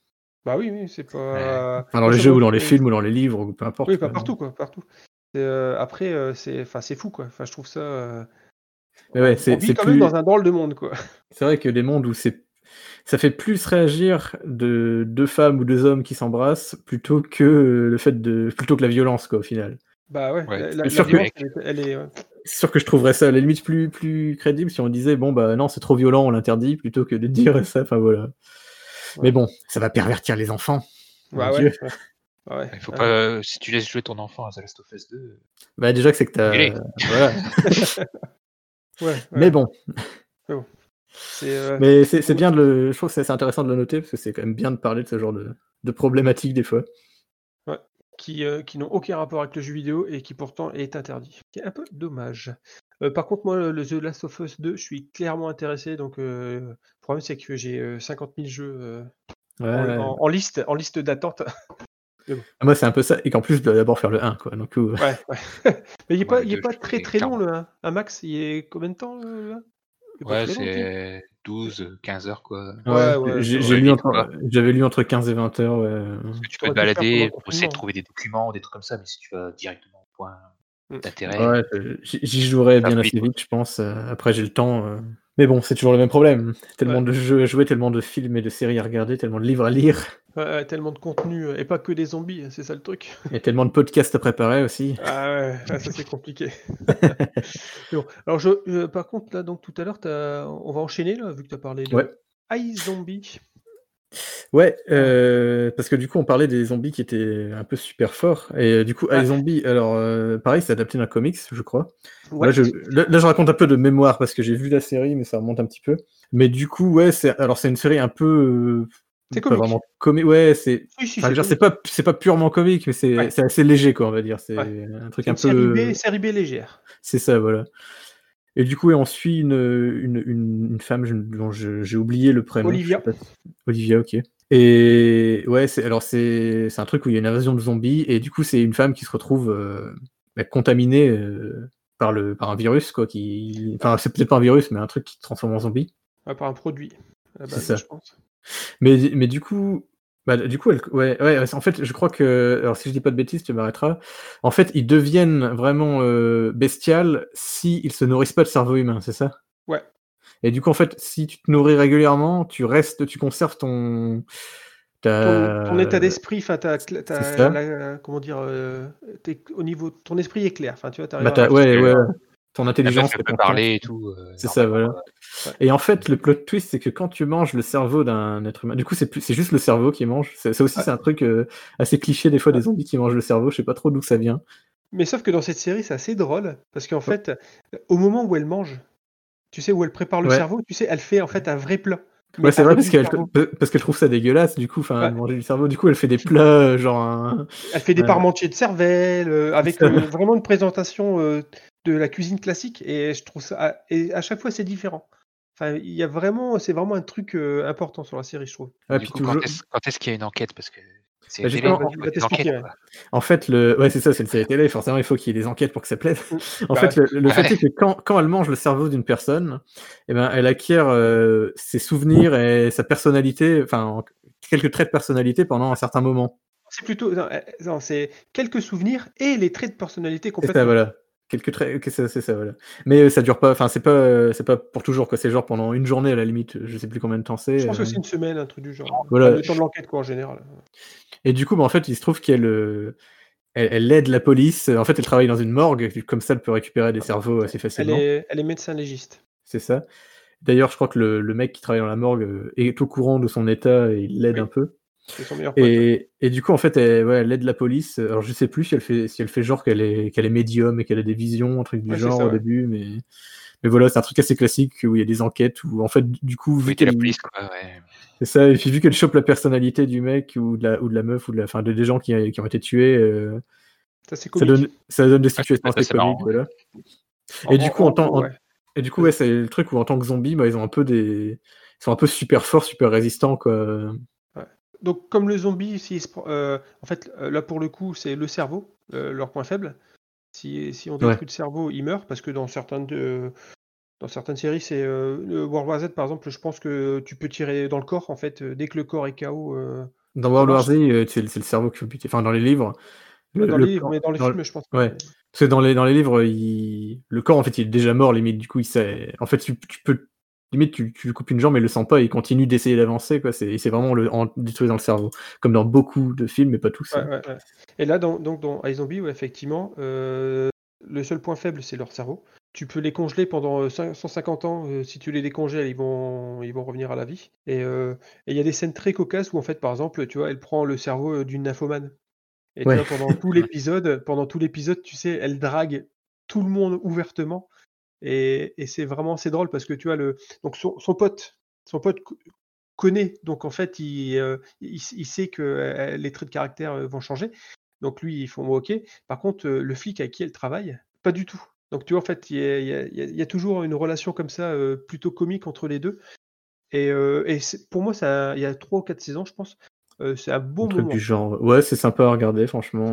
Bah oui, oui, c'est pas. Enfin, dans les jeux ou dans les films ou dans les livres, ou peu importe. Oui, pas quoi. partout, quoi, partout. Euh, après, euh, c'est, fou, quoi. Enfin, je trouve ça. euh, Mais ouais, c'est plus. même dans un drôle de monde, quoi. C'est vrai que les mondes où c'est ça fait plus réagir de deux femmes ou deux hommes qui s'embrassent plutôt que euh, le fait de plutôt que la violence quoi au final. Bah ouais, Ouais, la, sûr que- elle, est- elle est. ouais. C'est sûr que je trouverais ça à la limite plus plus crédible si on disait bon bah non c'est trop violent on l'interdit plutôt que de dire ça enfin voilà. Ouais. Mais bon ça va pervertir les enfants. Mon Bah ouais, Dieu. ouais. Ouais. Il faut pas, euh, si tu laisses jouer ton enfant à The Last of Us 2, Bah déjà que c'est que t'as voilà. Ouais, ouais. Mais bon C'est, euh, mais c'est bien de le je trouve que c'est intéressant de le noter parce que c'est quand même bien de parler de ce genre de de problématiques des fois. qui, euh, qui n'ont aucun rapport avec le jeu vidéo et qui pourtant est interdit. C'est un peu dommage. Euh, par contre, moi, le The Last of Us 2, je suis clairement intéressé. Donc, euh, le problème, c'est que j'ai euh, 50 000 jeux euh, Ouais, en, ouais. en- en liste, en liste d'attente. Ah, Moi, c'est un peu ça. Et qu'en plus, je dois d'abord faire le 1, quoi. Donc, euh, Ouais, ouais. Mais il n'est pas, Ouais, il est pas très très long, le 1. Un max, il est combien de temps, le 1 Il est pas Ouais, c'est 12, 15 heures quoi. Ouais, ouais, va lu j'avais lu entre 15 et 20 heures. ouais. Parce que tu peux te balader pour essayer de trouver des documents, des trucs comme ça, mais si tu vas directement au point Mm. d'intérêt, Ouais, j'y jouerai bien assez vite, je pense. euh, Après, j'ai le temps. euh. Mais bon, c'est toujours le même problème. Tellement Ouais. de jeux à jouer, tellement de films et de séries à regarder, tellement de livres à lire, Ouais, tellement de contenu, euh, et pas que des zombies, c'est ça le truc. et tellement de podcasts à préparer aussi. Ah ouais, ah, ça c'est compliqué. Bon, alors je, par contre là donc tout à l'heure on va enchaîner là vu que tu as parlé de Ouais. iZombie. Ouais, euh, parce que du coup, on parlait des zombies qui étaient un peu super forts. Et euh, du coup, Ouais. iZombie, alors pareil, c'est adapté d'un comics, je crois. Ouais. Là, je, là, là, je raconte un peu de mémoire parce que j'ai vu la série, mais ça remonte un petit peu. Mais du coup, ouais, c'est alors c'est une série un peu. C'est pas vraiment comique. Ouais, c'est. Si, Enfin, c'est pas c'est pas purement comique, mais c'est Ouais. assez léger, quoi, on va dire. C'est Ouais. un truc un série peu. B, série B légère. C'est ça, voilà. Et du coup, ouais, on suit une, une, une, une femme dont j'ai oublié le prénom. Olivia. pas Olivia, ok. Et ouais, c'est alors c'est un truc où il y a une invasion de zombies et du coup c'est une femme qui se retrouve euh, bah, contaminée euh, par le par un virus quoi qui enfin c'est peut-être pas un virus mais un truc qui te transforme en zombie. Ouais, par un produit. C'est ça. je pense. Mais mais du coup bah, du coup elle, ouais ouais en fait je crois que alors si je dis pas de bêtises tu m'arrêteras. En fait ils deviennent vraiment euh, bestiales si ils se nourrissent pas de cerveau humain c'est ça? Ouais. Et du coup, en fait, si tu te nourris régulièrement, tu restes, tu conserves ton. Ton, ta- ton état d'esprit, enfin, comment dire, euh, au niveau, ton esprit est clair. Enfin, tu vois, Bah, à ouais, ouais. Ton intelligence. est peut parler et tout. euh, C'est ça, voilà. Et en fait, le plot twist, c'est que quand tu manges le cerveau d'un être humain, du coup, c'est plus- c'est juste le cerveau qui mange. C'est- Ça aussi, Ouais. c'est un truc euh, assez cliché des fois des zombies qui mangent le cerveau. Je sais pas trop d'où ça vient. Mais sauf que dans cette série, c'est assez drôle parce qu'en fait, au moment où elle mange, tu sais, où elle prépare le Ouais. cerveau, tu sais, elle fait en fait un vrai plat. mais Ouais, c'est vrai parce qu'elle parce qu'elle trouve ça dégueulasse. Du coup, enfin, Ouais. manger du cerveau. Du coup, elle fait des plats euh, genre un. Elle fait des Ouais. parmentiers de cervelle, euh, avec euh, vraiment une présentation euh, de la cuisine classique. Et je trouve ça. Et à chaque fois, c'est différent. Enfin, il y a vraiment, c'est vraiment un truc euh, important sur la série, je trouve. Ouais, du puis coup, toujours- quand est-ce quand est-ce qu'il y a une enquête? Parce que c'est Bah, ouais. En fait, le... ouais, c'est ça, c'est une série télé, forcément, il faut qu'il y ait des enquêtes pour que ça plaise. En Bah fait, le, le fait est que quand, quand elle mange le cerveau d'une personne, eh ben, elle acquiert euh, ses souvenirs et sa personnalité, enfin, quelques traits de personnalité pendant un certain moment. C'est plutôt. non, non, c'est quelques souvenirs et les traits de personnalité C'est complètement. ça, voilà. Quelques traits, c'est ça, voilà. Mais euh, ça dure pas, enfin, c'est pas, euh, c'est pas pour toujours, quoi. C'est genre pendant une journée à la limite, je sais plus combien de temps c'est. Je pense que euh. c'est une semaine, un truc du genre. Voilà. Le temps de l'enquête, quoi, en général. Et du coup, bah, en fait, il se trouve qu'elle elle, elle aide la police. En fait, elle travaille dans une morgue, comme ça, elle peut récupérer des cerveaux assez Elle facilement. est, elle est médecin légiste. C'est ça. D'ailleurs, je crois que le, le mec qui travaille dans la morgue est au courant de son état et il l'aide Oui. un peu. C'est son meilleur pote. Et, et du coup, en fait, elle, ouais, elle aide la police. Alors, je sais plus si elle fait, si elle fait genre qu'elle est, qu'elle est médium et qu'elle a des visions, un truc du Ouais, genre ça, au ouais. début, mais, mais voilà, c'est un truc assez classique où il y a des enquêtes où, en fait, du coup, vu Oui, t'es la qu'elle, police, quoi. Ouais. c'est ça, et puis vu qu'elle chope la personnalité du mec ou de la, ou de la meuf ou de la, enfin, des gens qui, qui ont été tués, euh, Ça, donne, ça donne des situations assez marrant, comiques, voilà. En- Et du coup, en et du coup, ouais, c'est le truc où en tant que zombie, bah, ils ont un peu des, ils sont un peu super forts, super résistants, quoi. Donc, comme le zombie, se euh, en fait, euh, là pour le coup, c'est le cerveau, euh, leur point faible. Si, si on détruit Ouais. le cerveau, il meurt parce que dans certaines, de- dans certaines séries, c'est World War Z par exemple. Je pense que tu peux tirer dans le corps en fait dès que le corps est KO. Dans World War. Z, c'est le cerveau qui buter. Enfin, dans les livres. le- dans le les livres, corps- mais dans les dans le- films, je pense. ouais. Parce que dans les, dans les livres, il... le corps, en fait, il est déjà mort, limite. Du coup, il sait... en fait, tu, tu peux. Limite, tu, tu lui coupes une jambe et il le sent pas, il continue d'essayer d'avancer, quoi. C'est vraiment le, en détruisant le cerveau. Comme dans beaucoup de films, mais pas tous. Ouais, hein. ouais, ouais. Et là, dans, donc dans iZombie, effectivement, euh, le seul point faible, c'est leur cerveau. Tu peux les congeler pendant euh, cin- 150 ans. euh, si tu les décongèles, ils vont, ils vont revenir à la vie. Et euh, et il y a des scènes très cocasses où, en fait, par exemple, tu vois, elle prend le cerveau euh, d'une nymphomane. Et tu Ouais. vois, pendant tout l'épisode, pendant tout l'épisode, tu sais, elle drague tout le monde ouvertement. Et, c'est vraiment c'est drôle parce que tu vois le donc son, pote, son pote co- connaît donc en fait il, euh, il, sait que euh, les traits de caractère euh, vont changer. Donc lui, ils font OK. Par contre, le flic avec qui elle travaille, pas du tout. Donc tu vois, en fait, il y a, il y a- toujours une relation comme ça, plutôt comique entre les deux. Et, et pour moi, ça, il y a trois ou quatre saisons, je pense. Euh, c'est un bon Un truc moment. du genre. Ouais, c'est sympa à regarder, franchement.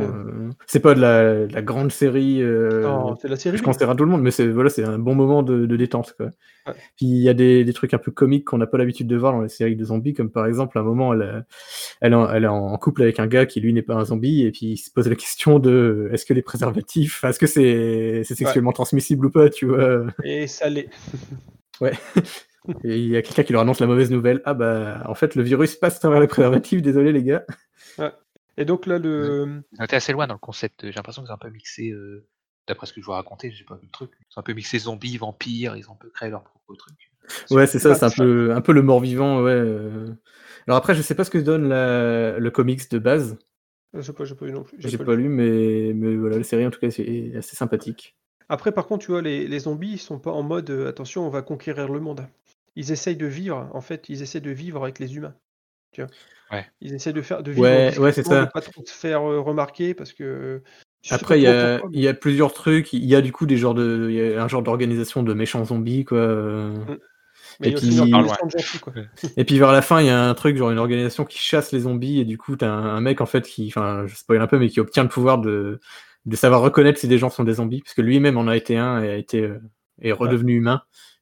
C'est- euh, pas de la, de la grande série. euh, Non, c'est la série. je conseillerais à tout le monde, mais c'est voilà, c'est un bon moment de, de détente. Quoi. Ouais. Puis il y a des, des trucs un peu comiques qu'on n'a pas l'habitude de voir dans les séries de zombies, comme par exemple, à un moment, elle, elle, est en- elle est en couple avec un gars qui lui n'est pas un zombie, et puis il se pose la question de est-ce que les préservatifs, est-ce que c'est sexuellement transmissible ou pas, tu vois? Et ça l'est. Et il y a quelqu'un qui leur annonce la mauvaise nouvelle. Ah bah, en fait, le virus passe à travers les préservatifs, désolé les gars. Et donc là, le. On était assez loin dans le concept. J'ai l'impression qu'ils ont un peu mixé, euh, d'après ce que je vous racontais, j'ai pas vu le truc. Ils ont un peu mixé zombies, vampires, ils ont un peu créé leur propre truc. Ouais, c'est ça, c'est un peu, un peu le mort-vivant, ouais. euh. Alors après, je sais pas ce que donne la- le comics de base. Je sais pas, j'ai pas eu non plus. J'ai pas pas lu. lu, mais, mais voilà, la série en tout cas c'est assez sympathique. Après, par contre, tu vois, les, les zombies, ils sont pas en mode euh, attention, on va conquérir le monde. Ils essayent de vivre, en fait, ils essaient de vivre avec les humains. Tu vois? Ouais. Ils essaient de faire de vivre Ouais, ouais, c'est ça. de pas trop se faire remarquer parce que. Après, il y a, pourquoi, il y a plusieurs trucs. Il y a du coup des genres de, il y a un genre d'organisation de méchants zombies, quoi. mais et puis- gentils, quoi. Et vers la fin, il y a un truc, genre une organisation qui chasse les zombies, et du coup, t'as un, un mec en fait qui, enfin, je spoil un peu, mais qui obtient le pouvoir de, de savoir reconnaître si des gens sont des zombies, parce que lui-même en a été un et a été euh, est redevenu humain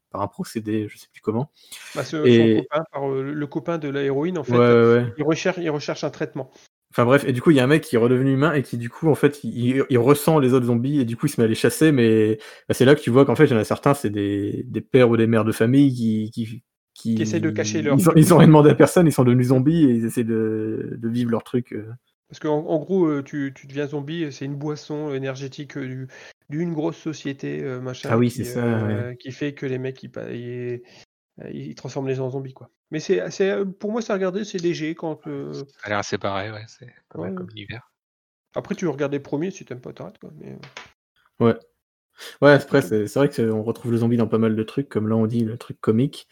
par un procédé, je sais plus comment. Bah, ce- Et- copain, par, euh, le copain de la héroïne, en fait, ouais, il, recherche, il recherche un traitement. Enfin bref, et du coup, il y a un mec qui est redevenu humain et qui, du coup, en fait, il, il ressent les autres zombies et du coup, il se met à les chasser. Mais bah, c'est là que tu vois qu'en fait, il y en a certains, c'est des, des pères ou des mères de famille qui. qui qui, Qui essayent de cacher leur- Ils ont, ils ont rien demandé à personne, ils sont devenus zombies et ils essaient de, de vivre leur truc. euh. Parce qu'en en gros, euh, tu, tu deviens zombie, c'est une boisson énergétique du- d'une grosse société, euh, machin, Ah oui, qui, c'est ça, euh, qui fait que les mecs, ils, euh, ils transforment les gens en zombies, quoi. Mais c'est, pour moi, c'est à regarder, c'est léger. Quand, Ça a l'air assez pareil, ouais, c'est pas mal Ouais. comme univers. Après, tu regardes les premiers, si t'aimes pas, t'arrêtes, quoi. Mais... Ouais, après, c'est vrai qu'on retrouve le zombie dans pas mal de trucs, comme là, on dit, le truc comique.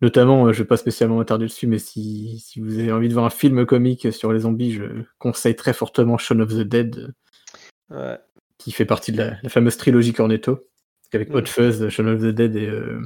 Notamment, je vais pas spécialement m'attarder dessus, mais si, si vous avez envie de voir un film comique sur les zombies, je conseille très fortement Shaun of the Dead. Ouais. Qui fait partie de la, la fameuse trilogie Cornetto, avec Mm. Hot Fuzz, Shaun of the Dead et euh,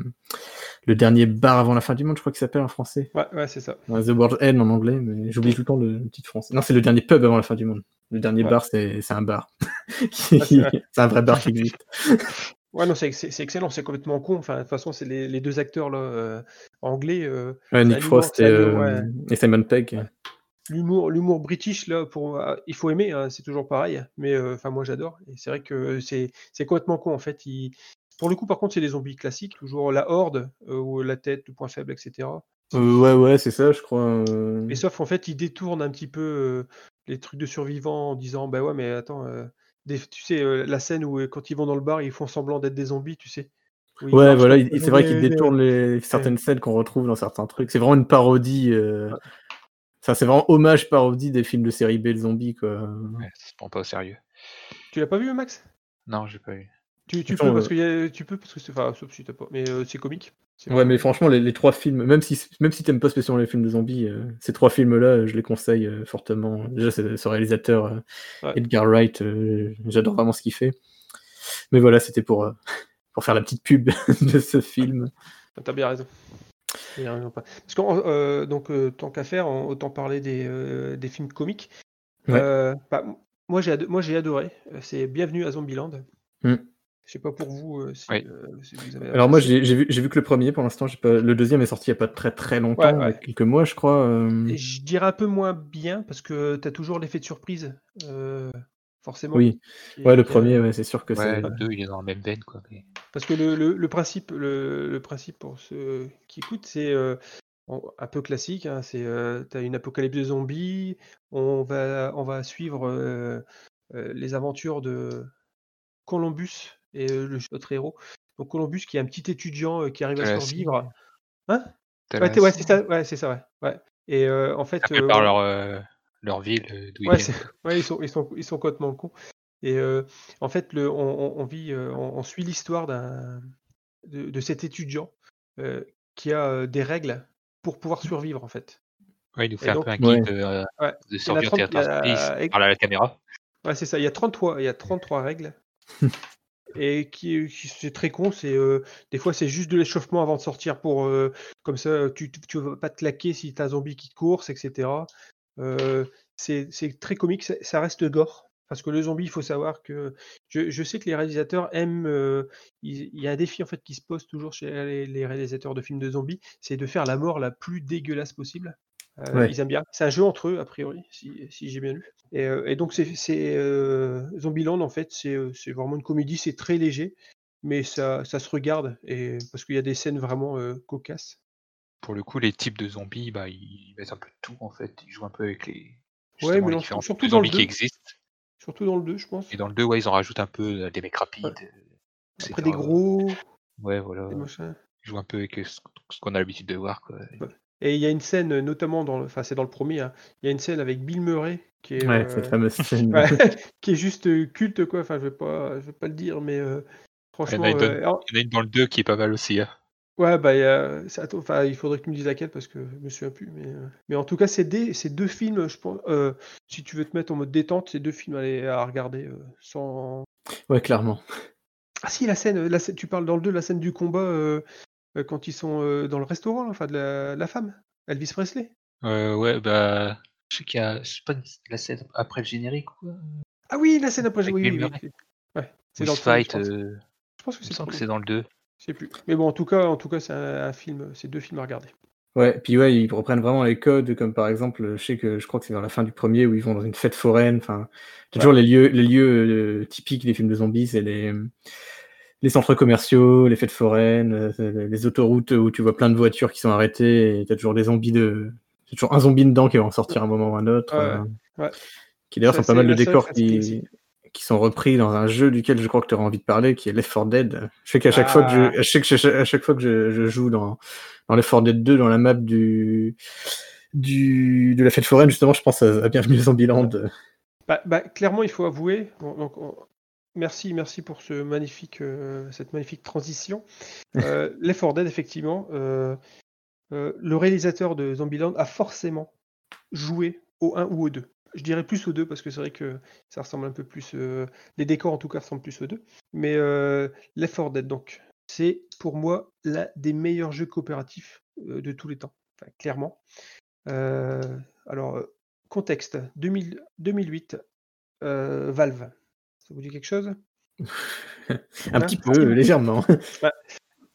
le dernier bar avant la fin du monde, je crois qu'il s'appelle en français. Ouais, ouais, c'est ça. Ouais, The World's End en anglais, mais j'oublie tout le temps le, le titre français. Non, c'est le dernier pub avant la fin du monde. Le dernier Ouais. bar, c'est un bar. Qui- Ah, c'est un vrai bar qui existe. Ouais, non, c'est, excellent, c'est complètement con. Enfin, de toute façon, c'est les, les deux acteurs là, euh, anglais. euh, Ouais, Nick Frost et, euh, et Simon Pegg. L'humour, l'humour british là, pour, euh, il faut aimer, hein, c'est toujours pareil. Mais euh, enfin, moi, j'adore. Et c'est vrai que c'est, c'est complètement con en fait. Il- Pour le coup, par contre, c'est des zombies classiques, toujours la horde euh, ou la tête, le point faible, etc. Euh, ouais, ouais, c'est ça, je crois. euh. Mais sauf en fait, ils détournent un petit peu euh, les trucs de survivants en disant bah ouais, mais attends, euh, des- tu sais, euh, la scène où euh, quand ils vont dans le bar, ils font semblant d'être des zombies, tu sais. Ouais, voilà, c'est vrai dans qu'il les- détourne les, certaines scènes qu'on retrouve dans certains trucs. C'est vraiment une parodie. euh, Ça, c'est vraiment hommage parodie des films de série B de zombies, quoi. Ouais, ça se prend pas au sérieux. Tu l'as pas vu, Max? Non, j'ai pas eu. tu, peux parce euh, que a- tu peux parce que c'est enfin sauf si t'as pas mais euh, c'est comique. Ouais, mais franchement, les, les trois films, même si, même si t'aimes pas spécialement les films de zombies, euh, ces trois films-là, je les conseille euh, fortement. Déjà, ce réalisateur, euh, Ouais. Edgar Wright, euh, j'adore vraiment ce qu'il fait. Mais voilà, c'était pour, euh, pour faire la petite pub de ce film. T'as bien raison. Parce que euh, donc euh, tant qu'à faire, autant parler des, euh, des films comiques. Ouais. Euh, bah, moi j'ai ado- moi j'ai adoré. C'est Bienvenue à Zombieland. Mm. Je sais pas pour vous euh, si, euh, vous avez. Alors moi, j'ai vu, j'ai vu que le premier pour l'instant. j'ai Pas... Le deuxième est sorti il y a pas très très longtemps, Ouais, ouais. il y a quelques mois, je crois. euh. Et je dirais un peu moins bien parce que t'as toujours l'effet de surprise, euh, forcément. Oui, ouais, le premier, ouais, c'est sûr que Ouais, c'est. le 2, il est dans la même veine, quoi. mais- Parce que le, le- le principe, le, le principe pour ceux qui écoutent, c'est euh, un peu classique. Hein, c'est euh, t'as une apocalypse de zombies. On va, on va suivre euh, euh, les aventures de Columbus et euh, le notre héros. Donc Columbus qui est un petit étudiant euh, qui arrive à survivre. Hein? Ouais, c'est ça. Ouais, c'est ça. Ouais. ouais. Et euh, en fait, Après, euh, par leur, euh, leur ville, euh, d'où ils Ouais, viennent. c'est- ouais, ils sont, ils sont, ils sont complètement cons. Et euh, en fait, le, on, on- vit, euh, on, on suit l'histoire d'un, de, de cet étudiant euh, qui a euh, des règles pour pouvoir survivre, en fait. Ouais, il nous Et fait donc- un peu un Ouais. guide euh, Ouais. de en a survie en 30 il y a- théâtre. Il et- parle à la caméra. Ouais, c'est ça. Il y a 33, il y a 33 règles. Et qui, qui- c'est très con, c'est euh, des fois c'est juste de l'échauffement avant de sortir pour euh, comme ça tu, tu, tu vas pas te claquer si t'as un zombie qui te course, etc. Euh, c'est très comique, ça, ça reste gore. Parce que le zombie, il faut savoir que je, je sais que les réalisateurs aiment. euh, il, il y a un défi en fait qui se pose toujours chez les, les réalisateurs de films de zombies, c'est de faire la mort la plus dégueulasse possible. Euh, Ouais. Ils aiment bien. C'est un jeu entre eux, a priori, si, si j'ai bien lu. Et, euh, et donc, c'est Zombieland, en fait, c'est vraiment une comédie, c'est très léger, mais ça, ça se regarde, et, parce qu'il y a des scènes vraiment cocasses. Pour le coup, les types de zombies, bah, ils mettent un peu de tout en fait. Ils jouent un peu avec les, Ouais, mais les différents surtout types de dans le zombies qui 2. existent. Surtout dans le 2, je pense. Et dans le 2, ouais, ils en rajoutent un peu euh, des mecs rapides. Ouais. euh, Après des gros, Ouais, voilà. des machins. Ils jouent un peu avec euh, ce qu'on a l'habitude de voir. Quoi. Et il y a une scène, notamment dans le, enfin, c'est dans le premier, hein, il y a une scène avec Bill Murray qui est, Ouais, euh, cette fameuse scène. ouais, qui est juste culte, quoi. Enfin, je vais pas, je vais pas le dire, mais euh, Il y en franchement, a une euh, alors, Il y en a une dans le 2 qui est pas mal aussi. hein. Ouais, bah, il y a- ça- attends, enfin, il faudrait que tu me dises laquelle parce que je me souviens plus. Mais, euh, mais en tout cas, c'est des, c'est deux films, je pense. euh, si tu veux te mettre en mode détente, c'est deux films à, aller- à regarder euh, sans. Ouais, clairement. Ah si, la scène, la scène- tu parles dans le 2, la scène du combat euh, euh, quand ils sont euh, dans le restaurant, là, enfin, de la, la femme, Elvis Presley. Euh, ouais, bah. Je sais qu'il y a. C'est pas une- la scène après le générique ou quoi Ah oui, la scène après, Avec oui, oui, Bill oui, Murray. oui. Ouais, c'est Où dans le se premier, je fight. pense. euh, Je pense que Il me c'est semble le que premier. c'est dans le 2. Je sais plus. Mais bon, en tout cas, en tout cas, c'est un, un film, c'est deux films à regarder. Ouais, puis ouais, ils reprennent vraiment les codes, comme par exemple, je sais que je crois que c'est vers la fin du premier où ils vont dans une fête foraine. Enfin, t'as toujours les lieux, les lieux euh, typiques des films de zombies, c'est les, les centres commerciaux, les fêtes foraines, euh, les autoroutes où tu vois plein de voitures qui sont arrêtées et t'as toujours des zombies de. Toujours un zombie dedans qui va en sortir un moment ou un autre. Ouais, euh, ouais. Qui d'ailleurs sont pas mal de décors qui. Qui sont repris dans un jeu duquel je crois que tu auras envie de parler, qui est Left 4 Dead. Je sais qu'à chaque fois que Ah. je, à chaque, à chaque fois que je, je joue dans, dans Left 4 Dead 2, dans la map du, du, de la fête foraine, justement, je pense à, à Bienvenue à Zombieland. Bah, bah, clairement, il faut avouer. bon, donc, on- Merci, merci pour ce magnifique, euh, cette magnifique transition. Euh, Left 4 Dead, effectivement, euh, le réalisateur de Zombieland a forcément joué au 1 ou au 2. Je dirais plus au 2 parce que c'est vrai que ça ressemble un peu plus. euh, les décors en tout cas ressemblent plus au 2. Mais euh, Left 4 Dead, donc, c'est pour moi l'un des meilleurs jeux coopératifs euh, de tous les temps. Enfin, clairement. Euh, alors, contexte 2000 2008, euh, Valve. Ça vous dit quelque chose? Un Hein? petit peu, légèrement.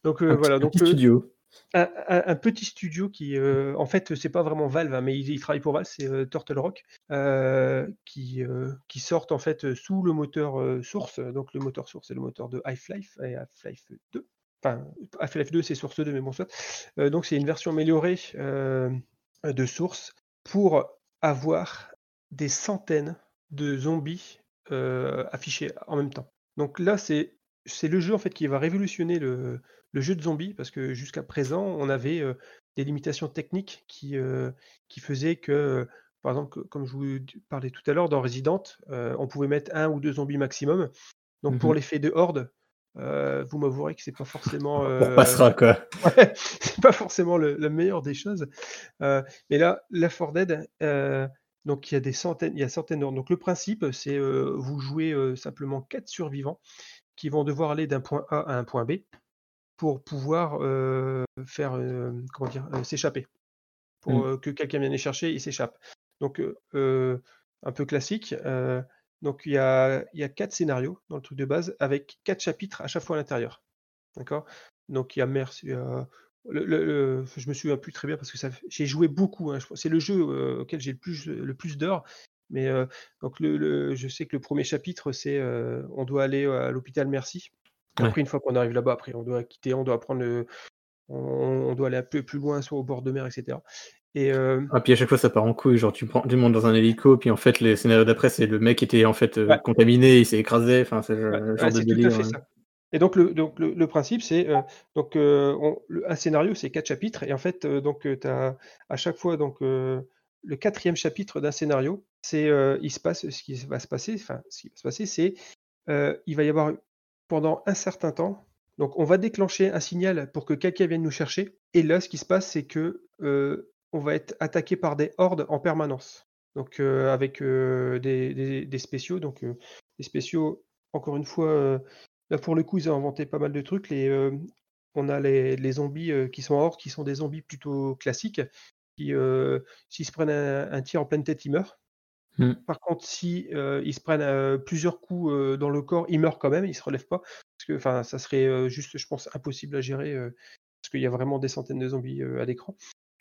Donc voilà, donc studio. Un, petit studio qui, euh, en fait, c'est pas vraiment Valve, hein, mais il, il travaille pour Valve, c'est euh, Turtle Rock, euh, qui, qui sortent en fait sous le moteur Source. Donc le moteur Source, c'est le moteur de Half-Life et Half-Life 2. Enfin, Half-Life 2, c'est Source 2, mais bon, soit. Euh, donc c'est une version améliorée de Source pour avoir des centaines de zombies affichés en même temps. Donc là, c'est c'est le jeu en fait qui va révolutionner le, le jeu de zombies parce que jusqu'à présent, on avait euh, des limitations techniques qui, euh, qui faisaient que, par exemple, comme je vous parlais tout à l'heure, dans Resident, on pouvait mettre un ou deux zombies maximum. Donc pour Mhm. l'effet de horde, vous m'avouerez que c'est pas forcément. On repassera, quoi. Ouais, c'est pas forcément le, la meilleure des choses. Mais là, Left 4 Dead, donc il y a des centaines, il y a centaines d'ordres. Donc le principe, c'est euh, vous jouez euh, simplement quatre survivants qui vont devoir aller d'un point A à un point B pour pouvoir faire, comment dire, s'échapper, pour Mm. euh, que quelqu'un vienne les chercher et s'échappe. Donc un peu classique. donc il y a, il y a quatre scénarios dans le truc de base avec quatre chapitres à chaque fois à l'intérieur. D'accord? Donc il y a merci. le, le- le- je me souviens plus très bien parce que ça, j'ai joué beaucoup. hein, c'est le jeu euh, auquel j'ai le plus, le plus d'heures. Mais euh, donc le, le- je sais que le premier chapitre, c'est euh, on doit aller à l'hôpital Merci. Ouais. Après, une fois qu'on arrive là-bas, après, on doit quitter, on doit prendre le, on, on doit aller un peu plus loin, soit au bord de mer, etc. Et euh, Ah, puis à chaque fois, ça part en couille. Genre, tu, prends, tu montes dans un hélico, puis en fait, les scénarios d'après, c'est le mec était en fait euh, Ouais. contaminé, il s'est écrasé. Enfin, c'est Ouais, ouais, genre de c'est tout à délire. fait ça. Et donc le, donc le, le principe c'est euh, donc on- le- un scénario c'est quatre chapitres et en fait donc tu as à chaque fois donc le quatrième chapitre d'un scénario c'est il se passe ce qui va se passer enfin ce qui va se passer c'est il va y avoir pendant un certain temps donc on va déclencher un signal pour que quelqu'un vienne nous chercher et là ce qui se passe c'est que euh, on va être attaqué par des hordes en permanence donc avec des, des, spéciaux. Donc les spéciaux, encore une fois, là pour le coup, ils ont inventé pas mal de trucs. On a les, les zombies qui sont hors, qui sont des zombies plutôt classiques, qui, s'ils se prennent un, tir en pleine tête, ils meurent. Mmh. Par contre, si ils se prennent plusieurs coups dans le corps, ils meurent quand même, ils se relèvent pas. Parce que, enfin, ça serait juste, je pense, impossible à gérer parce qu'il y a vraiment des centaines de zombies à l'écran.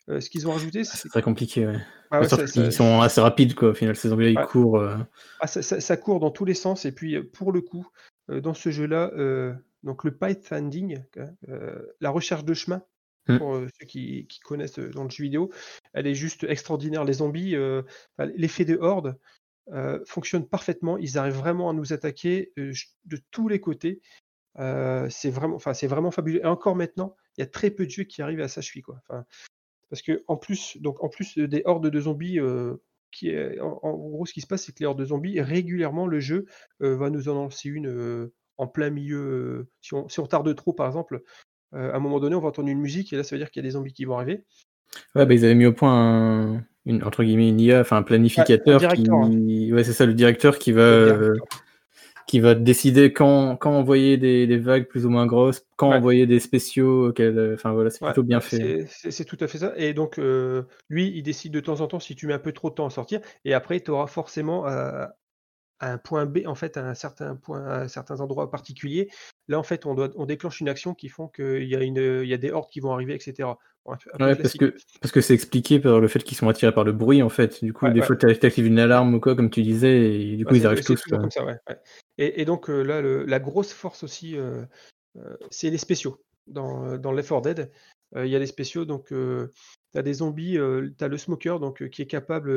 ce qu'ils ont rajouté, ah, c'est très compliqué. Ouais. Ah ils sont assez rapides, quoi. Au final, ces zombies-là, ils courent. Ah, ça, ça, court dans tous les sens. Et puis, pour le coup, dans ce jeu-là, donc le pathfinding, la recherche de chemin, mmh. pour ceux qui, connaissent dans le jeu vidéo, elle est juste extraordinaire. Les zombies, l'effet de horde fonctionne parfaitement. Ils arrivent vraiment à nous attaquer de tous les côtés. c'est vraiment, c'est vraiment fabuleux. Et encore maintenant, il y a très peu de jeux qui arrivent à sa cheville, parce que en plus, donc en plus des hordes de zombies, qui en, gros, ce qui se passe, c'est que les hordes de zombies régulièrement, le jeu va nous en lancer une en plein milieu. si, on, si on tarde trop, par exemple, à un moment donné, on va entendre une musique et là, ça veut dire qu'il y a des zombies qui vont arriver. Ouais, bah, ils avaient mis au point une, entre guillemets une IA, enfin un planificateur qui, hein. ouais, c'est ça, le directeur qui va qui va décider quand, quand envoyer des, des, vagues plus ou moins grosses, quand envoyer des spéciaux. Enfin voilà, c'est plutôt bien fait. C'est tout à fait ça. Et donc, lui, il décide de temps en temps si tu mets un peu trop de temps à sortir. Et après, tu auras forcément à, un point B, en fait, à un certain point, à certains endroits particuliers. Là, en fait, on, doit, on déclenche une action qui font qu'il y, a une, il y a des hordes qui vont arriver, etc. ouais, parce que parce que c'est expliqué par le fait qu'ils sont attirés par le bruit, en fait. Du coup, des fois, tu actives une alarme ou quoi, comme tu disais, et du coup, ils arrivent tous. Comme ça, et, et, donc, là, le, la grosse force aussi, euh, euh, c'est les spéciaux. Dans, dans Left 4 Dead, il y a les spéciaux, donc tu as des zombies, tu as le smoker, donc qui est capable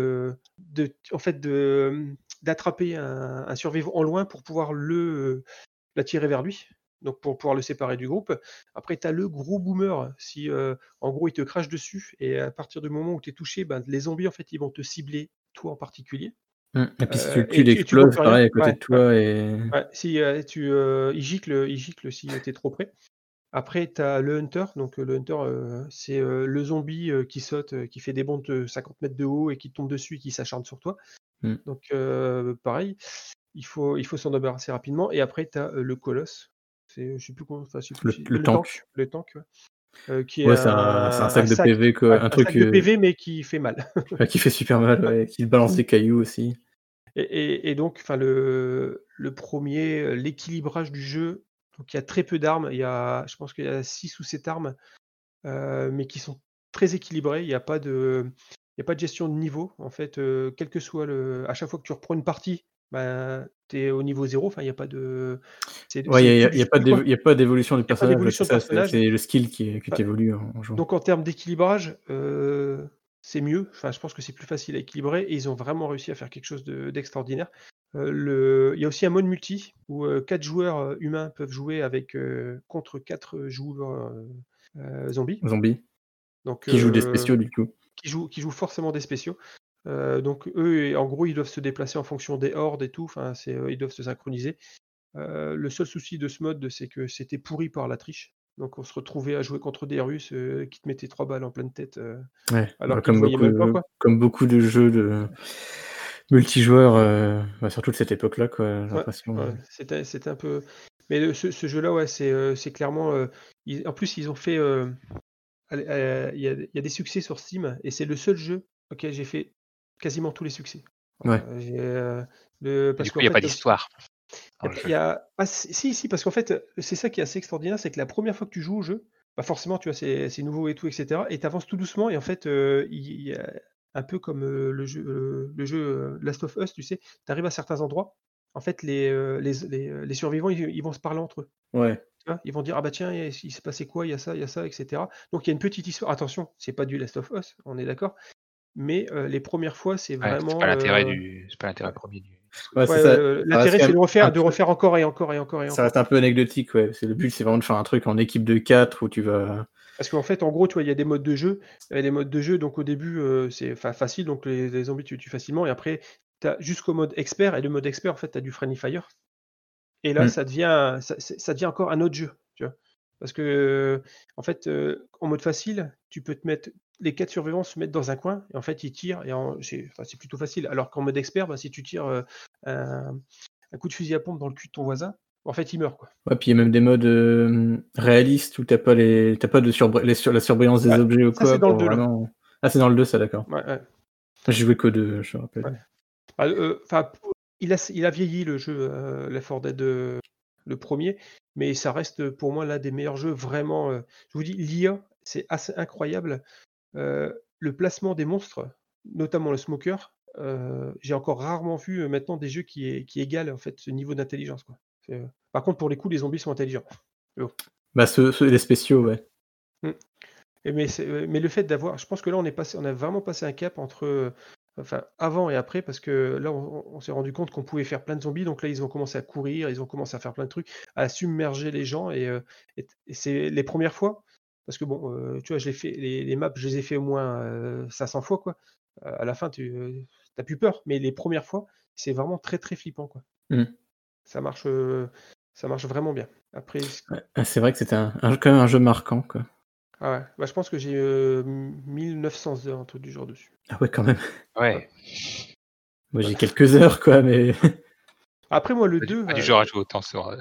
de, en fait, de d'attraper un, survivant en loin pour pouvoir le l'attirer vers lui, donc pour pouvoir le séparer du groupe. Après, tu as le gros boomer, si en gros il te crache dessus, et à partir du moment où tu es touché, ben, les zombies en fait ils vont te cibler, toi en particulier. Mmh. Et puis si tu, tu l'exploses, pareil, à côté de toi. Et... si tu, il, gicle, il gicle si tu es trop près. Après, tu as le Hunter. Donc, le Hunter, c'est le zombie qui saute, qui fait des bonds de 50 mètres de haut et qui tombe dessus et qui s'acharne sur toi. Mmh. Donc, pareil, il faut, il faut s'en débarrasser rapidement. Et après, tu as le Colosse. C'est, je sais plus comment. Enfin, le, le, tank. Le tank, qui est, c'est un, sac de PV, quoi. un, truc. de PV, mais qui fait mal. qui fait super mal, qui balance des cailloux aussi. Et, et donc, enfin, le, le premier, l'équilibrage du jeu donc il y a très peu d'armes. Il y a, je pense qu'il y a 6 ou 7 armes, mais qui sont très équilibrées. Il n'y a pas de. Il y a pas de gestion de niveau. En fait, quel que soit le. À chaque fois que tu reprends une partie, ben, tu es au niveau 0. Enfin, il n'y a pas de. Ouais, il n'y a, pas d'évolution du personnage. C'est le skill qui, qui évolue en jouant. Donc, en termes d'équilibrage, c'est mieux. Enfin, je pense que c'est plus facile à équilibrer. Et ils ont vraiment réussi à faire quelque chose d'extraordinaire. Euh, il y a aussi un mode multi où 4 euh, joueurs euh, humains peuvent jouer avec contre 4 joueurs zombies. Zombies. Donc, qui jouent des spéciaux du coup. Qui jouent, qui jouent forcément des spéciaux. donc eux, en gros, ils doivent se déplacer en fonction des hordes et tout. Enfin, ils doivent se synchroniser. le seul souci de ce mode, c'est que c'était pourri par la triche. Donc on se retrouvait à jouer contre des Russes qui te mettaient trois balles en pleine tête. alors bah, comme, beaucoup, comme beaucoup de jeux de multijoueur, euh, bah, surtout de cette époque-là, quoi. C'était, un peu. Mais ce, jeu-là, ouais, c'est, euh, clairement. Euh, en plus, ils ont fait. Il y, a, des succès sur Steam et c'est le seul jeu auquel j'ai fait quasiment tous les succès. Ouais. Le, parce du coup, il n'y a pas d'histoire. Il y a... Ah, si, si, parce qu'en fait, c'est ça qui est assez extraordinaire, c'est que la première fois que tu joues au jeu, bah forcément, tu vois, c'est, nouveau et tout, etc. Et tu avances tout doucement, et en fait, il y a un peu comme le jeu, le jeu Last of Us, tu sais, tu arrives à certains endroits, en fait, les, les, les, survivants, ils, vont se parler entre eux. Ouais. Ils vont dire, ah bah tiens, il, s'est passé quoi, il y a ça, il y a ça, etc. Donc il y a une petite histoire. Attention, c'est pas du Last of Us, on est d'accord. Mais les premières fois, c'est vraiment. C'est pas l'intérêt du. C'est pas l'intérêt premier du. l'intérêt, c'est de refaire, de refaire encore et encore et encore et encore. Ça reste un peu anecdotique, ouais. C'est le but, c'est vraiment de faire un truc en équipe de 4 où tu vas parce qu'en fait, en gros, tu vois, il y a des modes de jeu. Il y a des modes de jeu, donc au début, euh, c'est facile, donc les, zombies, tu tues facilement. Et après, tu as jusqu'au mode expert. Et le mode expert, en fait, tu as du friendly fire. Et là, mmh. ça, devient, ça, devient encore un autre jeu. Tu vois. Parce que, en fait, euh, en mode facile, tu peux te mettre. Les quatre survivants se mettent dans un coin et en fait ils tirent et en- c'est enfin, plutôt facile. Alors qu'en mode expert, bah, si tu tires euh, un, un coup de fusil à pompe dans le cul de ton voisin, en fait il meurt quoi. Ouais, puis il y a même des modes euh, réalistes où t'as pas les t'as pas de surbre- les sur- la surbrillance des Ouais, objets ou quoi. c'est dans le pour deux, là. vraiment- Ah c'est dans le 2 ça d'accord. Ouais, ouais. J'ai joué qu'au 2, je me rappelle. Ah, euh, Enfin, il a, il a vieilli le jeu, euh, Left 4 Dead, euh, le premier, mais ça reste pour moi l'un des meilleurs jeux vraiment. euh, je vous dis, l'IA, c'est assez incroyable. Euh, le placement des monstres, notamment le smoker, j'ai encore rarement vu maintenant des jeux qui, égalent en fait ce niveau d'intelligence. quoi. Par contre, pour les coups, les zombies sont intelligents. Bah ceux, ceux- les spéciaux ouais. Et mais, le fait d'avoir, je pense que là on est passé, on a vraiment passé un cap entre, enfin avant et après, parce que là on, on s'est rendu compte qu'on pouvait faire plein de zombies, donc là ils ont commencé à courir, ils ont commencé à faire plein de trucs, à submerger les gens, et, euh, et- et c'est les premières fois, parce que bon, euh, tu vois, je fait, les, les maps, je les ai fait au moins euh, 500 fois quoi. Euh, à la fin, tu n'as plus peur, mais les premières fois, c'est vraiment très très flippant quoi. Mm. Ça marche, euh, ça marche vraiment bien. Après, Ouais. C'est vrai que c'était un, un- quand même un jeu marquant quoi. Ah ouais, bah, je pense que j'ai euh, 1900 heures, un truc du genre dessus. Ah ouais quand même. Ouais. Moi j'ai quelques heures quoi mais. Après, moi, le Pas du, 2, pas du euh, genre à jouer autant sur, euh,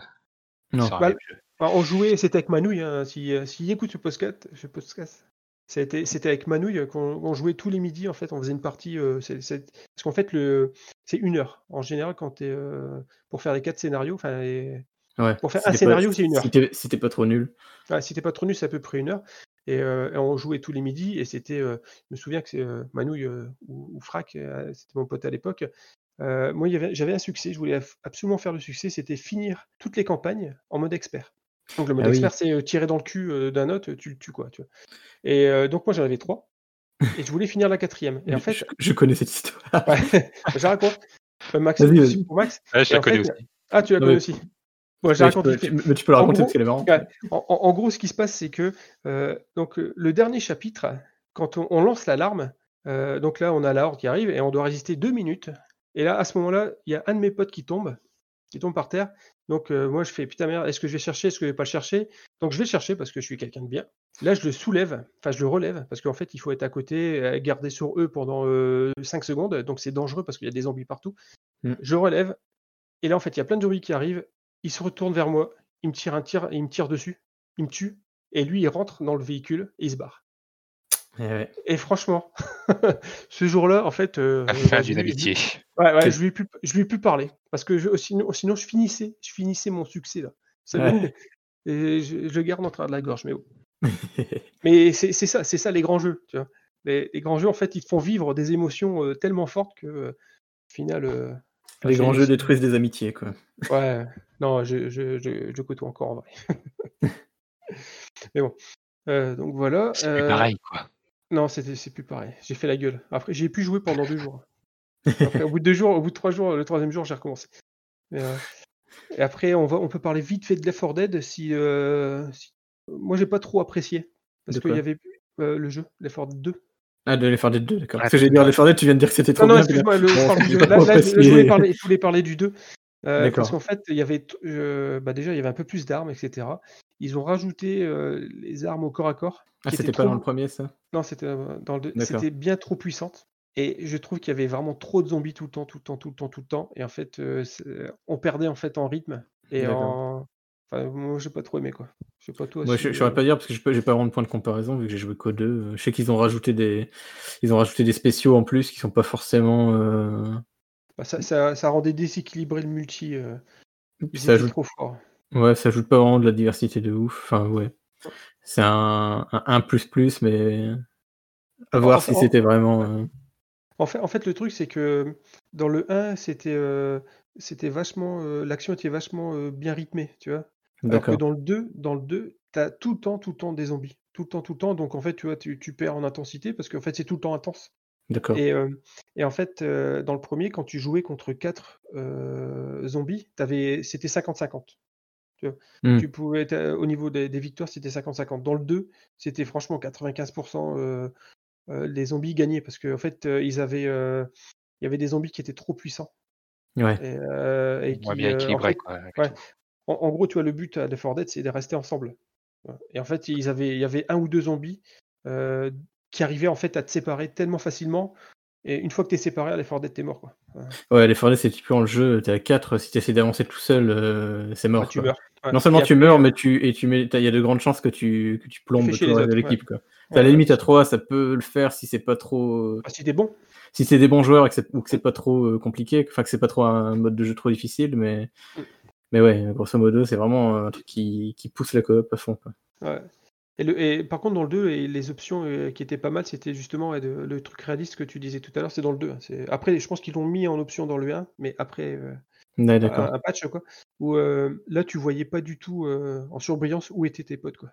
Non. sur Bah, alors, on jouait, c'était avec Manouille. Hein, si, euh, s'il écoute ce podcast, ce podcast c'était, c'était avec Manouille qu'on on jouait tous les midis. En fait, on faisait une partie. euh, c'est, c'est- Parce qu'en fait, le, c'est une heure. En général, quand t'es, euh, pour faire les quatre scénarios, enfin, les- Ouais. Pour faire un scénario, c'est une heure. Si t'es pas trop nul. ouais, si t'es pas trop nul, c'est à peu près une heure. Et, euh, et on jouait tous les midis. Et c'était, euh, je me souviens que c'est euh, Manouille euh, ou, ou Frac, euh, c'était mon pote à l'époque. Euh, moi, j'avais un succès. Je voulais absolument faire le succès. C'était finir toutes les campagnes en mode expert. Donc le mode Ah oui. expert, c'est euh, tirer dans le cul euh, d'un autre, tu le tues quoi. Tu vois. Et euh, donc moi j'en avais trois. Et je voulais finir la quatrième. Et en fait, je, je connais cette histoire. ouais, je raconte. Euh, Max, pour Max. Ouais, je la connais fait, aussi. Ah, tu la connais aussi. Bon, Mais tu, peux, mais tu peux le raconter gros- parce qu'elle est marrante. En, gros, ce qui se passe, c'est que euh, donc euh, le dernier chapitre, quand on, on lance l'alarme, euh, donc là, on a la horde qui arrive et on doit résister deux minutes. Et là, à ce moment-là, il y a un de mes potes qui tombe, qui tombe par terre. Donc euh, moi, je fais putain merde, est-ce que je vais chercher, est-ce que je vais pas le chercher? Donc je vais le chercher parce que je suis quelqu'un de bien. Là, je le soulève, enfin je le relève parce qu'en fait, il faut être à côté, garder sur eux pendant 5 secondes. Donc c'est dangereux parce qu'il y a des zombies partout. Mm. Je relève et là, en fait, il y a plein de zombies qui arrivent. Ils se retournent vers moi, il me tire un tir, il me tire dessus, il me tue. Et lui, il rentre dans le véhicule et il se barre. Eh ouais. Et franchement, ce jour-là, en fait, euh, La fin bah, je d'une lui- amitié. Ouais, je lui ai plus, je lui ai plus parlé parce que je- sinon, sinon je finissais, je finissais mon succès là. C'est Ouais. bon. Et je, garde en travers de la gorge, mais bon. Mais c'est ça, c'est ça les grands jeux, tu vois. Les, les grands jeux, en fait, ils te font vivre des émotions euh, tellement fortes que, euh, au final, euh, Les grands jeux détruisent des amitiés quoi. Ouais, non, je, je, je, je côtoie encore en vrai. mais bon, Euh, donc voilà. C'est plus euh, pareil, quoi. Non, c'était c'est plus pareil. J'ai fait la gueule. Après, j'ai pu jouer pendant deux jours. Après, au bout de deux jours, au bout de trois jours, le troisième jour, j'ai recommencé. Mais, euh, Et après, on va, on peut parler vite fait de Left 4 Dead. Si, euh, si- moi, j'ai pas trop apprécié parce qu'il y avait euh, le jeu Left 4 Dead 2. Ah, de 4 Dead 2, d'accord. Parce que j'ai dit 4 Dead, tu viens de dire que c'était trop Non, non, bien. excuse-moi, le- je Bon, du deux. Là, là, voulais parler, je voulais parler du 2. euh, D'accord. parce qu'en fait, il y avait, euh, bah déjà, il y avait un peu plus d'armes, etc. Ils ont rajouté euh, les armes au corps à corps. Ah, c'était pas trop- dans le premier, ça? Non, c'était euh, dans le deux. C'était bien trop puissante. Et je trouve qu'il y avait vraiment trop de zombies tout le temps, tout le temps, tout le temps, tout le temps. Et en fait, euh, on perdait en fait en rythme. Et en. Enfin, moi, j'ai pas trop aimé quoi. Je sais pas toi. Moi, je je saurais euh, pas dire parce que j'ai pas, j'ai pas vraiment de point de comparaison vu que j'ai joué qu'au 2. Je sais qu'ils ont rajouté des, ils ont rajouté des spéciaux en plus qui sont pas forcément. euh, bah, ça, ça, ça rendait déséquilibré le multi. euh, ça ajoute, trop fort. ouais, ça ajoute pas vraiment de la diversité de ouf. Enfin, ouais. C'est un, un 1 plus plus, mais à voir si c'était vraiment. euh, En fait, en fait, le truc, c'est que dans le 1, c'était euh, c'était vachement. euh, L'action était vachement euh, bien rythmée, tu vois. Alors que D'accord. dans le 2, dans le 2, t'as tout le temps, tout le temps des zombies. Tout le temps, tout le temps. Donc en fait, tu vois, tu, tu perds en intensité parce qu'en fait, c'est tout le temps intense. D'accord. Et, euh, et en fait, euh, dans le premier, quand tu jouais contre 4 zombies, t'avais- c'était 50-50. Tu, vois? Hmm. Tu pouvais, au niveau des, des victoires, c'était 50-50. Dans le 2, c'était franchement 95% euh, euh, les zombies gagnaient parce qu'en fait, euh, ils avaient, euh, il y avait des zombies qui étaient trop puissants. Ouais. Et, euh, et Moins qui, bien euh, en équilibré, fait, quoi. avec ouais. En, en gros, tu vois, le but à Left 4 Dead, c'est de rester ensemble. Et en fait, ils avaient, il y avait un ou deux zombies euh, qui arrivaient en fait à te séparer tellement facilement. Et une fois que t'es séparé, à l'effort d'être, t'es mort. Quoi. Ouais. Ouais, les forêts, c'est typique dans le jeu. T'es à 4, si t'essaies d'avancer tout seul, euh, c'est mort. Ah, tu quoi. meurs. Ouais. Non seulement tu meurs, mais tu et tu mets, il y a de grandes chances que tu que tu plombes de l'équipe. ouais, à la limite à 3, ça peut le faire si c'est pas trop, Ah, si t'es bon. si c'est des bons joueurs et que c'est, ou que c'est pas trop euh, compliqué, enfin que c'est pas trop un mode de jeu trop difficile, mais Mm. Mais ouais, grosso modo, c'est vraiment un truc qui, qui pousse la coop à fond. Quoi. Ouais. Et, le, et par contre, dans le 2, et les options euh, qui étaient pas mal, c'était justement ouais, de- le truc réaliste que tu disais tout à l'heure, c'est dans le 2. hein. Après, je pense qu'ils l'ont mis en option dans le 1, mais après euh, Ouais, un, un patch, quoi. Où euh, là, tu voyais pas du tout euh, en surbrillance où étaient tes potes, quoi.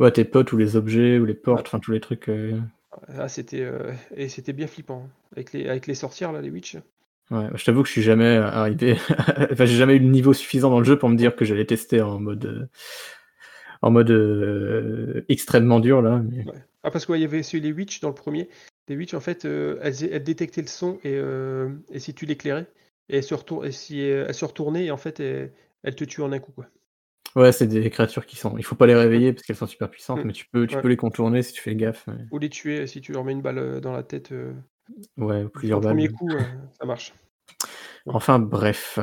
Ouais, tes potes ou les objets ou les portes, enfin tous les trucs. Ah, c'était euh, et c'était bien flippant hein. avec les avec les sorcières là, les witch. Ouais, je t'avoue que je suis jamais arrivé. enfin, j'ai jamais eu le niveau suffisant dans le jeu pour me dire que j'allais tester en mode euh, en mode euh, extrêmement dur là. mais- Ouais. Ah parce qu'il y avait les witch dans le premier. Les witch en fait, euh, elles, elles détectaient le son et, euh, et si tu l'éclairais et elles se et si euh, elles se retournaient et en fait elles, elles te tuent en un coup quoi. Ouais, c'est des créatures qui sont. Il faut pas les réveiller parce qu'elles sont super puissantes, Mm. mais tu peux, tu Ouais. peux les contourner si tu fais gaffe. Ou les tuer si tu leur mets une balle euh, dans la tête. Ouais, plusieurs balles. premier coup, euh, ça marche. Enfin bref.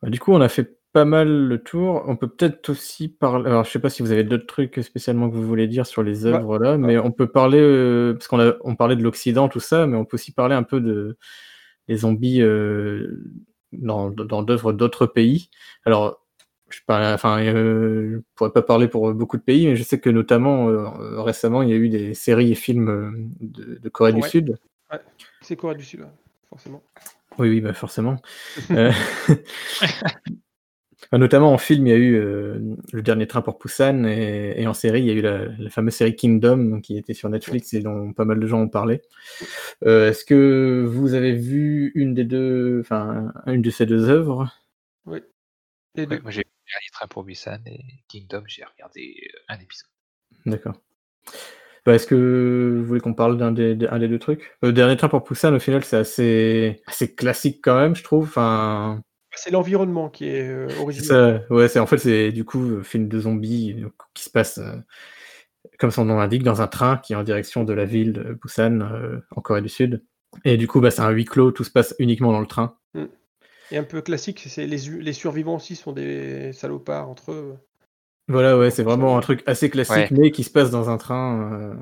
Bah, du coup, on a fait pas mal le tour. On peut peut-être aussi parler. Alors, je sais pas si vous avez d'autres trucs spécialement que vous voulez dire sur les œuvres là, mais on peut parler euh, parce qu'on a on parlait de l'Occident tout ça, mais on peut aussi parler un peu de des zombies euh, dans dans d'œuvres d'autres pays. Alors, je parle, enfin, euh, je pourrais pas parler pour beaucoup de pays, mais je sais que notamment récemment, il y a eu des séries et films de, de Corée du Ouais. Sud. C'est Corée du Sud, ouais, forcément. Oui, oui, bah forcément. Euh, Notamment en film, il y a eu euh, Le Dernier Train pour Busan et, et en série, il y a eu la, la fameuse série Kingdom qui était sur Netflix et dont pas mal de gens ont parlé. Euh, Est-ce que vous avez vu une des deux, enfin, une de ces deux œuvres? Les Ouais, deux. moi j'ai vu le dernier train pour Busan et Kingdom, j'ai regardé un épisode. D'accord. Bah, Est-ce que vous voulez qu'on parle d'un des, deux trucs? Le Dernier Train pour Busan, au final, c'est assez, assez classique quand même, je trouve. Enfin, C'est l'environnement qui est euh, original. ça, ouais, c'est en fait c'est du coup un film de zombies qui se passe euh, comme son nom l'indique dans un train qui est en direction de la ville de Busan euh, en Corée du Sud. Et du coup bah c'est un huis clos, tout se passe uniquement dans le train. Et un peu classique, c'est les, les survivants aussi sont des salopards entre eux. Voilà, ouais, c'est vraiment un truc assez classique Ouais. mais qui se passe dans un train. euh,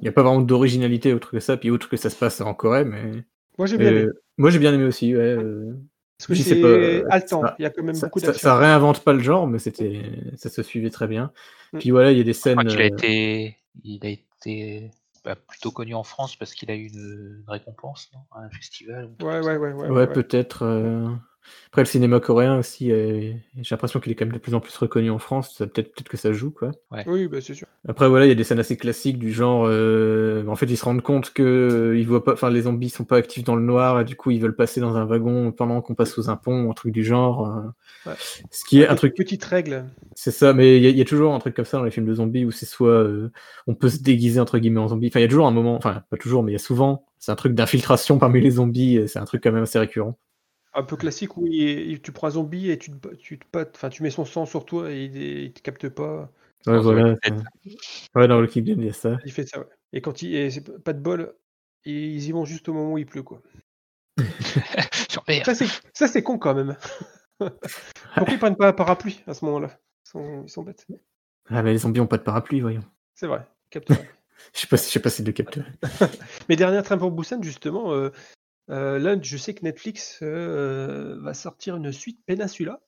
Il n'y a pas vraiment d'originalité autre que ça, puis autre que ça se passe en Corée, mais Moi j'ai bien aimé. euh, moi j'ai bien aimé aussi. Ouais, euh, Parce que c'est pas, euh, haletant. ça- Il y a quand même ça, beaucoup ça, d'action. ça réinvente pas le genre, mais c'était ça se suivait très bien. Mm. Puis voilà, il y a des scènes. qu'il a euh, été, il a été bah, plutôt connu en France parce qu'il a eu une, une récompense, non À un festival. ou Ouais, ouais, ouais, ouais. Ouais, ouais. peut-être. euh, Après, le cinéma coréen aussi, euh, j'ai l'impression qu'il est quand même de plus en plus reconnu en France. ça- Peut-être peut-être que ça joue, quoi. Oui, bah, c'est sûr. Après, voilà, il y a des scènes assez classiques du genre. euh, En fait, ils se rendent compte que euh, ils voient pas, enfin, les zombies sont pas actifs dans le noir et du coup, ils veulent passer dans un wagon pendant qu'on passe sous un pont, un truc du genre. euh. Ouais. Ce qui est un truc Petite règle. c'est ça, mais il y, y a toujours un truc comme ça dans les films de zombies où c'est soit euh, on peut se déguiser entre guillemets en zombie. Enfin, il y a toujours un moment, enfin pas toujours, mais il y a souvent, c'est un truc d'infiltration parmi les zombies. C'est un truc quand même assez récurrent. Un peu classique où il- il- tu prends un zombie et tu te, tu te tu mets son sang sur toi et il, il te capte pas. Ouais, Dans voilà. Ouais, le Dead, il y a ça. Il fait ça, ouais. Et quand il, et c'est pas de bol, ils y vont juste au moment où il pleut, quoi. Ça, c'est, ça, c'est con quand même. Pourquoi ils prennent pas un parapluie à ce moment-là? Ils sont, ils sont bêtes. Ah, mais les zombies ont pas de parapluie, voyons. C'est vrai. capte pas. Je sais pas, si- je sais pas si le capteur. Mais dernier train pour Busan, justement, euh, euh, là, je sais que Netflix euh, va sortir une suite Peninsula.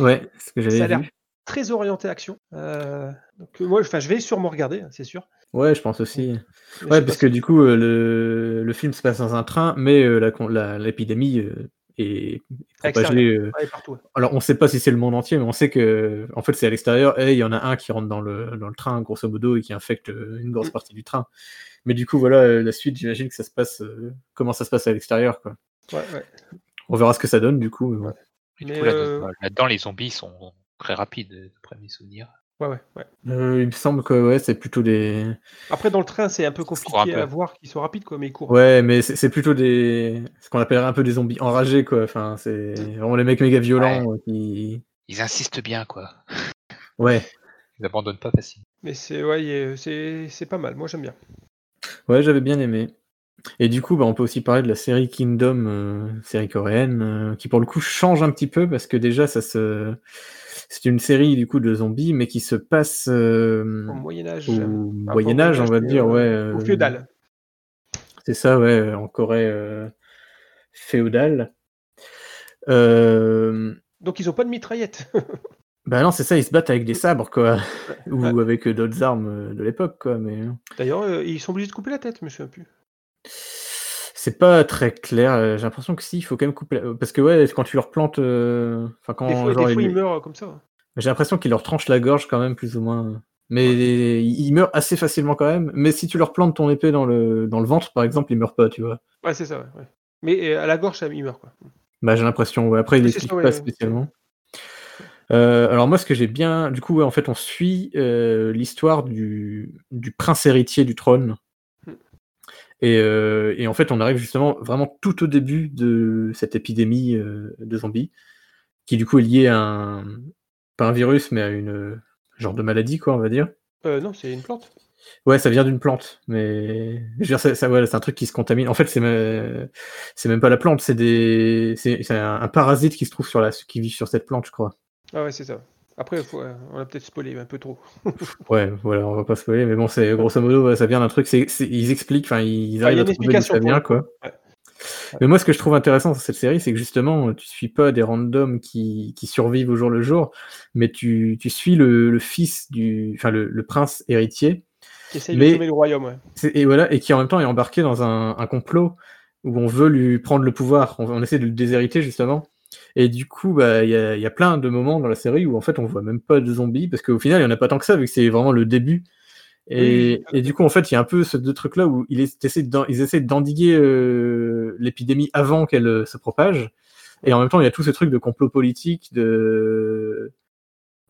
Ouais, c'est ce que Ça a j'avais l'air très orienté action. Euh, donc, euh, moi, enfin, je vais sûrement regarder, hein, c'est sûr. Ouais, je pense aussi. Mais Ouais, parce que du coup, euh, le, le film se passe dans un train, mais l'épidémie est propagée. Ouais, partout. ouais. Alors, on sait pas si c'est le monde entier, mais on sait que, en fait, c'est à l'extérieur et il y en a un qui rentre dans le, dans le train, grosso modo, et qui infecte une grosse Mm. partie du train. Mais du coup, voilà, euh, la suite, j'imagine que ça se passe, euh, comment ça se passe à l'extérieur, quoi. Ouais, ouais. On verra ce que ça donne, du coup. mais du là, euh, là-dedans, les zombies sont très rapides, d'après mes souvenirs. Ouais, ouais, ouais. Euh, il me semble que, ouais, c'est plutôt des. Après, dans le train, c'est un peu un compliqué peu. à voir qu'ils soient rapides, quoi, mais ils courent. Ouais, mais c'est plutôt des. Ce qu'on appellerait un peu des zombies enragés, quoi. Enfin, c'est vraiment les mecs méga violents qui. Ils insistent bien, quoi. Ouais. Ils abandonnent pas facilement. Mais c'est ouais, c'est pas mal. Moi, j'aime bien. Ouais, j'avais bien aimé. Et du coup, bah, on peut aussi parler de la série Kingdom, euh, série coréenne, euh, qui pour le coup change un petit peu parce que déjà, ça se, c'est une série du coup de zombies, mais qui se passe euh, Au Moyen Âge. au Enfin, Moyen Âge, on va dire, euh, ouais. Au féodal. C'est ça, ouais, en Corée féodale. Donc ils ont pas de mitraillette. Bah non, c'est ça, ils se battent avec des sabres, quoi, ou Ouais. avec euh, d'autres armes euh, de l'époque, quoi. Mais D'ailleurs, euh, ils sont obligés de couper la tête, je me souviens plus. c'est pas très clair. J'ai l'impression que si, il faut quand même couper. la- Parce que ouais, quand tu leur plantes, euh, enfin quand Des fois, genre, des fois, ils- ils meurent comme ça. J'ai l'impression qu'ils leur tranchent la gorge quand même, plus ou moins. Mais ils ils meurent assez facilement quand même. Mais si tu leur plantes ton épée dans le, dans le ventre, par exemple, ils meurent pas, tu vois. Ouais, c'est ça. Ouais. Mais à la gorge, ils meurent quoi. Bah, j'ai l'impression. ouais. Après, ils l'expliquent pas spécialement. Euh, alors moi, ce que j'ai bien, du coup, ouais, en fait, on suit euh, l'histoire du, du prince héritier du trône. Hmm. Et, euh, et en fait, on arrive justement vraiment tout au début de cette épidémie de zombies, qui du coup est liée à un, pas un virus, mais à une genre de maladie, quoi, on va dire. Euh, non, c'est une plante. Ouais, ça vient d'une plante, mais je veux dire, ça, c'est un truc qui se contamine. En fait, c'est me- c'est même pas la plante, c'est des, c'est c'est un, un parasite qui se trouve sur la, qui vit sur cette plante, je crois. Ah ouais, c'est ça. Après, faut, euh, on a peut-être spoilé un peu trop. Ouais, voilà, on va pas spoiler, mais bon, c'est grosso modo, ça vient d'un truc. C'est, c'est- ils expliquent, enfin, ils arrivent à trouver d'où ça vient, quoi. Ouais. Mais moi, ce que je trouve intéressant dans cette série, c'est que justement, tu suis pas des randoms qui, qui survivent au jour le jour, mais tu, tu suis le, le fils du, enfin, le, le prince héritier, Qui essaye Mais- de sauver le royaume, ouais. C'est- Et voilà, et qui en même temps est embarqué dans un, un complot où on veut lui prendre le pouvoir. On, on essaie de le déshériter justement. Et du coup, bah, il y, a, y a plein de moments dans la série où en fait on voit même pas de zombies parce qu'au final il y en a pas tant que ça vu que c'est vraiment le début. Et, Oui. et du coup, en fait, il y a un peu ce deux trucs là où ils essaient d'en- ils essaient d'endiguer euh, l'épidémie avant qu'elle euh, se propage. Et en même temps, il y a tout ce truc de complot politique, de,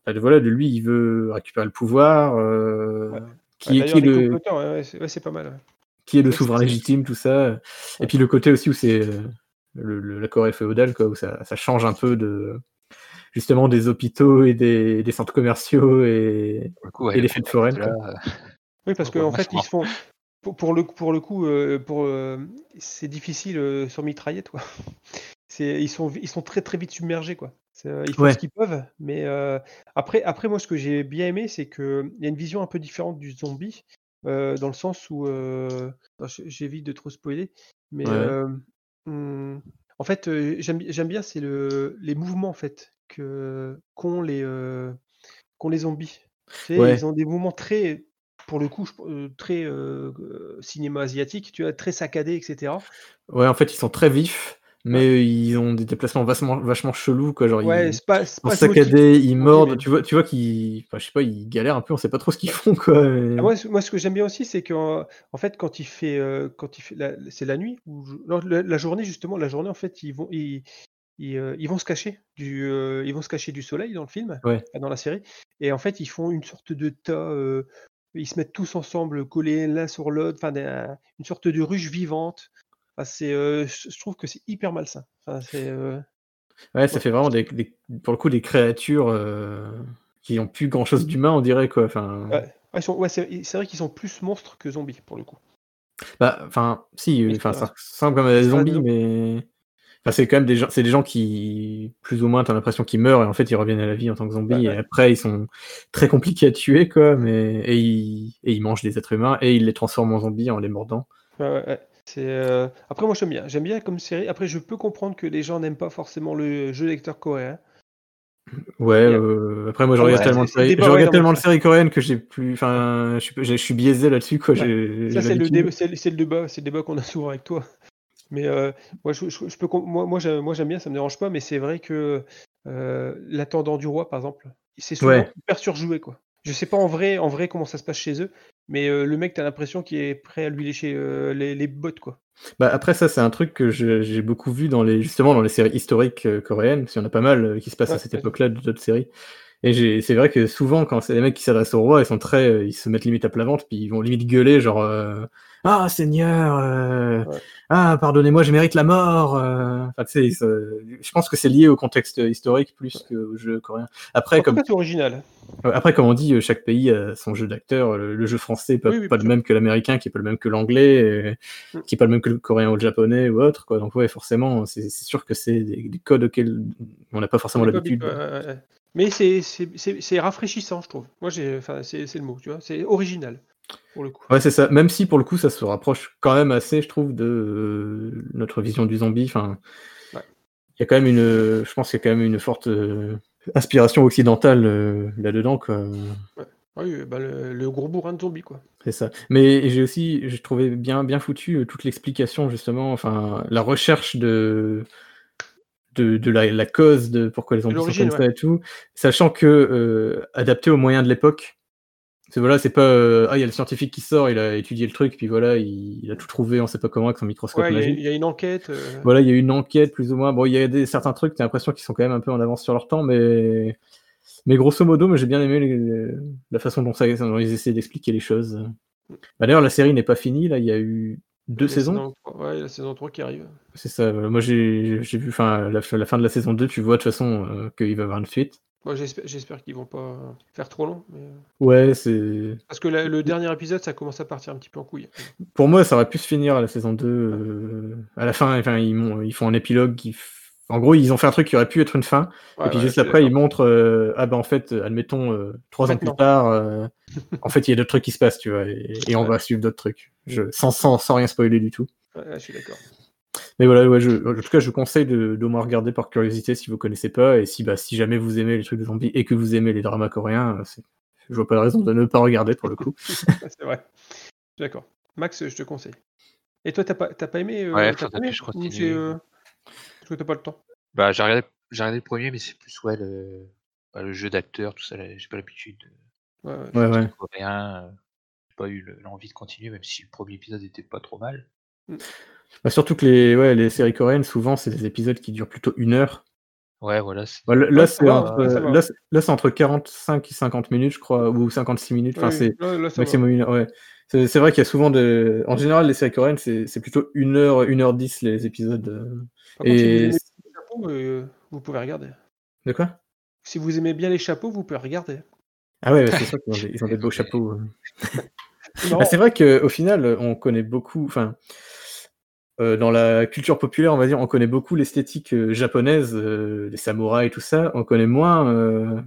bah, de voilà, de lui, il veut récupérer le pouvoir. euh, Ouais. Qui, Ouais, est, qui le, comploteurs, ouais, ouais, c'est ouais, c'est pas mal. ouais. qui est le Ouais, souverain légitime, tout ça. Et puis le côté aussi où c'est euh, le- le- la Corée féodale, quoi, où ça, ça change un peu de justement des hôpitaux et des, des centres commerciaux et, Pour le coup, ouais, et les le fêtes foraines. là, euh, Oui, parce qu'en fait, vachement. ils se font. Pour, pour le, pour le coup, euh, pour, euh, c'est difficile euh, sur mitraillette, quoi. C'est, ils, sont, ils sont très très vite submergés, quoi. C'est, euh, ils font Ouais. ce qu'ils peuvent, mais euh, après, après, moi, ce que j'ai bien aimé, c'est qu'il y a une vision un peu différente du zombie, euh, dans le sens où. euh, j'évite de trop spoiler, mais. Ouais. euh, hum, en fait, euh, j'aime, bi- j'aime bien, c'est le, les mouvements, en fait, que, qu'ont les, euh, qu'ont les zombies. Tu sais, Ouais. Ils ont des mouvements très, pour le coup, je- euh, très euh, euh, cinéma asiatique, tu vois, très saccadé, etc. Ouais, en fait, ils sont très vifs, mais ils ont des déplacements vachement, vachement chelous, quoi. Genre, Ouais, ils pas, sont pas saccadés, ils mordent. mais- Tu vois, tu vois qu'ils, enfin, je sais pas, ils galèrent un peu. On sait pas trop ce qu'ils font, quoi. mais- Ah, Moi, ce- moi, ce que j'aime bien aussi, c'est qu'en en fait, quand il fait, euh, quand il fait, la- c'est la nuit ou la, la journée justement, la journée en fait, ils vont, ils, ils, euh, ils vont se cacher du, euh, ils vont se cacher du soleil dans le film, Ouais. dans la série, et en fait, ils font une sorte de tas, euh, ils se mettent tous ensemble, collés l'un sur l'autre, enfin, une sorte de ruche vivante. Enfin, c'est, je trouve que c'est hyper malsain. Enfin, c'est, Ouais, ça Ouais. fait vraiment des, des- pour le coup des créatures qui ont plus grand chose d'humain, on dirait, quoi. Enfin. ouais. Ouais, c'est c'est vrai qu'ils sont plus monstres que zombies pour le coup. Bah, enfin, si, enfin, c'est ça ressemble comme à des zombies, zombies. mais. Enfin, c'est quand même des gens, c'est des gens qui, plus ou moins, t'as l'impression qu'ils meurent et en fait ils reviennent à la vie en tant que zombies Ouais, et ouais. après ils sont très compliqués à tuer, quoi, mais. Et ils, et ils mangent des êtres humains et ils les transforment en zombies en les mordant. Ouais. C'est, euh, Après, moi, j'aime bien. J'aime bien comme série. Après, je peux comprendre que les gens n'aiment pas forcément le jeu lecteur coréen. Ouais, euh, après moi je regarde tellement de séries, je regarde tellement de séries coréennes que j'ai plus, enfin, je suis, je suis biaisé là-dessus, quoi. Ouais. Ça, c'est le, débat, c'est, le- débat, c'est le débat qu'on a souvent avec toi. Mais euh, moi, je, peux, moi, moi, j'aime, bien, ça me dérange pas. Mais c'est vrai que euh, l'intendant du roi, par exemple, c'est souvent Ouais. hyper surjoué, quoi. Je sais pas en vrai, en vrai comment ça se passe chez eux, mais euh, le mec, t'as l'impression qu'il est prêt à lui lécher euh, les, les bottes, quoi. Bah après ça c'est un truc que j'ai beaucoup vu dans les justement dans les séries historiques euh, coréennes, parce qu'il y en a pas mal qui se passent à cette époque-là d'autres séries. Et c'est vrai que souvent quand c'est des mecs qui s'adressent au roi, ils sont très, euh, ils se mettent limite à plat ventre, puis ils vont limite gueuler genre euh, Ah Seigneur, euh, Ouais. ah pardonnez-moi, je mérite la mort. euh. Enfin, tu sais, ça- je pense que c'est lié au contexte historique plus qu'au jeu coréen. Après, En comme cas, c'est original. Après, comme on dit, chaque pays a son jeu d'acteur. Le, le jeu français n'est pas, Oui, oui, pas le même que l'américain, qui est pas le même que l'anglais, Mm. qui est pas le même que le coréen ou le japonais ou autre. Quoi. Donc ouais, forcément, c'est sûr que c'est des, des codes auxquels on n'a pas forcément l'habitude. Mais c'est- rafraîchissant, je trouve. Moi, j'ai, enfin, c'est le mot, tu vois. C'est original, pour le coup. Ouais, c'est ça. Même si pour le coup, ça se rapproche quand même assez, je trouve, de euh, notre vision du zombie. Enfin, il Ouais. y a quand même une, je pense qu'il y a quand même une forte euh, inspiration occidentale euh, là-dedans. Quoi. Oui, bah, le, le gros bourrin de zombies, quoi. C'est ça. Mais j'ai aussi, j'ai trouvé bien, bien foutu euh, toute l'explication justement, enfin la recherche de de, de la, la cause de pourquoi les zombies sont comme ça et tout, sachant que euh, adapté aux moyens de l'époque. C'est voilà, c'est pas euh, ah il y a le scientifique qui sort, il a étudié le truc, puis voilà, il, il a tout trouvé, on sait pas comment avec son microscope Ouais, il y a- magique. il y, a une enquête. euh, Voilà, il y a une enquête plus ou moins. Bon, il y a des certains trucs, t'as l'impression qu'ils sont quand même un peu en avance sur leur temps, mais mais grosso modo, j'ai bien aimé les- la façon dont, ça, dont ils essaient d'expliquer les choses. Bah, D'ailleurs, la série n'est pas finie, là, il y a eu deux la saisons. saison ouais, la saison 3 qui arrive. C'est ça. voilà. Moi j'ai vu, enfin la, la fin de la saison 2, tu vois de toute façon euh, qu'il va y avoir une suite. Moi, j'espère, qu'ils vont pas faire trop long. mais- Ouais, c'est. Parce que la- le dernier épisode, ça commence à partir un petit peu en couille. Pour moi, ça aurait pu se finir à la saison 2. euh, à la fin, enfin, ils, ils font un épilogue qui. En gros, ils ont fait un truc qui aurait pu être une fin. Ouais, et puis ouais, juste je suis après, ils montrent. euh, ah ben en fait, euh, admettons, euh, trois ans plus tard, euh, en fait, il y a d'autres trucs qui se passent, tu vois. Et, et on Ouais. va suivre d'autres trucs. Je, sans, sans, sans rien spoiler du tout. Je suis d'accord. Mais voilà, ouais, je, en tout cas, je vous conseille de, d'au moins regarder par curiosité si vous connaissez pas. Et si, bah, si jamais vous aimez les trucs de zombies et que vous aimez les dramas coréens, je vois pas de raison de ne pas regarder pour le coup. C'est vrai. D'accord. Max, je te conseille. Et toi, t'as pas, t'as pas aimé euh, Ouais, pas aimé que je continue. euh, Parce que t'as pas le temps. Bah, j'ai regardé, j'ai regardé le premier, mais c'est plus ouais, le, bah, le jeu d'acteur, tout ça. là, J'ai pas l'habitude de Ouais, ouais. Ouais, ouais. coréen. euh, J'ai pas eu le- l'envie de continuer, même si le premier épisode était pas trop mal. Bah, surtout que les, ouais, les séries coréennes, souvent, c'est des épisodes qui durent plutôt une heure. Ouais, voilà. c'est- Bah, là, là, Ouais, ça c'est va, entre, ouais, ça va. là, c'est- là, c'est entre 45 et 50 minutes, je crois, ou 56 minutes. Enfin, Ouais, c'est là, là, ça va. maximum une heure. Ouais. C'est vrai qu'il y a souvent de. En général, les séries coréennes, c'est c'est plutôt 1 heure, 1 heure 10 les épisodes. euh. Par contre, si vous Et. aimez les chapeaux, euh, vous pouvez regarder. De quoi? Si vous aimez bien les chapeaux, vous pouvez regarder. Ah ouais, c'est sûr qu'ils ont, des- ils ont des beaux chapeaux. C'est Bah, vrai qu'au final, on connaît beaucoup. Enfin, euh, dans la culture populaire, on va dire, on connaît beaucoup l'esthétique euh, japonaise, euh, les samouraïs, tout ça. On connaît moins.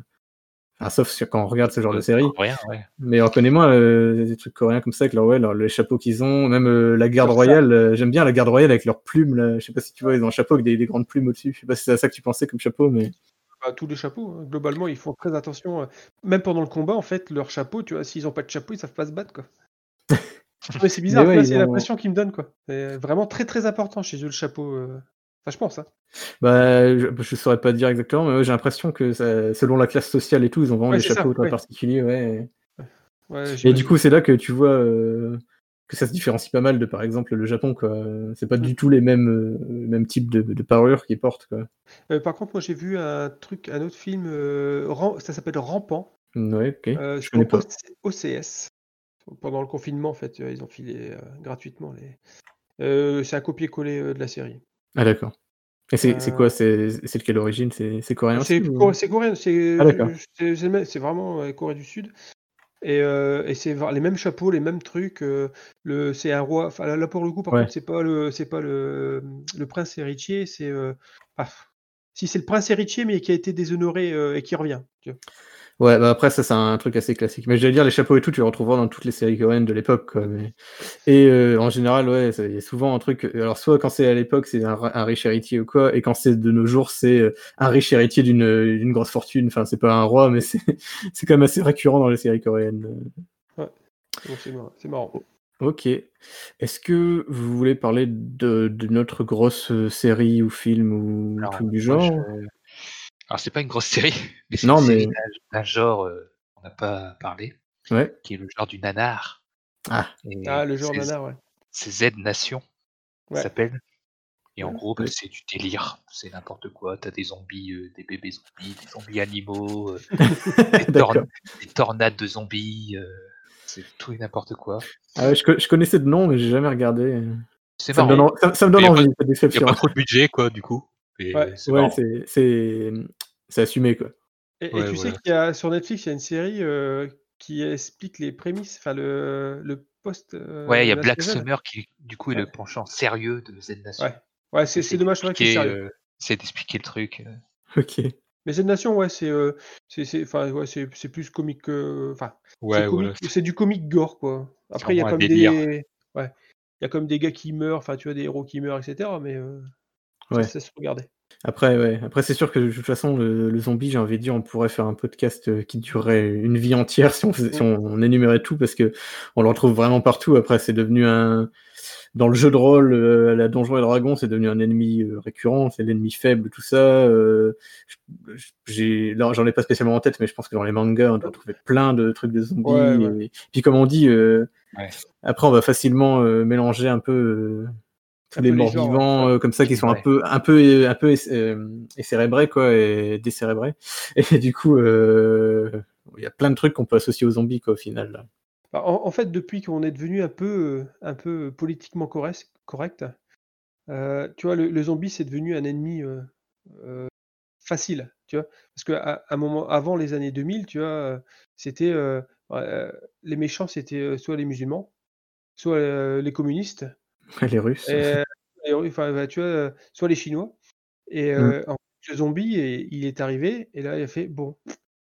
Euh, enfin, sauf quand on regarde ce genre de série. Coréen, ouais. Mais on connaît moins euh, des trucs coréens comme ça, avec leur, ouais, leur- les chapeaux qu'ils ont, même euh, la garde royale. euh, J'aime bien la garde royale avec leurs plumes. Là. Je sais pas si tu vois, ils ont un chapeau avec des, des grandes plumes au-dessus. Je sais pas si c'est à ça que tu pensais comme chapeau, mais Bah, tous les chapeaux, hein. globalement, ils font très attention. euh, Même pendant le combat, en fait, leur chapeau, tu vois, s'ils ont pas de chapeau, ils savve pas se battre, quoi. Mais c'est bizarre, ouais, c'est ont- l'impression qu'ils me donnent, quoi. C'est vraiment très très important chez eux, le chapeau. Je pense, hein. bah, je, je saurais pas dire exactement. Mais ouais, j'ai l'impression que ça- selon la classe sociale et tout, ils ont vraiment Ouais, des ça, chapeaux très ouais. particuliers. Ouais. Ouais, Et du coup, c'est là que tu vois euh, que ça se différencie pas mal de, par exemple, le Japon. quoi. C'est pas du tout les mêmes, euh, mêmes types de, de parures qu'ils portent. Quoi. Euh, par contre, moi, j'ai vu un truc, un autre film, ça s'appelle Rampant, Ouais, ok. euh, je connais pas. OCS. Pendant le confinement, en fait, ils ont filé gratuitement les. C'est un copier-coller de la série. Ah, d'accord. Et c'est c'est Euh, quoi C'est quelle origine? C'est coréen C'est ou- coréen, c'est Ah, vraiment Corée du Sud. Et, euh, et c'est les mêmes chapeaux, les mêmes trucs. euh, le, c'est un roi. Enfin, là, pour le coup, par Ouais. contre, c'est pas le, c'est pas le, le prince héritier. C'est ah, si c'est le prince héritier, mais qui a été déshonoré et qui revient. tu vois. Ouais, bah après, ça, c'est un truc assez classique. Mais j'allais dire, les chapeaux et tout, tu les retrouveras dans toutes les séries coréennes de l'époque. quoi, mais- Et euh, en général, ouais, il y a souvent un truc. Alors, soit quand c'est à l'époque, c'est un, un riche héritier ou quoi, et quand c'est de nos jours, c'est euh, un riche héritier d'une grosse fortune. Enfin, c'est pas un roi, mais c'est c'est quand même assez récurrent dans les séries coréennes. Donc, c'est marrant. c'est marrant. Ok. Est-ce que vous voulez parler de, de notre grosse euh, série ou film ou Alors, truc du genre? je- Alors, c'est pas une grosse série, mais c'est Non, une mais- série d'un- d'un genre euh, qu'on n'a pas parlé, Ouais. qui est le genre du nanar. Ah. Et Ah, le genre c'est- nanar, ouais. C'est Z Nation, ça Ouais. s'appelle. Et en gros, bah, c'est du délire. C'est n'importe quoi. T'as des zombies, euh, des bébés zombies, des zombies animaux, euh, des, D'accord. torn- des tornades de zombies. euh, c'est tout et n'importe quoi. Ah ouais, je, co- je connaissais de nom, mais j'ai jamais regardé. C'est Ça me marrant. donne, en- ça, ça me donne Il y a pas- envie, cette Il n'y a description. pas trop de budget, quoi, du coup. Ouais. c'est Ouais, assumé, quoi. Et, et Ouais, tu sais qu'il y a sur Netflix, il y a une série euh, qui explique les prémices, enfin le, le post. euh, Ouais, il y a Black. Summer qui, du coup, est le penchant sérieux de Z Nation. Ouais. Ouais, c'est c'est dommage, euh, C'est d'expliquer le truc. Ok. Mais Z Nation, ouais, c'est euh, c'est c'est- enfin, ouais, c'est c'est plus comique que. Enfin, Ouais, c'est du comique gore, quoi. Après, il y a comme délire. des. Ouais. Il y a comme des gars qui meurent, enfin, tu vois, des héros qui meurent, etc. Mais euh, Ouais. ça se regardait. Après, ouais. Après, c'est sûr que de toute façon, le, le zombie, j'ai envie de dire, on pourrait faire un podcast euh, qui durerait une vie entière si on, faisait- si on, on énumérait tout, parce que on le retrouve vraiment partout. Après, c'est devenu un. Dans le jeu de rôle, euh, la Donjon et Dragon, c'est devenu un ennemi euh, récurrent, c'est l'ennemi faible, tout ça. euh, je- j'ai, là, j'en ai pas spécialement en tête, mais je pense que dans les mangas, on doit trouver plein de trucs de zombies. Ouais, ouais. Et, puis, comme on dit, euh, Ouais. après, on va facilement euh, mélanger un peu euh, peu les morts genres, vivants, euh, comme ça, qui sont un peu, un peu, un peu euh, écérébrés, quoi, et décérébrés. Et du coup, euh, il y a plein de trucs qu'on peut associer aux zombies, quoi, au final. là. Bah, En, en fait, depuis qu'on est devenu un peu, euh, un peu politiquement correct, correct euh, tu vois, le, le zombie, c'est devenu un ennemi euh, euh, facile, tu vois. Parce qu'à un moment, avant les années 2000, tu vois, euh, c'était euh, euh, les méchants, c'était euh, soit les musulmans, soit euh, les communistes, Les Russes. euh, et, enfin, bah, tu vois, euh, soit les Chinois. Et Mm. euh, en fait, le zombie, et- il est arrivé, et là, il a fait, bon,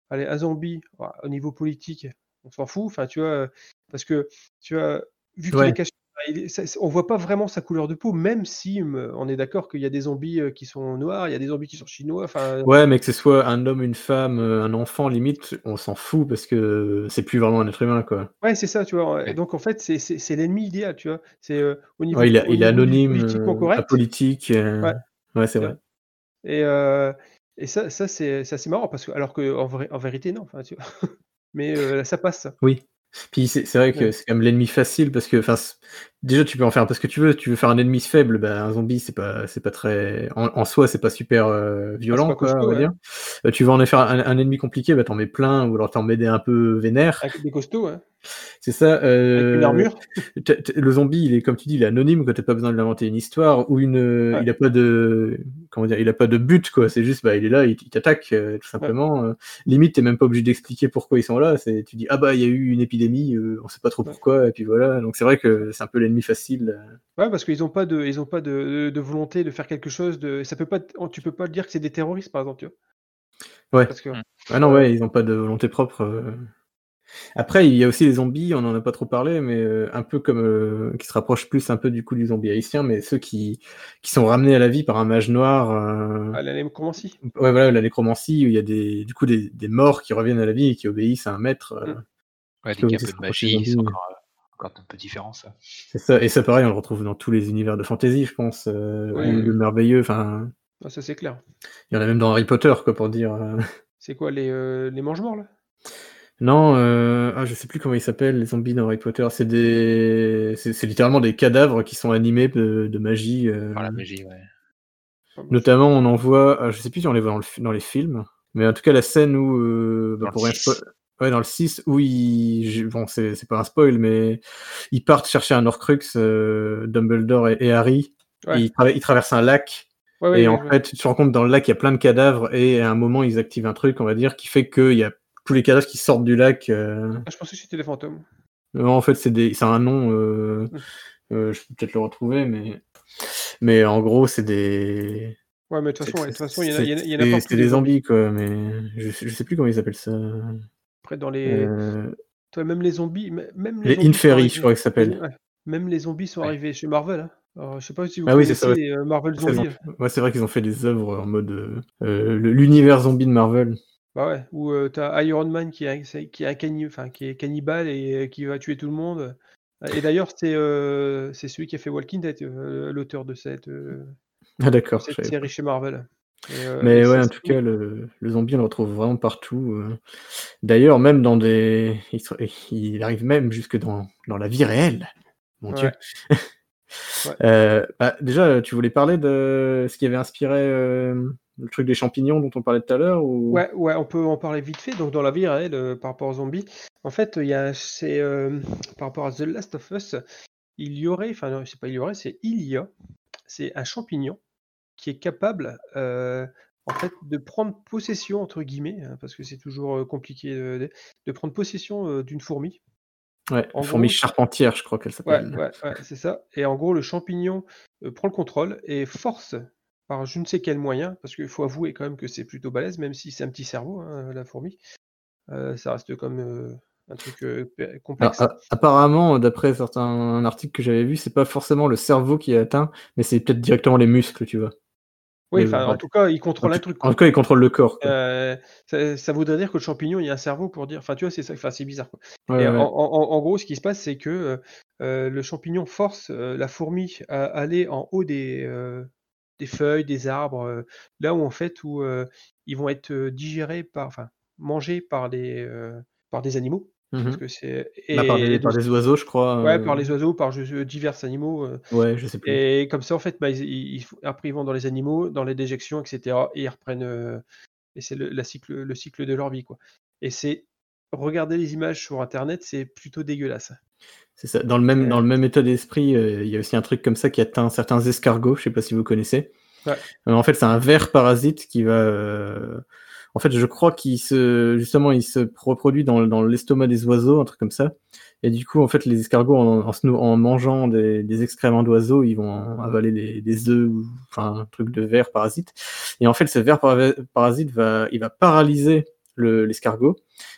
allez, un zombie, voilà, au niveau politique, on s'en fout, enfin, tu vois, parce que, tu vois, vu qu'il Ouais. est caché, il est- ça- on voit pas vraiment sa couleur de peau, même si euh, on est d'accord qu'il y a des zombies euh, qui sont noirs, il y a des zombies qui sont chinois, enfin, Ouais, mais que ce soit un homme, une femme, euh, un enfant, limite, on s'en fout parce que c'est plus vraiment un être humain, quoi. ouais, c'est ça, tu vois. Ouais. Donc, en fait, c'est l'ennemi idéal, tu vois. C'est euh, au niveau, Ouais, il, est- au il est niveau anonyme, politiquement euh, correct. euh, Ouais. Ouais, c'est vrai. Et, euh, et ça, ça c'est assez marrant parce que alors que en, vrai, en vérité non, enfin, tu vois. Mais euh, ça passe. Oui. Puis c'est vrai que Ouais. c'est quand même l'ennemi facile parce que, enfin, déjà tu peux en faire un peu ce que tu veux. Tu veux faire un ennemi faible, bah, un zombie c'est pas, c'est pas très, en, en soi c'est pas super euh, violent, pas quoi, costaud, on va ouais. dire. Euh, tu veux en faire un, un ennemi compliqué, bah t'en mets plein ou alors t'en mets des un peu vénères. Avec des costauds, hein, C'est ça. avec euh, une armure. Le zombie, il est comme tu dis, il est anonyme, quoi. T'as pas besoin de l'inventer une histoire ou une. Ouais. Il a pas de. Comment dire Il a pas de but, quoi. C'est juste, bah, il est là, il, il t'attaque, euh, tout simplement. Euh, limite, t'es même pas obligé d'expliquer pourquoi ils sont là. C'est, tu dis, ah bah, il y a eu une épidémie, euh, on sait pas trop Ouais. pourquoi, et puis voilà. Donc c'est vrai que c'est un peu l'ennemi facile. Ouais, parce qu'ils ont pas de, ils ont pas de, de volonté de faire quelque chose de. Ça peut pas, tu peux pas dire que c'est des terroristes par exemple, tu vois. Ouais. Parce que. Ah non, ouais, ils ont pas de volonté propre. Après, il y a aussi les zombies, on en a pas trop parlé, mais euh, un peu comme euh, qui se rapprochent plus un peu du coup du zombie haïtien, mais ceux qui, qui sont ramenés à la vie par un mage noir. euh, à la nécromancie. Ouais, voilà, la nécromancie, où il y a des, du coup des, des morts qui reviennent à la vie et qui obéissent à un maître. euh, Mm. Ouais, se peu de magie, c'est encore, encore un peu différent, ça. C'est ça. Et ça, pareil, on le retrouve dans tous les univers de fantasy, je pense. euh, Oui, ou oui. le merveilleux. Enfin, Ah, ça c'est clair. il y en a même dans Harry Potter, quoi, pour dire. euh. C'est quoi les, euh, les mange-morts là? Non, euh... ah, je sais plus comment ils s'appellent, les zombies dans Harry Potter. C'est des, c'est littéralement des cadavres qui sont animés de, de magie. euh, Par la magie, ouais. Notamment, on en voit, ah, je sais plus si on les voit dans, le les films, mais en tout cas, la scène où, euh, bah, Dans le pour rien 6. spo- ouais, dans le 6, où ils, bon, c'est pas un spoil, mais ils partent chercher un Horcrux, euh, Dumbledore et, et Harry, Ouais. et ils, traversent un lac, Ouais, et ouais, en ouais. fait, tu te rends compte, dans le lac, il y a plein de cadavres, et à un moment, ils activent un truc, on va dire, qui fait qu'il y a tous les cadavres qui sortent du lac. euh, Ah, je pensais que c'était des fantômes. non, en fait, c'est des, c'est un nom. euh, euh, je peux peut-être le retrouver, mais, mais en gros, c'est des. Ouais, mais de toute façon, ouais, de toute façon, il y en a, a- c'est- des zombies, quoi, mais je, sais- je sais plus comment ils appellent ça. Après, dans les, Euh, toi, même les zombies, même les, les zombies Inferi, je crois qu'ils s'appellent. Ouais. Même les zombies sont Ouais. arrivés chez Marvel. Hein. Alors, je sais pas si vous Ah oui, c'est connaissez ça, euh, Marvel Zombies. ouais, c'est vrai qu'ils ont fait des œuvres en mode euh, l'univers zombie de Marvel. Bah ouais, où euh, t'as Iron Man qui est, c'est- qui est un cani- enfin, qui est cannibale et euh, qui va tuer tout le monde. Et d'ailleurs, c'est euh, c'est celui qui a fait Walking Dead, euh, l'auteur de cette, euh, Ah d'accord. cette je savais série chez Marvel. Et, euh, Mais et ouais, ça, en tout cas, le, le zombie, on le retrouve vraiment partout. euh. D'ailleurs, même dans des. Il, se- il arrive même jusque dans, dans la vie réelle. Mon Dieu. Ouais. Euh, bah, déjà, tu voulais parler de ce qui avait inspiré euh, le truc des champignons dont on parlait tout à l'heure ou... Ouais, ouais, on peut en parler vite fait. Donc, dans la vie réelle, euh, par rapport aux zombies, en fait, il y a, c'est euh, par rapport à The Last of Us, il y aurait, enfin, non, c'est pas il y aurait, c'est il y a, c'est un champignon qui est capable, euh, en fait, de prendre possession entre guillemets, hein, parce que c'est toujours compliqué, de, de prendre possession d'une fourmi. Ouais, En fourmi gros- charpentière, je crois qu'elle s'appelle. ouais, ouais, c'est ça. Et en gros, le champignon prend le contrôle et force par je ne sais quel moyen, parce qu'il faut avouer quand même que c'est plutôt balèze, même si c'est un petit cerveau, hein, la fourmi. Euh, ça reste comme euh, un truc euh, Alors, complexe. apparemment, d'après certains articles que j'avais vus, c'est pas forcément le cerveau qui est atteint, mais c'est peut-être directement les muscles, tu vois. oui, en tout cas, il En contrôle un truc. en tout cas, il contrôle le corps. ça, ça voudrait dire que le champignon, il y a un cerveau pour dire. Enfin, tu vois, c'est ça. Enfin, c'est bizarre. Quoi. Ouais, Et ouais. en, en- en gros, ce qui se passe, c'est que le champignon force la fourmi à aller en haut des, des feuilles, des arbres, là où en fait où ils vont être digérés par, enfin, mangés par des par des animaux, parce Mhm. que c'est Bah, par, et par des oiseaux, je crois. ouais, euh, par les oiseaux, par divers animaux. euh, Ouais, je sais plus. et comme ça, en fait, bah, ils, après, ils vont dans les animaux, dans les déjections, etc. Et ils reprennent. et c'est le, la cycle, le cycle de leur vie, quoi. Et c'est. Regarder les images sur Internet, c'est plutôt dégueulasse. C'est ça. Dans le même, Euh, dans le même état d'esprit, euh, il y a aussi un truc comme ça qui atteint certains escargots. Je sais pas si vous connaissez. Ouais. Euh, en fait, c'est un ver parasite qui va. euh, En fait, je crois qu'il se, justement, il se reproduit dans, dans l'estomac des oiseaux, un truc comme ça. Et du coup, en fait, les escargots, en, en, en mangeant des, des excréments d'oiseaux, ils vont avaler des, des œufs, ou enfin un truc de ver parasite. Et en fait, ce ver para- parasite va, il va paralyser le- l'escargot.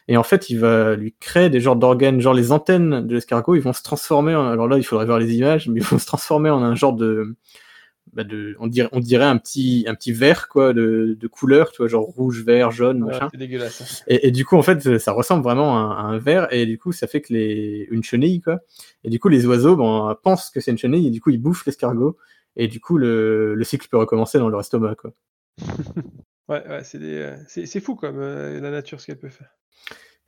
Et en fait, il va lui créer des genres d'organes, genre les antennes de l'escargot, ils vont se transformer. En, alors là, il faudrait voir les images, mais ils vont se transformer en un genre de, bah de on dirait, on dirait un petit, un petit vert quoi, de, de couleur, tu vois, genre rouge, vert, jaune, Ouais, machin. c'est dégueulasse. Et, et du coup, en fait, ça ressemble vraiment à, à un ver, et du coup, ça fait que les, une chenille, quoi. Et du coup, les oiseaux, bon, pensent que c'est une chenille, et du coup, ils bouffent l'escargot, et du coup, le, le cycle peut recommencer dans leur estomac, quoi. Ouais, ouais, c'est des, euh, c'est c'est fou comme euh, la nature ce qu'elle peut faire.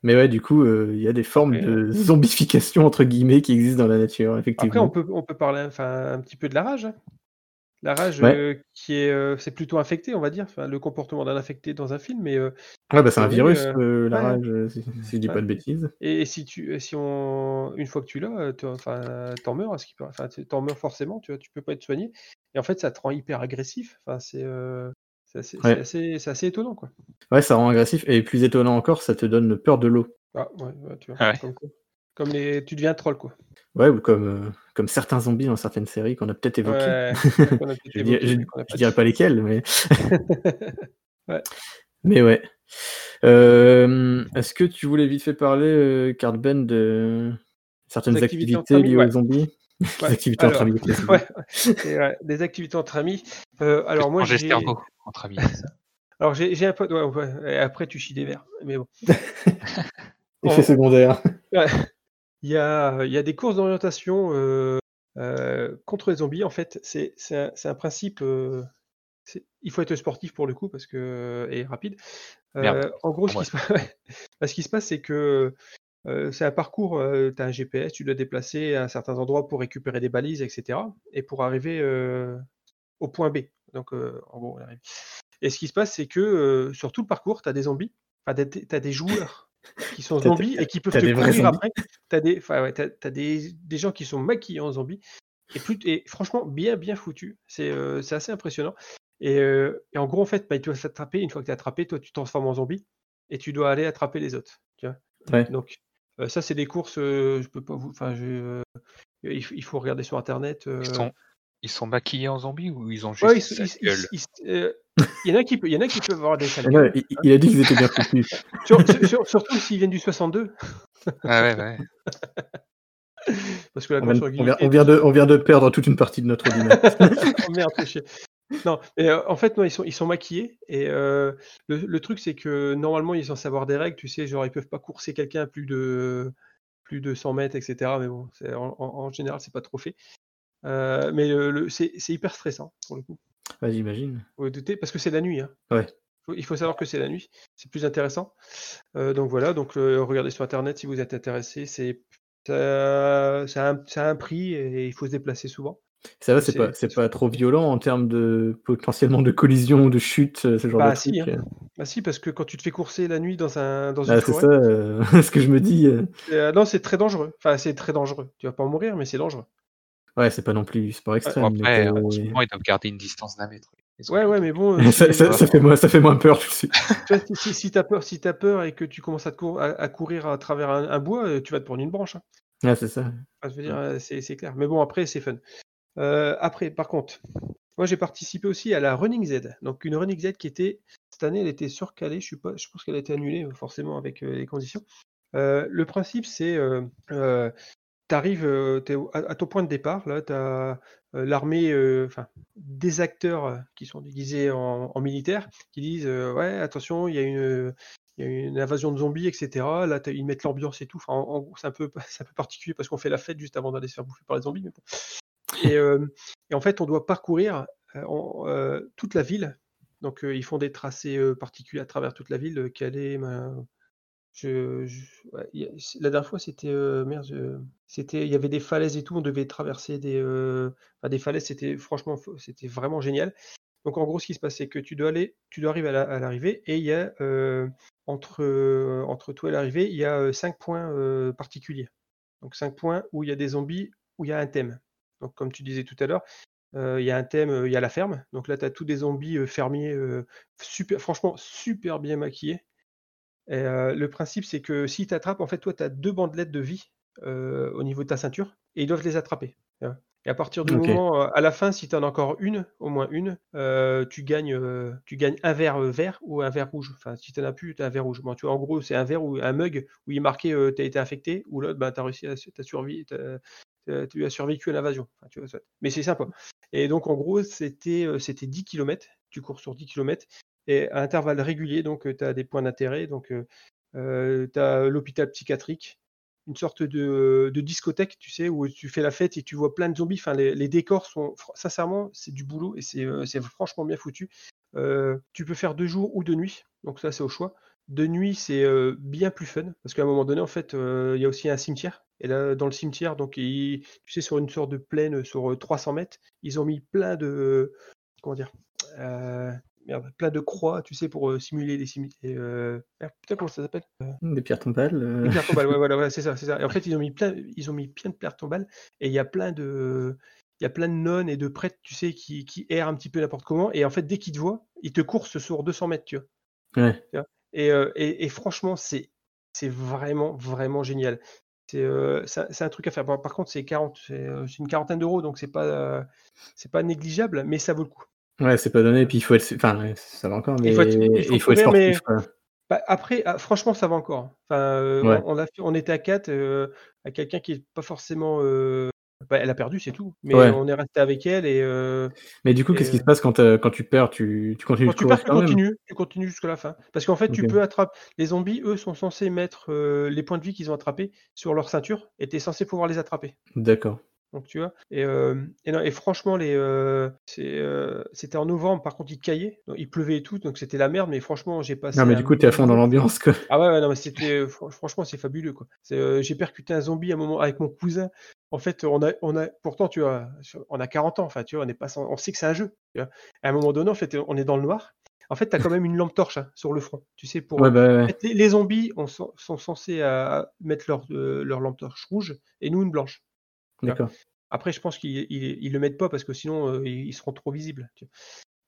Mais ouais, du coup, euh, il y a des formes Après, de zombification, entre guillemets, qui existent dans la nature, effectivement. Après, on peut, on peut parler enfin, un petit peu de la rage. hein. La rage Ouais. euh, qui est, euh, c'est plutôt infecté, on va dire, enfin, le comportement d'un infecté dans un film, mais Ouais, bah, c'est un virus, la rage, si, si je dis Ouais. pas de bêtises. Et, et si tu, si on, une fois que tu l'as, t'en- enfin, t'en meurs, à ce qui peut- enfin, tu- t'en meurs forcément, tu vois, tu peux pas être soigné. Et en fait, ça te rend hyper agressif. Enfin, c'est, c'est assez, c'est Ouais. assez, c'est assez étonnant, quoi. Ouais, ça rend agressif, et plus étonnant encore, ça te donne peur de l'eau. Ah, ouais, ouais, tu vois, Ah ouais. comme, quoi. Comme les, tu deviens un troll, quoi. Ouais, ou comme, euh, comme certains zombies dans certaines séries qu'on a peut-être évoquées. Je, évoqué, je- dirais pas lesquels, mais. Ouais. Mais ouais. Euh, Est-ce que tu voulais vite fait parler, euh, Cardben, de certaines activités liées ouais. aux zombies? Ouais, Des activités entre amis ouais, et, ouais, des activités entre amis. Euh, alors moi, j'ai, entre amis. alors j'ai, un pote. Ouais, ouais, et après, tu chies des verres. Mais bon. Effet on- secondaire. Il y a, il y a des courses d'orientation euh, euh, contre les zombies. En fait, c'est un, principe. euh, il faut être sportif pour le coup parce que et rapide. Euh, en gros, ce Ouais. qui, se, passe- bah, ce qui se passe, c'est que euh, c'est un parcours. tu as un GPS, tu dois déplacer à certains endroits pour récupérer des balises, etc. Et pour arriver euh, au point B. Donc, euh, en gros, on arrive. Et ce qui se passe, c'est que euh, sur tout le parcours, tu as des zombies. Enfin, tu as des joueurs qui sont zombies et qui peuvent te courir après. Tu as, des, ouais, t'as- t'as des, des gens qui sont maquillés en zombies. Et, plus, et franchement, bien, bien foutu. C'est euh, assez impressionnant. Et, euh, et en gros, en fait, bah, tu dois s'attraper. Une fois que tu es attrapé, toi, tu te transformes en zombie et tu dois aller attraper les autres. Tu vois? Ouais. Donc, euh, ça, c'est des courses. euh, je peux pas vous. Enfin, je, euh, il, faut regarder sur Internet. euh, Ils sont, ils sont maquillés en zombies ou ils ont juste ouais, ils- sa ils- ils- gueule? ils- euh, il y en a qui peut- il y en a qui peuvent avoir des sales gueules. il, il a dit qu'ils étaient bien foutus. Sur- sur- sur- surtout s'ils viennent du 62, Ah ouais, ouais. parce que la On vient, sur on vient- Guinée- on vient de, on vient de perdre toute une partie de notre audimat. oh merde. Non, mais euh, en fait, non, ils sont, ils sont maquillés. Et euh, le, le truc, c'est que normalement, ils sont censés avoir des règles, tu sais, genre, ils peuvent pas courser quelqu'un plus de, plus de 100 mètres, etc. Mais bon, en, en- général, c'est pas trop fait. Euh, mais le, le- c'est hyper stressant, pour le coup. Ouais, J'imagine. Vous vous doutez, parce que c'est la nuit. Hein. Ouais. Il faut savoir que c'est la nuit, c'est plus intéressant. Donc voilà, donc regardez sur internet si vous êtes intéressé. C'est ça, ça a un, ça a un prix et il faut se déplacer souvent. Ça va, c'est pas, c'est pas trop violent en termes de potentiellement de collision, de chute, euh, ce genre Bah, de si, truc. hein. Bah si, parce que quand tu te fais courser la nuit dans, un, dans une Ah, c'est ça, euh, ce que je me dis. euh, euh, non, c'est très dangereux. Enfin, c'est très dangereux. Tu vas pas en mourir, mais c'est dangereux. Ouais, c'est pas non plus sport extrême. Après, euh, en ce moment, ils doivent garder une distance d'un mètre. Ouais, ouais, mais bon. euh, ça, si- ça- ça fait moins, ça fait moins peur tu vois, si, t'as peur, si t'as peur et que tu commences à, te cour- à, à courir à travers un, un bois, euh, tu vas te prendre une branche. hein. Ah, c'est ça. Enfin, je veux dire, euh, c'est c'est clair. Mais bon, après, c'est fun. Euh, après, par contre, moi, j'ai participé aussi à la Running Z. Donc, une Running Z qui était, cette année, elle était surcalée. Je, suis pas, je pense qu'elle a été annulée, euh, forcément, avec euh, les conditions. Le principe, c'est, tu arrives à, ton point de départ, là, tu as l'armée, enfin, des acteurs qui sont déguisés en, militaires, qui disent, ouais, attention, il y a une... Invasion de zombies, etc. Là, ils mettent l'ambiance et tout. Enfin, en, en c'est un, peu, un peu particulier parce qu'on fait la fête juste avant d'aller se faire bouffer par les zombies. Et, euh, et en fait, on doit parcourir euh, euh, toute la ville. Donc, ils font des tracés particuliers à travers toute la ville. la dernière fois, c'était merde, c'était, il y avait des falaises et tout. On devait traverser des, des falaises. C'était franchement, c'était vraiment génial. Donc, en gros, ce qui se passe, c'est que tu dois aller, tu dois arriver à la- à l'arrivée et il y a entre, entre toi et l'arrivée, il y a cinq points particuliers. Donc, cinq points où il y a des zombies, où il y a un thème. Donc, comme tu disais tout à l'heure, il y a un thème, il y a la ferme. Donc là, tu as tous des zombies fermiers, super, franchement, super bien maquillés. Et, le principe, c'est que si tu attrapes, en fait, toi, tu as deux bandelettes de vie au niveau de ta ceinture et ils doivent les attraper. Et à partir du moment, à la fin, si tu en as encore une, au moins une, euh, tu, gagnes, euh, tu gagnes un verre vert ou un verre rouge. Enfin, si tu n'en as plus, tu as un verre rouge. Bon, tu vois, en gros, c'est un verre ou un mug où il est marqué tu as été infecté ou l'autre, bah, tu as réussi à t'as survi- t'as- t'as- tu as survécu à l'invasion. Mais c'est sympa. Et donc, en gros, c'était euh, c'était 10 km. Tu cours sur 10 km et à intervalles réguliers. Donc, tu as des points d'intérêt. Donc, tu as l'hôpital psychiatrique, une sorte de, discothèque, tu sais, où tu fais la fête et tu vois plein de zombies. Les, décors sont, sincèrement, c'est du boulot et c'est euh, franchement bien foutu. Euh, tu peux faire de jour ou de nuit, donc ça, c'est au choix. De nuit, c'est euh, bien plus fun parce qu'à un moment donné, en fait, il y a aussi un cimetière. Et là, dans le cimetière, donc, tu sais, sur une sorte de plaine sur euh, 300 mètres, ils ont mis plein de. Comment dire Merde, plein de croix, tu sais, pour euh, simuler les cimetières. Euh... merde, putain, comment ça s'appelle Des pierres tombales. euh, les pierres tombales, ouais, voilà, voilà, c'est ça, c'est ça. Et en fait, ils ont mis plein, ils ont mis plein de pierres tombales, et il y a plein de, il y a plein de nonnes et de prêtres, tu sais, qui, qui errent un petit peu n'importe comment, et en fait, dès qu'ils te voient, ils te coursent sur 200 mètres, tu vois. Ouais. Et, euh, et, et franchement, c'est, vraiment, vraiment génial. C'est, euh, un- truc à faire. Par, par contre, c'est 40, c'est euh, c'est une quarantaine d'euros, donc c'est pas, c'est pas négligeable, mais ça vaut le coup. Ouais, c'est pas donné. Et puis il faut être. Enfin, ça va encore, mais Il faut être- il faut il faut être courir, mais- sportif. Bah, après, franchement, ça va encore. Enfin, euh, Ouais. on, on a fait- on était à 4 à quelqu'un qui est pas forcément. euh, bah, elle a perdu, c'est tout. Mais Ouais. on est resté avec elle et euh, Mais du coup, qu'est-ce qui se passe quand, quand tu perds tu, tu continues quand tu perds, tu continues, tu continues jusqu'à la fin. Parce qu'en fait, tu peux attraper. Les zombies, eux, sont censés mettre euh, les points de vie qu'ils ont attrapés sur leur ceinture et tu es censé pouvoir les attraper. D'accord. Donc tu vois. Et, euh, et, non, et franchement, les, euh, c'est, euh, c'était en novembre, par contre, il caillait, donc, il pleuvait et tout, donc c'était la merde, mais franchement, j'ai passé. Non, mais du coup, t'es à fond dans l'ambiance. quoi. Ah ouais, ouais, non, mais c'était fran- franchement, c'est fabuleux quoi. J'ai percuté un zombie à un moment avec mon cousin. En fait, on a, on a, pourtant, tu vois, on a 40 ans. Enfin, tu vois, on est pas, on sait que c'est un jeu. tu vois. À un moment donné, en fait, on est dans le noir. En fait, t'as quand même une lampe torche hein, sur le front. Tu sais, pour Ouais, bah, en ouais. fait, les, les zombies on sont, censés euh, mettre leur, euh, leur lampe torche rouge et nous une blanche. D'accord. Après, je pense qu'ils ils, ils le mettent pas parce que sinon, euh, ils seront trop visibles. tu vois.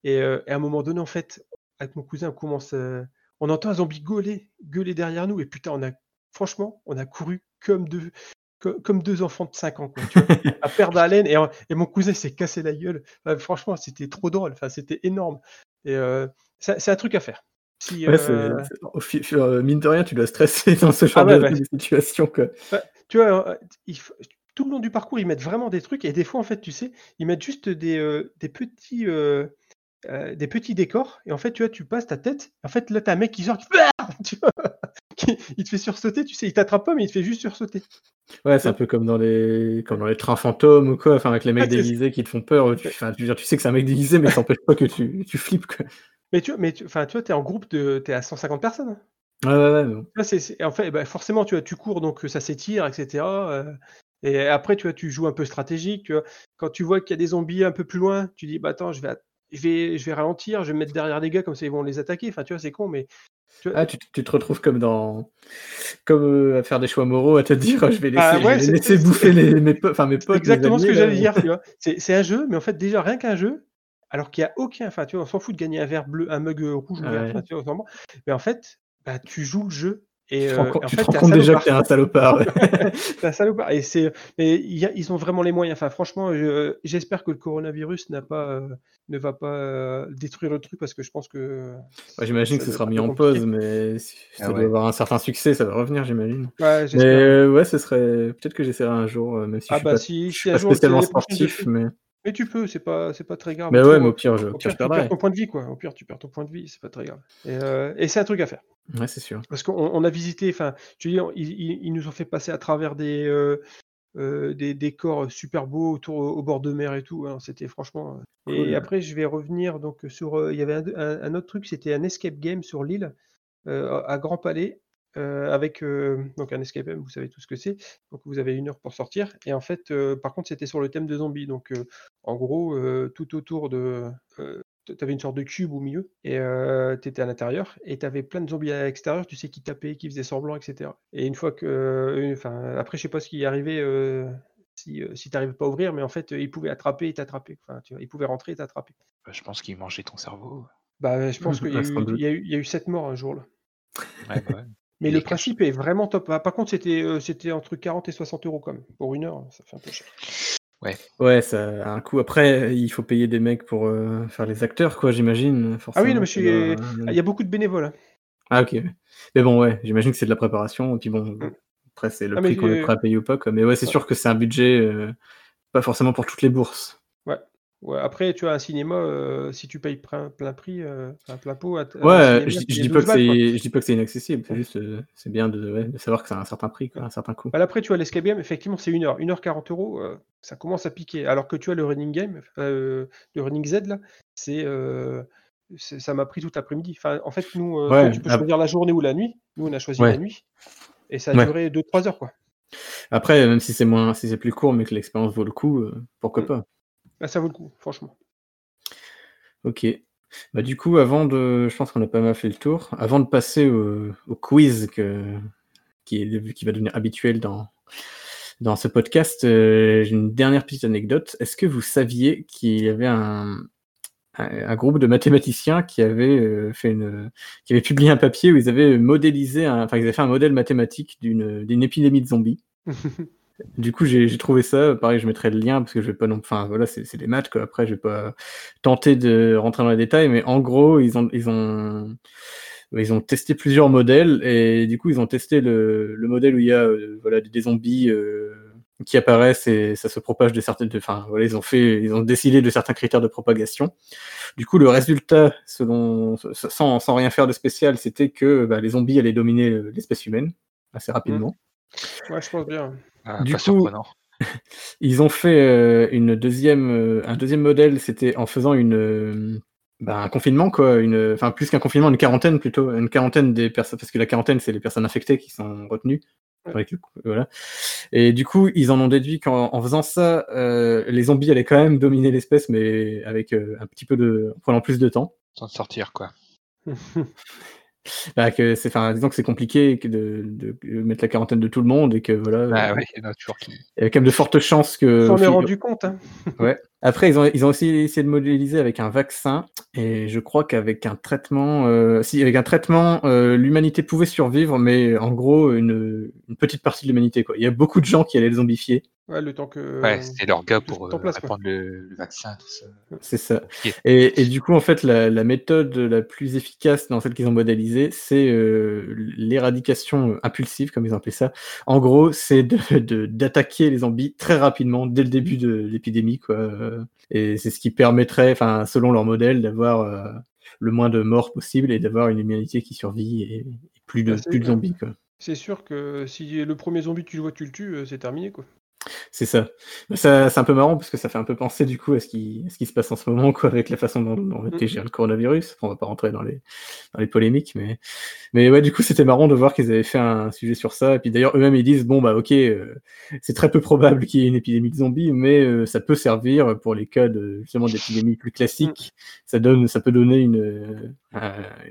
Et, et à un moment donné, en fait, avec mon cousin, on commence, on entend un zombie gueuler, gueuler derrière nous, et putain, on a, franchement, on a couru comme deux, co- comme, deux enfants de 5 ans, quoi, tu vois, à perdre haleine, et, et mon cousin s'est cassé la gueule. Enfin, franchement, c'était trop drôle, enfin, c'était énorme. Et euh, c'est un truc à faire. Si, Ouais, euh, euh, mine de rien, tu dois stresser dans ce genre Ah ouais, de, bah. situation. Quoi. tu vois, il faut- tout le long du parcours, ils mettent vraiment des trucs, et des fois, en fait, tu sais, ils mettent juste des, euh, des petits. euh, euh, des petits décors et en fait tu vois tu passes ta tête en fait là t'as un mec qui sort qui, tu vois, qui- il te fait sursauter tu sais il t'attrape pas mais il te fait juste sursauter Ouais, c'est un peu comme dans les, comme dans les trains fantômes ou quoi, enfin, avec les mecs Ah, déguisés qui te font peur. Tu, enfin, tu, tu sais que c'est un mec déguisé, mais ça n'empêche pas que tu, tu flippes. Quoi. mais tu vois mais tu enfin tu vois t'es en groupe de t'es à 150 personnes hein. Ouais, ouais, ouais. c'est- en fait, bah, forcément, tu, vois, tu cours, donc euh, ça s'étire, etc. euh, Et après, tu vois, tu joues un peu stratégique. Tu vois. Quand tu vois qu'il y a des zombies un peu plus loin, tu dis, bah attends, je vais, je vais, je vais ralentir, je vais me mettre derrière les gars, comme ça ils vont les attaquer. Enfin, tu vois, c'est con, mais. tu vois, Ah, tu, tu te retrouves comme dans. Comme euh, à faire des choix moraux, à te dire je vais laisser, Ah, je ouais, vais laisser bouffer les, mes, po- enfin, mes potes. mes exactement ce que j'allais dire, tu vois. C'est un jeu, mais en fait, déjà, rien qu'un jeu, alors qu'il n'y a aucun. Enfin, tu vois, on s'en fout de gagner un verre bleu, un mug euh, rouge ou vert, tu vois. Mais en fait, bah, tu joues le jeu. Et, Tu te rends euh, compte, et en tu fait, te rends t'es un compte déjà que t'es un salopard. ouais. C'est un salopard. Et c'est, mais il y a- ils ont vraiment les moyens. Enfin, franchement, je- j'espère que le coronavirus n'a pas, euh, ne va pas euh, détruire le truc parce que je pense que. Ouais, j'imagine que ce sera mis en compliqué. pause, mais si Ah ça doit avoir un certain succès, ça va revenir, j'imagine. Ouais, Mais euh, ouais, ce serait. Peut-être que j'essaierai un jour, même si Ah je suis bah pas, si, je si suis un pas jour c'est spécialement sportif, mais. Mais tu peux, c'est pas, c'est pas très grave. Mais ouais, mais au pire, je, au au pire, pire, je tu perds ton point de vie, quoi. Au pire, tu perds ton point de vie, c'est pas très grave. Et, euh, et c'est un truc à faire. Ouais, c'est sûr. Parce qu'on on a visité, enfin, tu dis, on- ils, ils- nous ont fait passer à travers des, euh, euh, des décors super beaux autour au bord de mer et tout. Alors, C'était franchement. euh, Et après, je vais revenir donc sur. Il y avait un, un- un autre truc, c'était un escape game sur l'île à Grand Palais. Euh, avec euh, donc un escape game, vous savez tout ce que c'est. Donc vous avez une heure pour sortir. Et en fait, euh, par contre, c'était sur le thème de zombies. Donc euh, en gros, euh, tout autour de, euh, tu avais une sorte de cube au milieu et tu étais à l'intérieur et tu avais plein de zombies à l'extérieur, tu sais, qui tapaient, qui faisaient semblant, etc. Et une fois que. euh, Enfin, après, je sais pas ce qui est arrivé euh, si, euh, si tu n'arrivais pas à ouvrir, mais en fait, euh, ils pouvaient attraper et t'attraper. Enfin, tu vois, ils pouvaient rentrer et t'attraper. Bah, je pense qu'il mangeait ton cerveau. Bah, je pense qu'il y, y, a eu- il y a eu sept morts un jour là. Ouais, bah ouais. Mais le principe est vraiment top. Ah, Par contre, c'était euh, c'était entre 40 et 60 euros quand même. Pour une heure, ça fait un peu cher. Ouais, ça a un coût. Après, il faut payer des mecs pour euh, faire les acteurs, quoi, j'imagine. Ah oui, non, mais doit- Ah, Il y a beaucoup de bénévoles. hein. Ah, ok. Mais bon, ouais, j'imagine que c'est de la préparation. Et puis bon, Mm. après, c'est le Ah, prix qu'on est prêt à payer ou pas, quoi. Mais ouais, c'est Ouais. sûr que c'est un budget euh, pas forcément pour toutes les bourses. Ouais, après, tu as un cinéma, euh, si tu payes plein, plein prix, euh, enfin, plein pot, un Ouais, cinéma, je, je dis pas 12 que balles, je dis pas que c'est inaccessible. C'est juste, euh, c'est bien de, ouais, de savoir que c'est un certain prix, quoi, un certain coût. Bah, après, tu as l'escape game, effectivement, c'est une heure. Une heure 40 euros, euh, ça commence à piquer. Alors que tu as le running game, le running Z, là, c'est, ça m'a pris tout l'après-midi. Enfin, en fait, nous, toi, tu peux choisir la journée ou la nuit. Nous, on a choisi la nuit. Et ça a duré 2-3 heures, quoi. Après, même si c'est moins, si c'est plus court, mais que l'expérience vaut le coup, pourquoi Mm. pas. Là, ça vaut le coup, franchement. Ok. Bah, du coup, avant de. Je pense qu'on a pas mal fait le tour. Avant de passer au, au quiz que, qui, est, qui va devenir habituel dans, dans ce podcast, euh, j'ai une dernière petite anecdote. Est-ce que vous saviez qu'il y avait un, un, groupe de mathématiciens qui avait, euh, fait une, qui avait publié un papier où ils avaient modélisé, un, enfin, ils avaient fait un modèle mathématique d'une d'une épidémie de zombies? du coup, j'ai trouvé ça. Pareil, je mettrai le lien parce que je vais pas non. Enfin, voilà, c'est des quoi. Après, je vais pas tenter de rentrer dans les détails, mais en gros, ils ont ils ont ils ont testé plusieurs modèles et du coup, ils ont testé le, le modèle où il y a euh, voilà des zombies euh, qui apparaissent et ça se propage de certaines. Enfin, voilà, ils ont fait, ils ont décidé de certains critères de propagation. Du coup, le résultat, selon sans, sans rien faire de spécial, c'était que bah, les zombies allaient dominer euh, l'espèce humaine assez rapidement. Ouais, je pense bien. Ah, Du pas coup- surprenant. Ils ont fait euh, une deuxième, euh, un deuxième modèle, c'était en faisant une, euh, bah, un confinement, quoi, une, enfin plus qu'un confinement, une quarantaine plutôt, une quarantaine des personnes, parce que la quarantaine, c'est les personnes infectées qui sont retenues. Ouais. Avec le- voilà. Et du coup, ils en ont déduit qu'en en faisant ça, euh, les zombies allaient quand même dominer l'espèce, mais avec euh, un petit peu de, en prenant plus de temps. Sans sortir, quoi. Bah, que c'est, enfin, disons que c'est compliqué que de, de mettre la quarantaine de tout le monde et que voilà, Ah euh, ouais, il y en a toujours qui. il y a quand même de fortes chances que. Est fil- rendu compte. Hein. Ouais. Après, ils ont, ils ont aussi essayé de modéliser avec un vaccin, et je crois qu'avec un traitement, euh, si avec un traitement, euh, l'humanité pouvait survivre, mais en gros, une, une petite partie de l'humanité, quoi. Il y a beaucoup de gens qui allaient le zombifier, Ouais, le temps que. Ouais, c'était leur gars pour euh, place, quoi. répandre le, le vaccin, tout ça. c'est ça. Et, et du coup, en fait, la, la méthode la plus efficace dans celle qu'ils ont modélisée, c'est euh, l'éradication impulsive, comme ils ont appelé ça. En gros, c'est de- de- d'attaquer les zombies très rapidement dès le début de l'épidémie, quoi. Et c'est ce qui permettrait, enfin, selon leur modèle, d'avoir euh, le moins de morts possible et d'avoir une humanité qui survit et, et plus de Bah, c'est- plus de zombies, quoi. C'est sûr que si le premier zombie tu le vois, tu le tues, euh, c'est terminé quoi. C'est ça. Ça c'est un peu marrant parce que ça fait un peu penser du coup à ce qui, à ce qui se passe en ce moment quoi, avec la façon dont, dont Mm. était géré le coronavirus. On va pas rentrer dans les, dans les polémiques, mais, mais ouais, du coup, c'était marrant de voir qu'ils avaient fait un sujet sur ça. Et puis d'ailleurs, eux-mêmes, ils disent bon, bah ok, euh, c'est très peu probable qu'il y ait une épidémie de zombies, mais euh, ça peut servir pour les cas de justement d'épidémies plus classiques. Ça, donne, ça peut donner une, euh,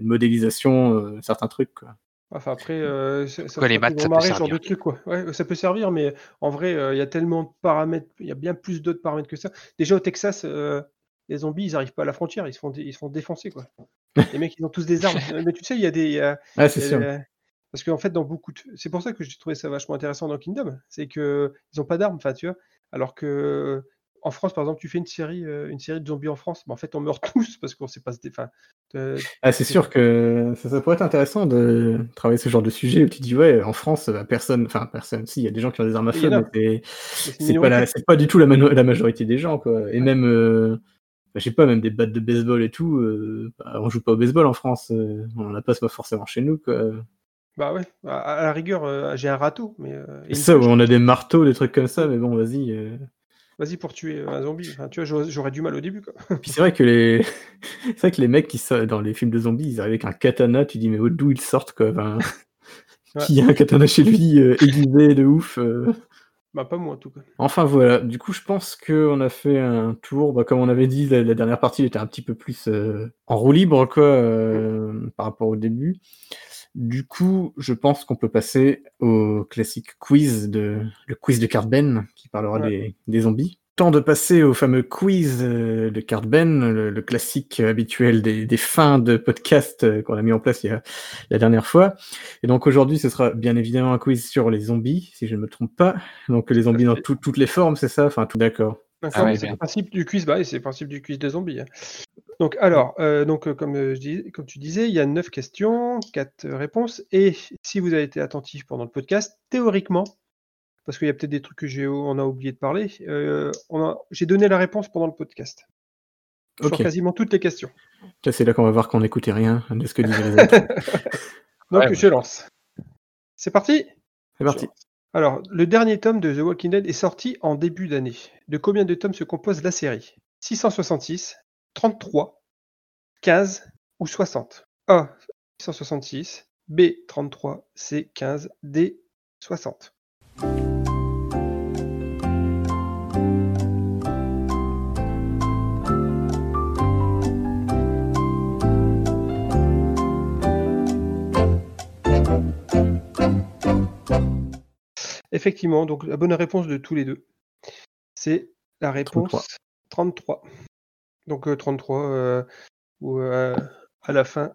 une modélisation, euh, certains trucs. Quoi. Enfin, après, euh, ça, les maths, ça peut ce genre servir. de truc, quoi. Ouais, ça peut servir, mais en vrai, euh, il y a tellement de paramètres, il y a bien plus d'autres paramètres que ça. Déjà au Texas, euh, les zombies, ils arrivent pas à la frontière, ils se font, dé- ils se font défoncer, quoi. les mecs, ils ont tous des armes. Mais tu sais, il y a des. y a- Ah, c'est sûr. des- Parce qu'en fait, dans beaucoup de... C'est pour ça que j'ai trouvé ça vachement intéressant dans Kingdom, c'est que ils ont pas d'armes, enfin, tu vois. Alors que en France, par exemple, tu fais une série, euh, une série de zombies en France, mais en fait, on meurt tous parce qu'on sait pas se dé- enfin, euh, Ah, c'est sûr que ça, ça pourrait être intéressant de travailler ce genre de sujet où tu dis, ouais, en France, bah, personne, enfin, personne, si, il y a des gens qui ont des armes à feu, mais c'est- pas, la- pas du tout la, majorité des gens, quoi. Et même, euh, bah, je sais pas, même des battes de baseball et tout, euh, bah, on joue pas au baseball en France, euh, on en a pas, pas forcément chez nous, quoi. Bah ouais, à, à la rigueur, euh, j'ai un râteau, mais ça, ouais, on a des marteaux, des trucs comme ça, mais bon, vas-y. Vas-y pour tuer un zombie. Enfin, tu vois, j'aurais- du mal au début, quoi. Puis c'est vrai que les, c'est vrai que les mecs qui sortent dans les films de zombies, ils arrivent avec un katana, tu dis, mais d'où ils sortent, quoi. Enfin, Ouais. qui a un katana chez lui, euh, aiguisé de ouf. euh. Bah pas moi en tout cas. Enfin voilà, du coup je pense qu'on a fait un tour, bah, comme on avait dit, la, la dernière partie était un petit peu plus euh, en roue libre quoi, par rapport au début. Du coup, je pense qu'on peut passer au classique quiz de le quiz de carte Ben qui parlera Ouais. des, des zombies. Temps de passer au fameux quiz euh, de carte Ben, le, le classique habituel des, des fins de podcast euh, qu'on a mis en place il y a, la dernière fois. Et donc aujourd'hui, ce sera bien évidemment un quiz sur les zombies, si je ne me trompe pas. Donc les zombies dans tout- toutes les formes, c'est ça? Enfin, tout d'accord. D'accord, Ah ouais, mais c'est le principe du quiz, bah, c'est le principe du quiz des zombies. hein. Donc alors, euh, donc euh, comme, euh, je dis, comme tu disais, il y a neuf questions, quatre euh, réponses, et si vous avez été attentif pendant le podcast, théoriquement, parce qu'il y a peut-être des trucs que j'ai on a oublié de parler, euh, j'ai donné la réponse pendant le podcast sur quasiment toutes les questions. C'est là qu'on va voir qu'on n'écoutait rien de ce que disaient les autres. Donc Ouais, ouais. je lance. C'est parti? C'est parti. Alors, le dernier tome de The Walking Dead est sorti en début d'année. De combien de tomes se compose la série? 666, 33, 15 ou 60 A. 666, B. 33, C. 15, D. 60. Effectivement, donc la bonne réponse de tous les deux, c'est la réponse 33. Donc euh, 33, euh, où euh, à la fin,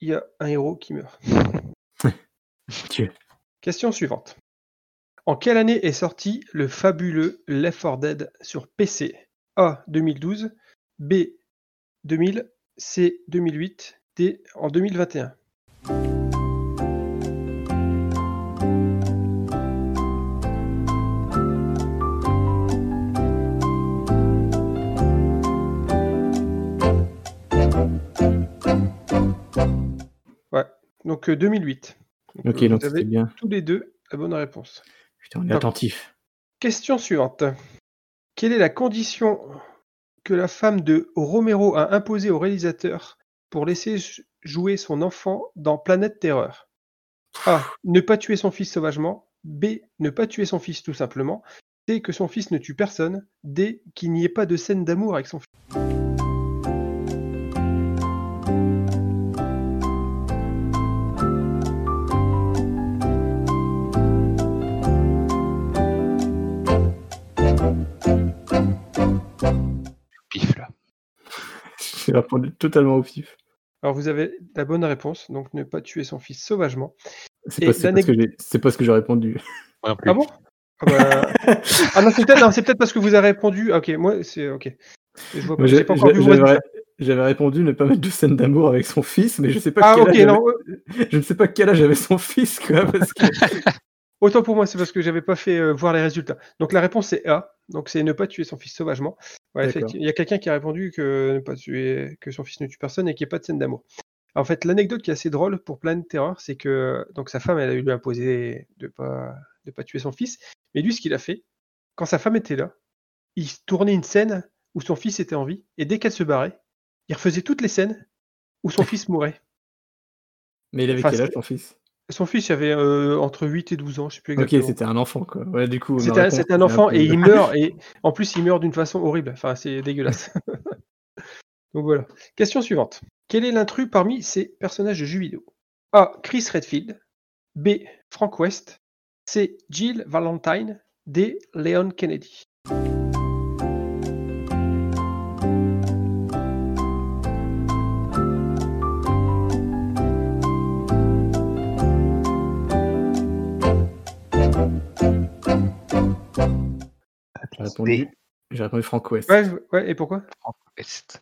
il y a un héros qui meurt. Dieu. Question suivante. En quelle année est sorti le fabuleux Left 4 Dead sur PC A 2012, B 2000, C 2008, D en 2021. Donc euh, 2008. Ok, euh, donc c'était bien. tous les deux la bonne réponse. Putain, on est attentif. Question suivante. Quelle est la condition que la femme de Romero a imposée au réalisateur pour laisser jouer son enfant dans Planète Terreur? A. Ne pas tuer son fils sauvagement. B. Ne pas tuer son fils tout simplement. C. Que son fils ne tue personne. D. Qu'il n'y ait pas de scène d'amour avec son fils. J'ai répondu totalement au pif. Alors vous avez la bonne réponse, donc ne pas tuer son fils sauvagement. C'est pas, c'est pas ce que j'ai- c'est pas ce que j'ai répondu. Ah bon? Ah, bah... ah non, c'est peut-être c'est parce que vous avez répondu. Ah, Ok, moi c'est ok. J'avais répondu ne pas mettre de scène d'amour avec son fils, mais je sais pas Ah quel ok, âge avait- non, euh, je ne sais pas quel âge avait son fils, quoi, parce que autant pour moi, c'est parce que j'avais pas fait euh, voir les résultats. Donc la réponse c'est A, donc c'est ne pas tuer son fils sauvagement. Ouais, il y a quelqu'un qui a répondu que ne pas tuer, que son fils ne tue personne et qu'il n'y ait pas de scène d'amour. En fait, l'anecdote qui est assez drôle pour Planet Terror, c'est que donc sa femme, elle a eu lui imposer de pas de pas tuer son fils, mais lui, ce qu'il a fait, quand sa femme était là, il tournait une scène où son fils était en vie, et dès qu'elle se barrait, il refaisait toutes les scènes où son fils mourait. Mais il avait Enfin, quel âge ton fils? Son fils avait euh, entre 8 et 12 ans, je sais plus Ok, exactement. c'était un enfant quoi. Ouais, du coup. C'était un, enfant peu- et il meurt, et en plus il meurt d'une façon horrible. Enfin, c'est dégueulasse. Donc voilà. Question suivante. Quel est l'intrus parmi ces personnages de jeux vidéo? A. Chris Redfield. B. Frank West. C. Jill Valentine. D. Leon Kennedy. Répondu, j'ai répondu Frank West. Ouais, ouais, et pourquoi? Frank West.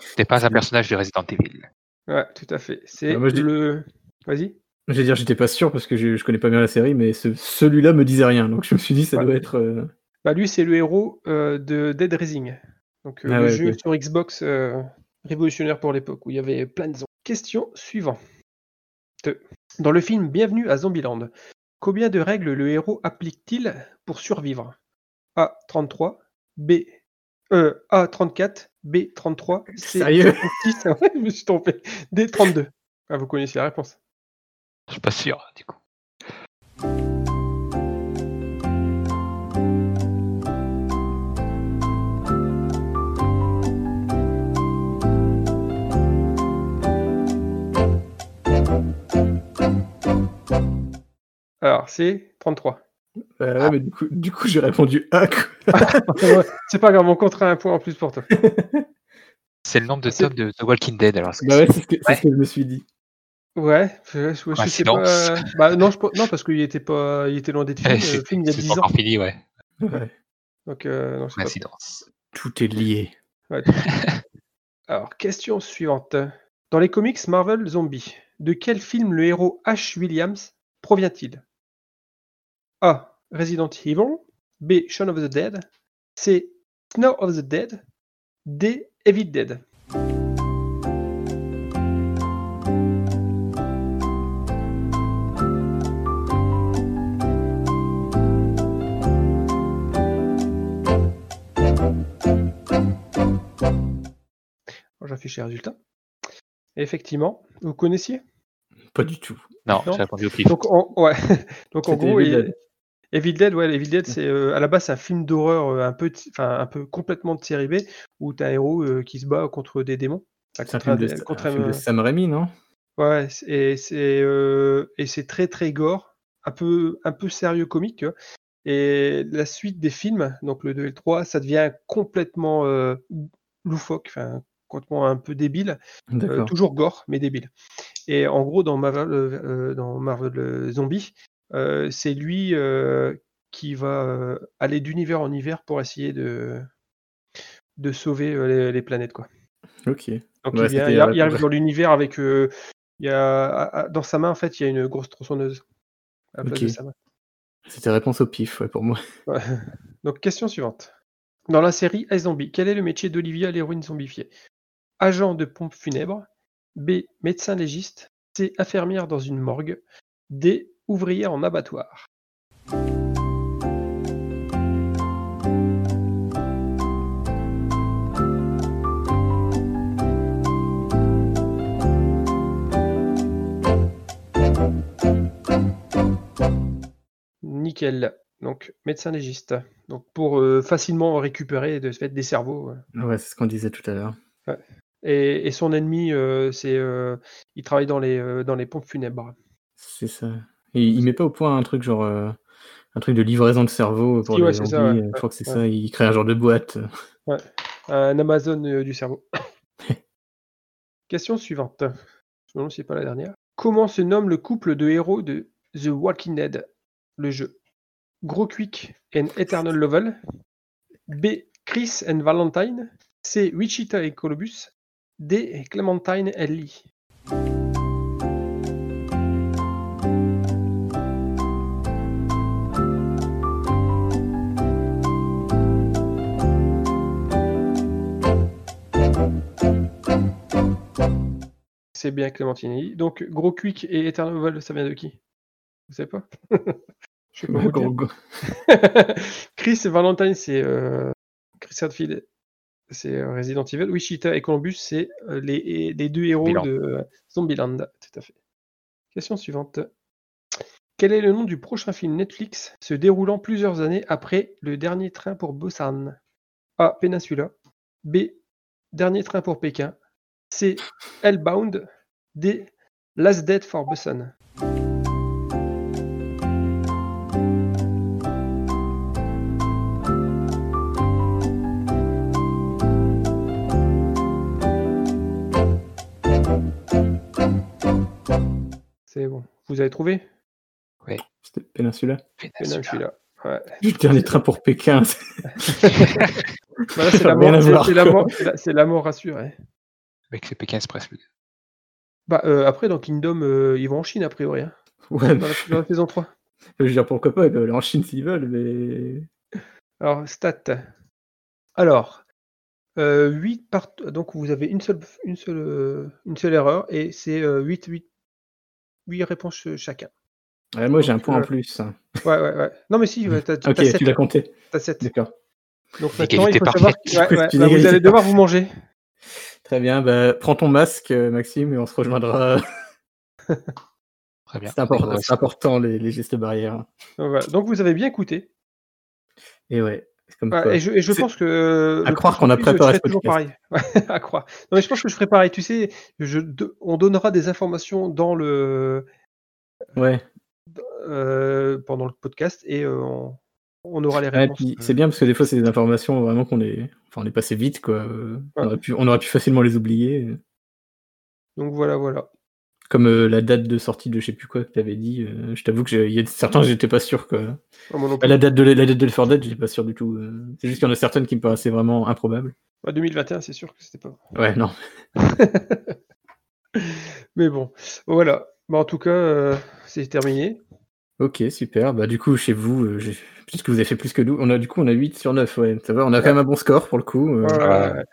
C'était pas un personnage de Resident Evil. Ouais, tout à fait. C'est dis- le. Vas-y. Je vais dire, j'étais pas sûr parce que je, je connais pas bien la série, mais ce- celui-là me disait rien. Donc je me suis dit, ça Ouais. doit être. euh, Bah, lui, c'est le héros euh, de Dead Rising. Donc, euh, Ah le ouais, jeu sur Xbox euh, révolutionnaire pour l'époque où il y avait plein de zombies. Question suivante. Dans le film Bienvenue à Zombieland, combien de règles le héros applique-t-il pour survivre? A. 33, B. Euh, A. 34, B. 33, C. Sérieux 36, ouais, je me suis trompé. D. 32. Ah, vous connaissez la réponse. Je suis pas sûr, du coup. Alors, c'est 33. Euh, ouais, mais du coup, du coup j'ai répondu A. quoi. Ouais, c'est pas grave, on comptera un point en plus pour toi. C'est le nombre de tomes de The Walking Dead. Alors, Bah ouais, c'est- ce, que, c'est ce que je me suis dit. Ouais, je, je- je sais Coïncidence. pas. Bah, non, je, non, parce qu'il était pas, il était loin d'être fini. Film il y a c'est 10 pas ans. encore fini, ouais. Ouais. Donc, euh, non, pas-. Tout est lié. ouais. Alors, question suivante. Dans les comics Marvel Zombie, de quel film le héros H. Williams provient-il? A. Resident Evil. B. Shaun of the Dead. C. Snow of the Dead. D. Evil Dead. J'affiche les résultats. Et effectivement, vous connaissiez Pas du tout. Non, Non. j'ai répondu au pif. Donc, en, ouais. Donc en gros, il- Dead. Evil Dead, ouais, Evil Dead, c'est euh, à la base c'est un film d'horreur euh, un peu, enfin un peu complètement de série B où t'as un héros euh, qui se bat contre des démons. C'est un film, de, un film de Sam Raimi, non? Ouais, et c'est et c'est très très gore, un peu un peu sérieux comique. tu vois. Et la suite des films, donc le 2 et le 3, ça devient complètement loufoque, enfin complètement un peu débile. D'accord. toujours gore, mais débile. Et en gros, dans Marvel, dans Marvel Zombie, c'est lui euh, qui va euh, aller d'univers en univers pour essayer de, de sauver euh, les, les planètes. Quoi. Ok. Donc Ouais, il, vient, arrive dans l'univers avec. euh, il y a, à- à- dans sa main, en fait, il y a une grosse tronçonneuse. À la place Ok. de sa main. C'était réponse au pif, ouais, pour moi. Donc, question suivante. Dans la série iZombie, quel est le métier d'Olivia, l'héroïne zombifiée? Agent de pompe funèbre. B. Médecin légiste. C. Infirmière dans une morgue. D. Ouvrière en abattoir. Nickel. Donc, médecin légiste. Donc, pour euh, facilement récupérer de fait des cerveaux. Ouais, c'est ce qu'on disait tout à l'heure. Et, et son ennemi, euh, c'est, euh, il travaille dans les, dans les pompes funèbres. C'est ça. Et il met pas au point un truc genre. euh, un truc de livraison de cerveau pour Si, les ouais, ça, ouais. euh, Je crois que c'est Ouais. ça. Il crée un genre de boîte. Un Amazon euh, du cerveau. Question suivante. Je me demande si c'est pas la dernière. Comment se nomme le couple de héros de The Walking Dead, le jeu Gros Quick and Eternal Level. B. Chris and Valentine. C. Wichita et Columbus. D. Clementine and Lee. C'est bien Lee. Donc, Gros Quick et Eternal ça vient de qui? Vous savez pas? Je sais pas Gros- gros- Chris Valentine, c'est euh, Chris Hadfield, c'est euh, Resident Evil. Wichita et Columbus, c'est euh, les, les deux héros de Zombieland. Tout à fait. Question suivante. Quel est le nom du prochain film Netflix se déroulant plusieurs années après Le Dernier Train pour Busan? A. Peninsula. B. Dernier Train pour Pékin. C. Hellbound. D. Last Dead for Busan. C'est bon. Vous avez trouvé? C'était Péninsula. Péninsula. Peninsula. Ouais. Le dernier train pour Pékin. Voilà, c'est la à c'est- c'est la c'est la- c'est la mort rassurée. Avec c'est Pékin Express. Bah, euh, après, dans Kingdom, euh, ils vont en Chine, a priori. hein, Ouais, dans, la, dans la saison 3. je veux dire, pourquoi pas, ils peuvent aller en Chine s'ils veulent, mais. Alors, stat. Alors, euh, 8 par... donc vous avez une seule, une seule, euh, une seule erreur et c'est euh, 8, 8, 8 réponses chacun. Ouais, moi, j'ai un point en plus. hein. Ouais, ouais, ouais. Non, mais si, t'as tu l'as compté. t'as sept. D'accord. Donc maintenant, il faut savoir. parfaite. Ouais, bah, vous allez devoir vous manger. Très bien, bah, prends ton masque, euh, Maxime, et on se rejoindra. Très bien. C'est important, Ouais, important les, les gestes barrières. Donc, voilà. Donc, vous avez bien écouté. Et ouais, comme Ouais, quoi. et je, et je C'est- pense que. euh, à croire qu'on a préparé je toujours pareil. À croire. Non, mais je pense que je ferai pareil. Tu sais, je, on donnera des informations dans le, Ouais, euh, pendant le podcast et euh, on, on aura les réponses. c'est bien parce que des fois, c'est des informations vraiment qu'on est. Enfin, on est passé vite, quoi. On, aurait pu, on aurait pu facilement les oublier. Donc voilà, voilà. Comme euh, la date de sortie de je sais plus quoi que tu avais dit. euh, je t'avoue que y a certains, j'étais pas sûr, quoi. Ah, Bah. La date de la date de Left 4 Dead, j'étais pas sûr du tout. euh, C'est juste qu'il y en a certaines qui me paraissaient vraiment improbables. Bah, 2021, c'est sûr que c'était pas. Ouais, non. Mais bon, voilà. Bah, en tout cas, c'est terminé. Ok, super. Bah, du coup, chez vous, euh, j'ai- puisque vous avez fait plus que nous, on a, du coup, on a 8 sur 9. Ouais, ça va, on a quand même un bon score pour le coup. euh. Ouais, Ouais. ouais.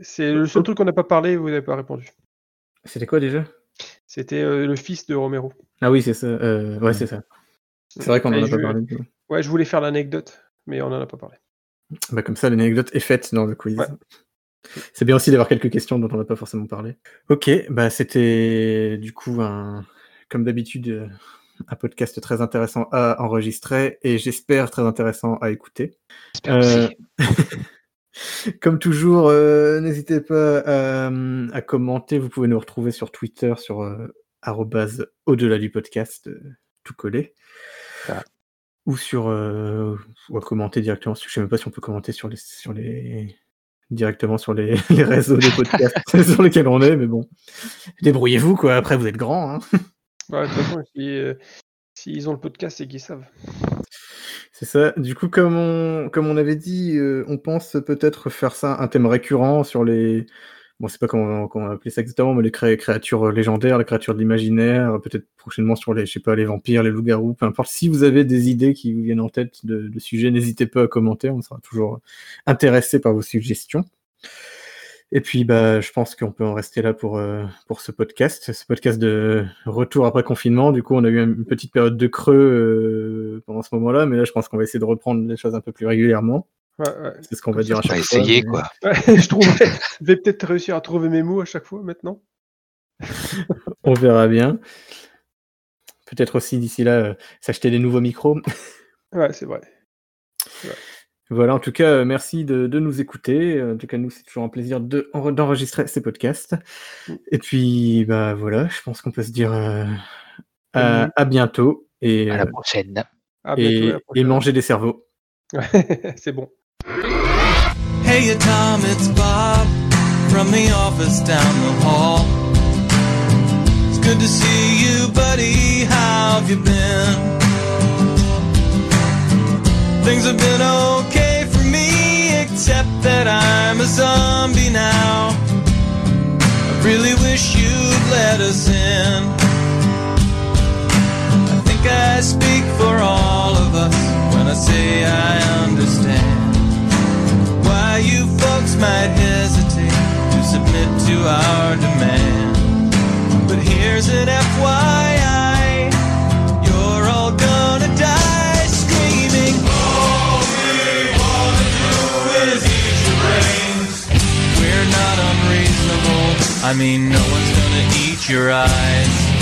C'est le seul truc qu'on n'a pas parlé et vous n'avez pas répondu. C'était quoi déjà? C'était euh, le fils de Romero. Ah oui, c'est ça. euh, ouais, c'est ça. C'est vrai qu'on en Et a pas je- parlé. du coup. Ouais, je voulais faire l'anecdote, mais on n'en a pas parlé. Bah, comme ça, l'anecdote est faite dans le quiz. Ouais. C'est bien aussi d'avoir quelques questions dont on n'a pas forcément parlé. Ok, bah c'était du coup un, comme d'habitude, euh, un podcast très intéressant à enregistrer et j'espère très intéressant à écouter. Euh. Comme toujours, euh, n'hésitez pas à, à commenter. Vous pouvez nous retrouver sur Twitter sur euh, arrobase au-delà du podcast, euh, tout collé. Ah. Ou sur euh, ou à commenter directement. Je sais même pas si on peut commenter sur les sur les directement sur les, les réseaux des podcasts sur lesquels on est, mais bon, débrouillez-vous quoi. Après, vous êtes grands. Hein. De toute façon, si, euh, s'ils ont le podcast, c'est qu'ils savent. C'est ça. Du coup, comme on, comme on avait dit, euh, on pense peut-être faire ça un thème récurrent sur les. Bon, c'est pas comment, comment on ça exactement, mais les cré- créatures légendaires, les créatures de l'imaginaire, peut-être prochainement sur les, je sais pas, les vampires, les loups-garous, peu importe. Si vous avez des idées qui vous viennent en tête de, de sujets, n'hésitez pas à commenter. On sera toujours intéressé par vos suggestions. Et puis, bah, je pense qu'on peut en rester là pour, euh, pour ce podcast. Ce podcast de retour après confinement. Du coup, on a eu une petite période de creux euh, pendant ce moment-là, mais là, je pense qu'on va essayer de reprendre les choses un peu plus régulièrement. Ouais, ouais. C'est ce qu'on va dire à On va chaque fois. essayer, mais- quoi. Ouais, je trouve. Je vais peut-être réussir à trouver mes mots à chaque fois maintenant. On verra bien. Peut-être aussi d'ici là, euh, s'acheter des nouveaux micros. Ouais, c'est vrai. Voilà, en tout cas, euh, merci de, de nous écouter. En tout cas, nous, c'est toujours un plaisir de- en- d'enregistrer ces podcasts. Et puis, bah voilà, je pense qu'on peut se dire euh, à, Mhm. à bientôt et, À la euh, prochaine. À bientôt. et, à la et prochaine. manger des cerveaux. c'est bon. Hey, Tom, it's Bob from the office down the hall. It's good to see you, buddy. How have you been? Things have been okay except that I'm a zombie now. I really wish you'd let us in. I think I speak for all of us when I say I understand why you folks might hesitate to submit to our demand. But here's an FYI, I mean, no one's gonna eat your eyes.